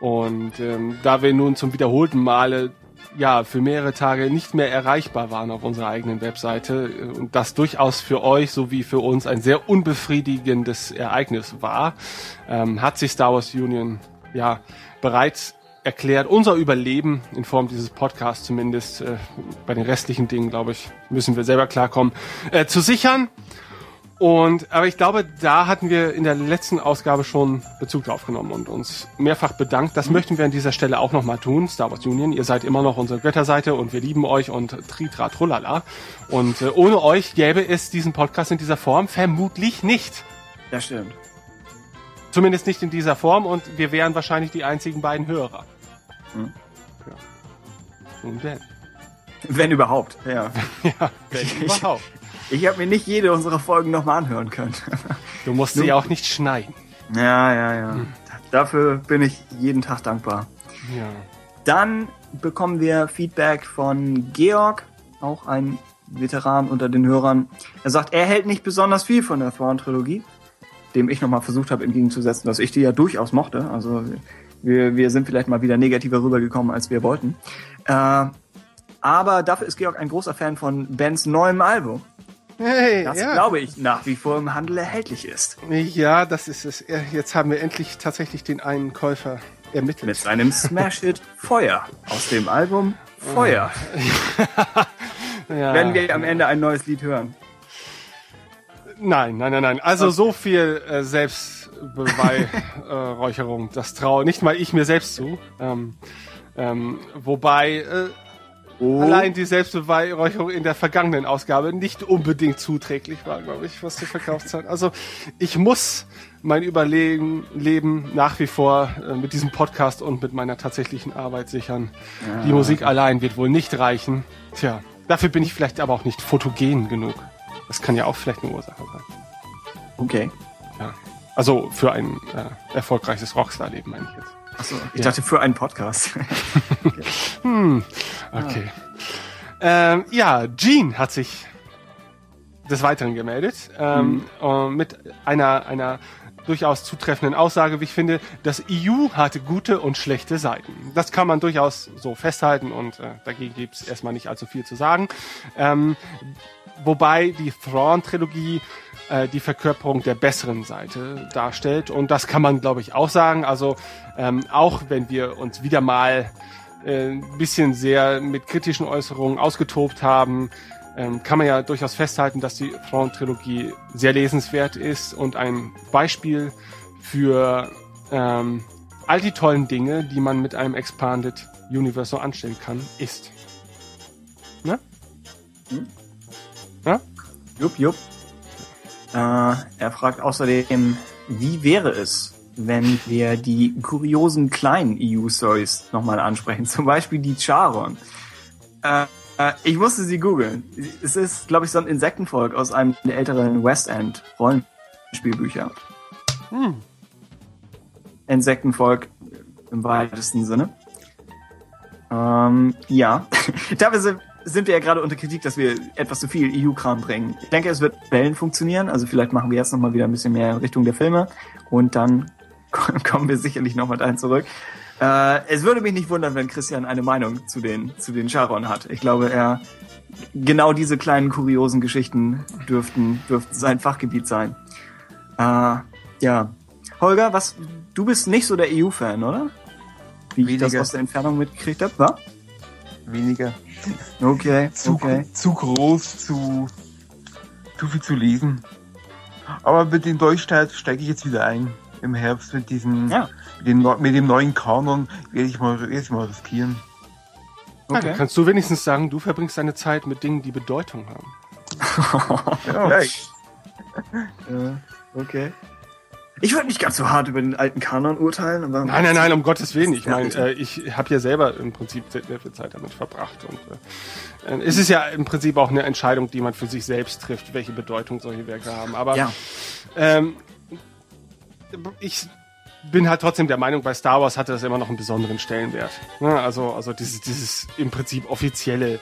und ähm, da wir nun zum wiederholten Male ja für mehrere Tage nicht mehr erreichbar waren auf unserer eigenen Webseite äh, und das durchaus für euch sowie für uns ein sehr unbefriedigendes Ereignis war, ähm, hat sich Star Wars Union ja bereits erklärt, unser Überleben in Form dieses Podcasts zumindest, äh, bei den restlichen Dingen, glaube ich, müssen wir selber klarkommen, äh, zu sichern. Und, aber ich glaube, da hatten wir in der letzten Ausgabe schon Bezug drauf genommen und uns mehrfach bedankt. Das möchten wir an dieser Stelle auch nochmal tun, Star Wars Union. Ihr seid immer noch unsere Götterseite und wir lieben euch und Tritra Trullala. Und äh, ohne euch gäbe es diesen Podcast in dieser Form vermutlich nicht. Das stimmt. Zumindest nicht in dieser Form und wir wären wahrscheinlich die einzigen beiden Hörer. Hm. Ja. Und denn? Wenn überhaupt, ja. ja, wenn überhaupt. Ich habe mir nicht jede unserer Folgen nochmal anhören können. Du musst sie auch nicht schneiden. Ja, ja, ja. Hm. Dafür bin ich jeden Tag dankbar. Ja. Dann bekommen wir Feedback von Georg, auch ein Veteran unter den Hörern. Er sagt, er hält nicht besonders viel von der Thrawn-Trilogie, dem ich nochmal versucht habe entgegenzusetzen, dass ich die ja durchaus mochte. Also wir, wir sind vielleicht mal wieder negativer rübergekommen, als wir wollten. Äh, aber dafür ist Georg ein großer Fan von Bens neuem Album. Hey, das ja. glaube ich nach wie vor im Handel erhältlich ist. Ja, das ist es. Jetzt haben wir endlich tatsächlich den einen Käufer ermittelt. Mit seinem Smash-Hit Feuer aus dem Album Feuer. ja. Werden wir am Ende ein neues Lied hören. Nein, nein, nein, nein. Also so viel äh, Selbstbeweihräucherung, das traue nicht mal ich mir selbst zu. Ähm, ähm, wobei äh, Oh. allein die Selbstbeweihräucherung in der vergangenen Ausgabe nicht unbedingt zuträglich war, glaube ich, was die Verkaufszeit. Also ich muss mein Überleben Leben nach wie vor äh, mit diesem Podcast und mit meiner tatsächlichen Arbeit sichern. Ja. Die Musik allein wird wohl nicht reichen. Tja, dafür bin ich vielleicht aber auch nicht fotogen genug. Das kann ja auch vielleicht eine Ursache sein. Okay. Ja. Also für ein äh, erfolgreiches Rockstar-Leben meine ich jetzt. Achso, ich Ja. dachte für einen Podcast. Hm, okay. Ähm, ja, Gene hat sich des Weiteren gemeldet ähm, äh, mit einer, einer durchaus zutreffenden Aussage, wie ich finde, das EU hatte gute und schlechte Seiten. Das kann man durchaus so festhalten und äh, dagegen gibt es erstmal nicht allzu viel zu sagen. Ähm, wobei die Thrawn-Trilogie äh, die Verkörperung der besseren Seite darstellt. Und das kann man, glaube ich, auch sagen. Also ähm, auch wenn wir uns wieder mal äh, ein bisschen sehr mit kritischen Äußerungen ausgetobt haben, ähm, kann man ja durchaus festhalten, dass die Thrawn-Trilogie sehr lesenswert ist und ein Beispiel für ähm, all die tollen Dinge, die man mit einem Expanded Universe so anstellen kann, ist. Ne? Hm? Ja? Jupp, jupp. Äh, er fragt außerdem, wie wäre es, wenn wir die kuriosen kleinen EU-Stories nochmal ansprechen? Zum Beispiel die Charon. Äh, äh, ich musste sie googeln. Es ist, glaube ich, so ein Insektenvolk aus einem der älteren West End Rollenspielbücher. Hm. Insektenvolk im weitesten Sinne. Ähm, ja, dafür sind, sind wir ja gerade unter Kritik, dass wir etwas zu viel EU-Kram bringen. Ich denke, es wird Wellen funktionieren. Also vielleicht machen wir jetzt nochmal wieder ein bisschen mehr in Richtung der Filme und dann kommen wir sicherlich nochmal dahin zurück. Äh, es würde mich nicht wundern, wenn Christian eine Meinung zu den, zu den Charon hat. Ich glaube, er genau diese kleinen kuriosen Geschichten dürften, dürften sein Fachgebiet sein. Äh, ja. Holger, was, du bist nicht so der EU-Fan, oder? wie ich das Weniger. aus der Entfernung mitgekriegt habe. Wa? Weniger. Okay, Zu, okay. zu groß, zu, zu viel zu lesen. Aber mit dem Deutschstart steige ich jetzt wieder ein. Im Herbst mit diesem, Ja. mit, dem, mit dem neuen Kanon werde ich mal, werde ich mal riskieren. Okay. dann kannst du wenigstens sagen, du verbringst deine Zeit mit Dingen, die Bedeutung haben. Ja, okay. Ich würde nicht ganz so hart über den alten Kanon urteilen, aber. Nein, nein, nein, um Gottes Willen. Ich meine, äh, ich habe ja selber im Prinzip sehr sehr viel Zeit damit verbracht. Und äh, es ist ja im Prinzip auch eine Entscheidung, die man für sich selbst trifft, welche Bedeutung solche Werke haben. Aber Ja. ähm, ich bin halt trotzdem der Meinung, bei Star Wars hatte das immer noch einen besonderen Stellenwert. Ne? Also, also dieses, dieses im Prinzip offizielle,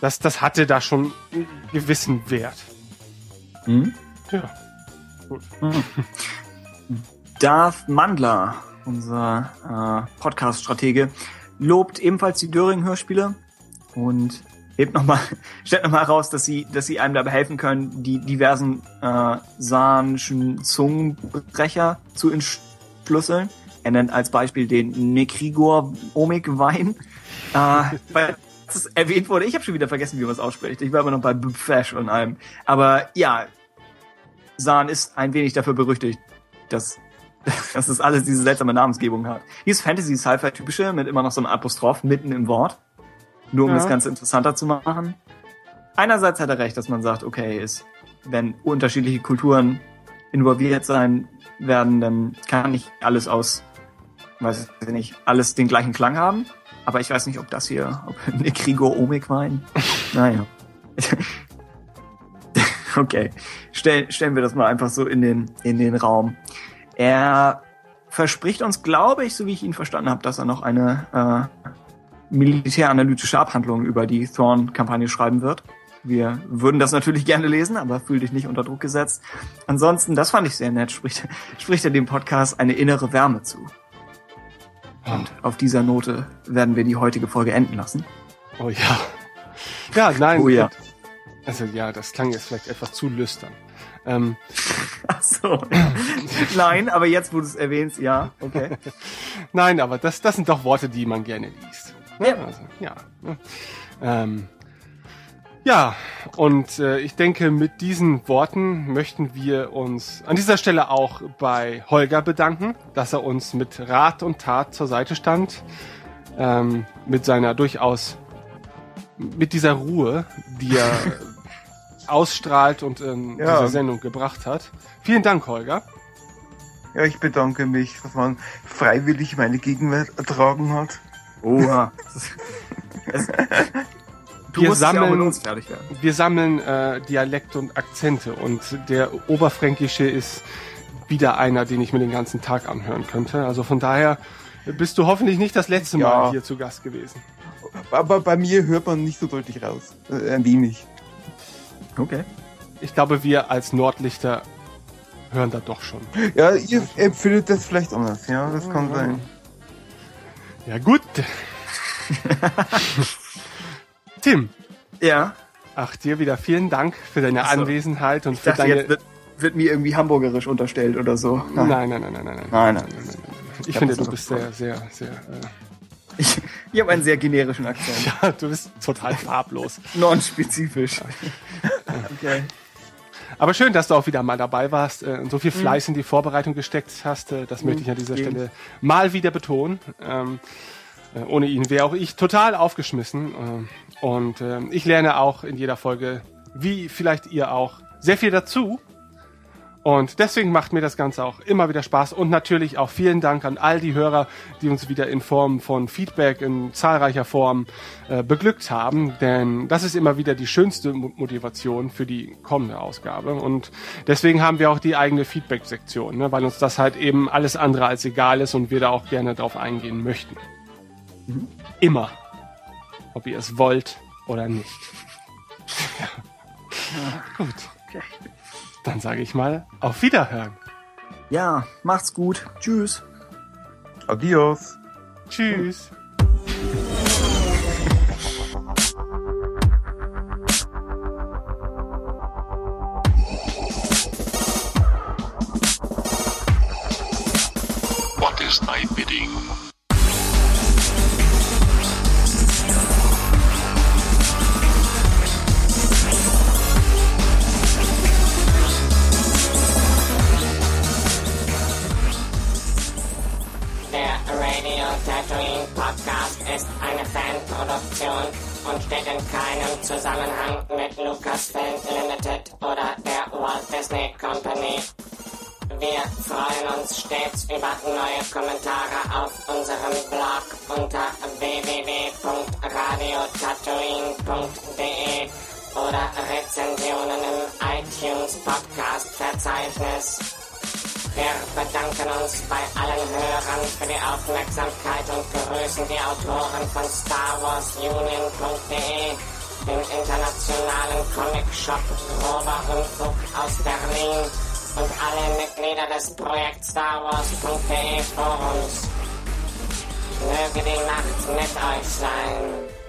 das, das hatte da schon einen gewissen Wert. Hm? Ja. Gut. Darth Mandler, unser äh, Podcast-Stratege, lobt ebenfalls die Döring-Hörspiele und hebt noch mal, stellt nochmal heraus, dass sie, dass sie einem dabei helfen können, die diversen äh, sahnischen Zungenbrecher zu entschlüsseln. Er nennt als Beispiel den Nekrigor Omik-Wein. Äh, weil das erwähnt wurde. Ich habe schon wieder vergessen, wie man es ausspricht. Ich war immer noch bei Bfash und allem. Aber ja, Sahn ist ein wenig dafür berüchtigt, dass, dass es alles diese seltsame Namensgebung hat. Hier ist Fantasy Sci-Fi typische mit immer noch so einem Apostroph mitten im Wort. Nur um Ja. das Ganze interessanter zu machen. Einerseits hat er recht, dass man sagt, okay, ist, wenn unterschiedliche Kulturen involviert sein werden, dann kann nicht alles aus, weiß ich nicht, alles den gleichen Klang haben. Aber ich weiß nicht, ob das hier, ob Nekrigor Omik meinen. naja. okay. Stell, stellen wir das mal einfach so in den, in den Raum. Er verspricht uns, glaube ich, so wie ich ihn verstanden habe, dass er noch eine äh, militäranalytische Abhandlung über die Thorn-Kampagne schreiben wird. Wir würden das natürlich gerne lesen, aber fühl dich nicht unter Druck gesetzt. Ansonsten, das fand ich sehr nett, spricht, spricht er dem Podcast eine innere Wärme zu. Und auf dieser Note werden wir die heutige Folge enden lassen. Oh ja. Ja, nein. Oh ja. Also ja, das klang jetzt vielleicht etwas zu lüstern. Ähm, Ach so. Nein, aber jetzt, wo du es erwähnst, ja, okay. nein, aber das, das sind doch Worte, die man gerne liest. Ne? Ja. Also, ja. Ähm, ja, und äh, ich denke, mit diesen Worten möchten wir uns an dieser Stelle auch bei Holger bedanken, dass er uns mit Rat und Tat zur Seite stand. Ähm, mit seiner durchaus, mit dieser Ruhe, die er ausstrahlt und in Ja. dieser Sendung gebracht hat. Vielen Dank, Holger. ja, ich bedanke mich, dass man freiwillig meine Gegenwart ertragen hat. Oha. Es, du Wir ja sammeln- werden. wir sammeln äh, Dialekte und Akzente und der Oberfränkische ist wieder einer, den ich mir den ganzen Tag anhören könnte. Also von daher bist du hoffentlich nicht das letzte Ja. Mal hier zu Gast gewesen. Aber bei mir hört man nicht so deutlich raus. Äh, ein wenig. Okay. Ich glaube, wir als Nordlichter hören da doch schon. Ja, ihr empfindet das vielleicht anders, ja, das kann sein. Ja gut. Tim, Ja. ach dir wieder vielen Dank für deine so. Anwesenheit und Ich für dachte, deine. jetzt wird, wird mir irgendwie hamburgerisch unterstellt oder so. nein, nein, nein, nein, nein, nein. Nein, nein. Ich hab finde, du bist sehr, sehr, sehr. Äh, Ich, ich habe einen sehr generischen Akzent. ja, du bist total farblos. Non-spezifisch. Okay. Aber schön, dass du auch wieder mal dabei warst äh, und so viel Fleiß in die Vorbereitung gesteckt hast. Äh, das möchte ich an dieser Mhm. Stelle mal wieder betonen. Ähm, äh, ohne ihn wäre auch ich total aufgeschmissen. ähm, und ähm, ich lerne auch in jeder Folge, wie vielleicht ihr auch, sehr viel dazu. Und deswegen macht mir das Ganze auch immer wieder Spaß. Und natürlich auch vielen Dank an all die Hörer, die uns wieder in Form von Feedback in zahlreicher Form äh, beglückt haben. Denn das ist immer wieder die schönste Mo- Motivation für die kommende Ausgabe. Und deswegen haben wir auch die eigene Feedback-Sektion, ne? weil uns das halt eben alles andere als egal ist und wir da auch gerne drauf eingehen möchten. Immer. Ob ihr es wollt oder nicht. ja. Gut. Dann sage ich mal auf Wiederhören. Ja, macht's gut. Tschüss. Adios. Tschüss. What is thy bidding? Tatooine Podcast ist eine Fanproduktion und steht in keinem Zusammenhang mit Lucasfilm Limited oder der Walt Disney Company. Wir freuen uns stets über neue Kommentare auf unserem Blog unter www.radiotatooine.de oder Rezensionen im iTunes Podcast Verzeichnis. Wir bedanken uns bei allen Hörern für die Aufmerksamkeit und begrüßen die Autoren von StarWarsUnion.de, dem internationalen Comic-Shop Grober Unfug aus Berlin und alle Mitglieder des Projekt StarWars.de Forums. Möge die Macht mit euch sein.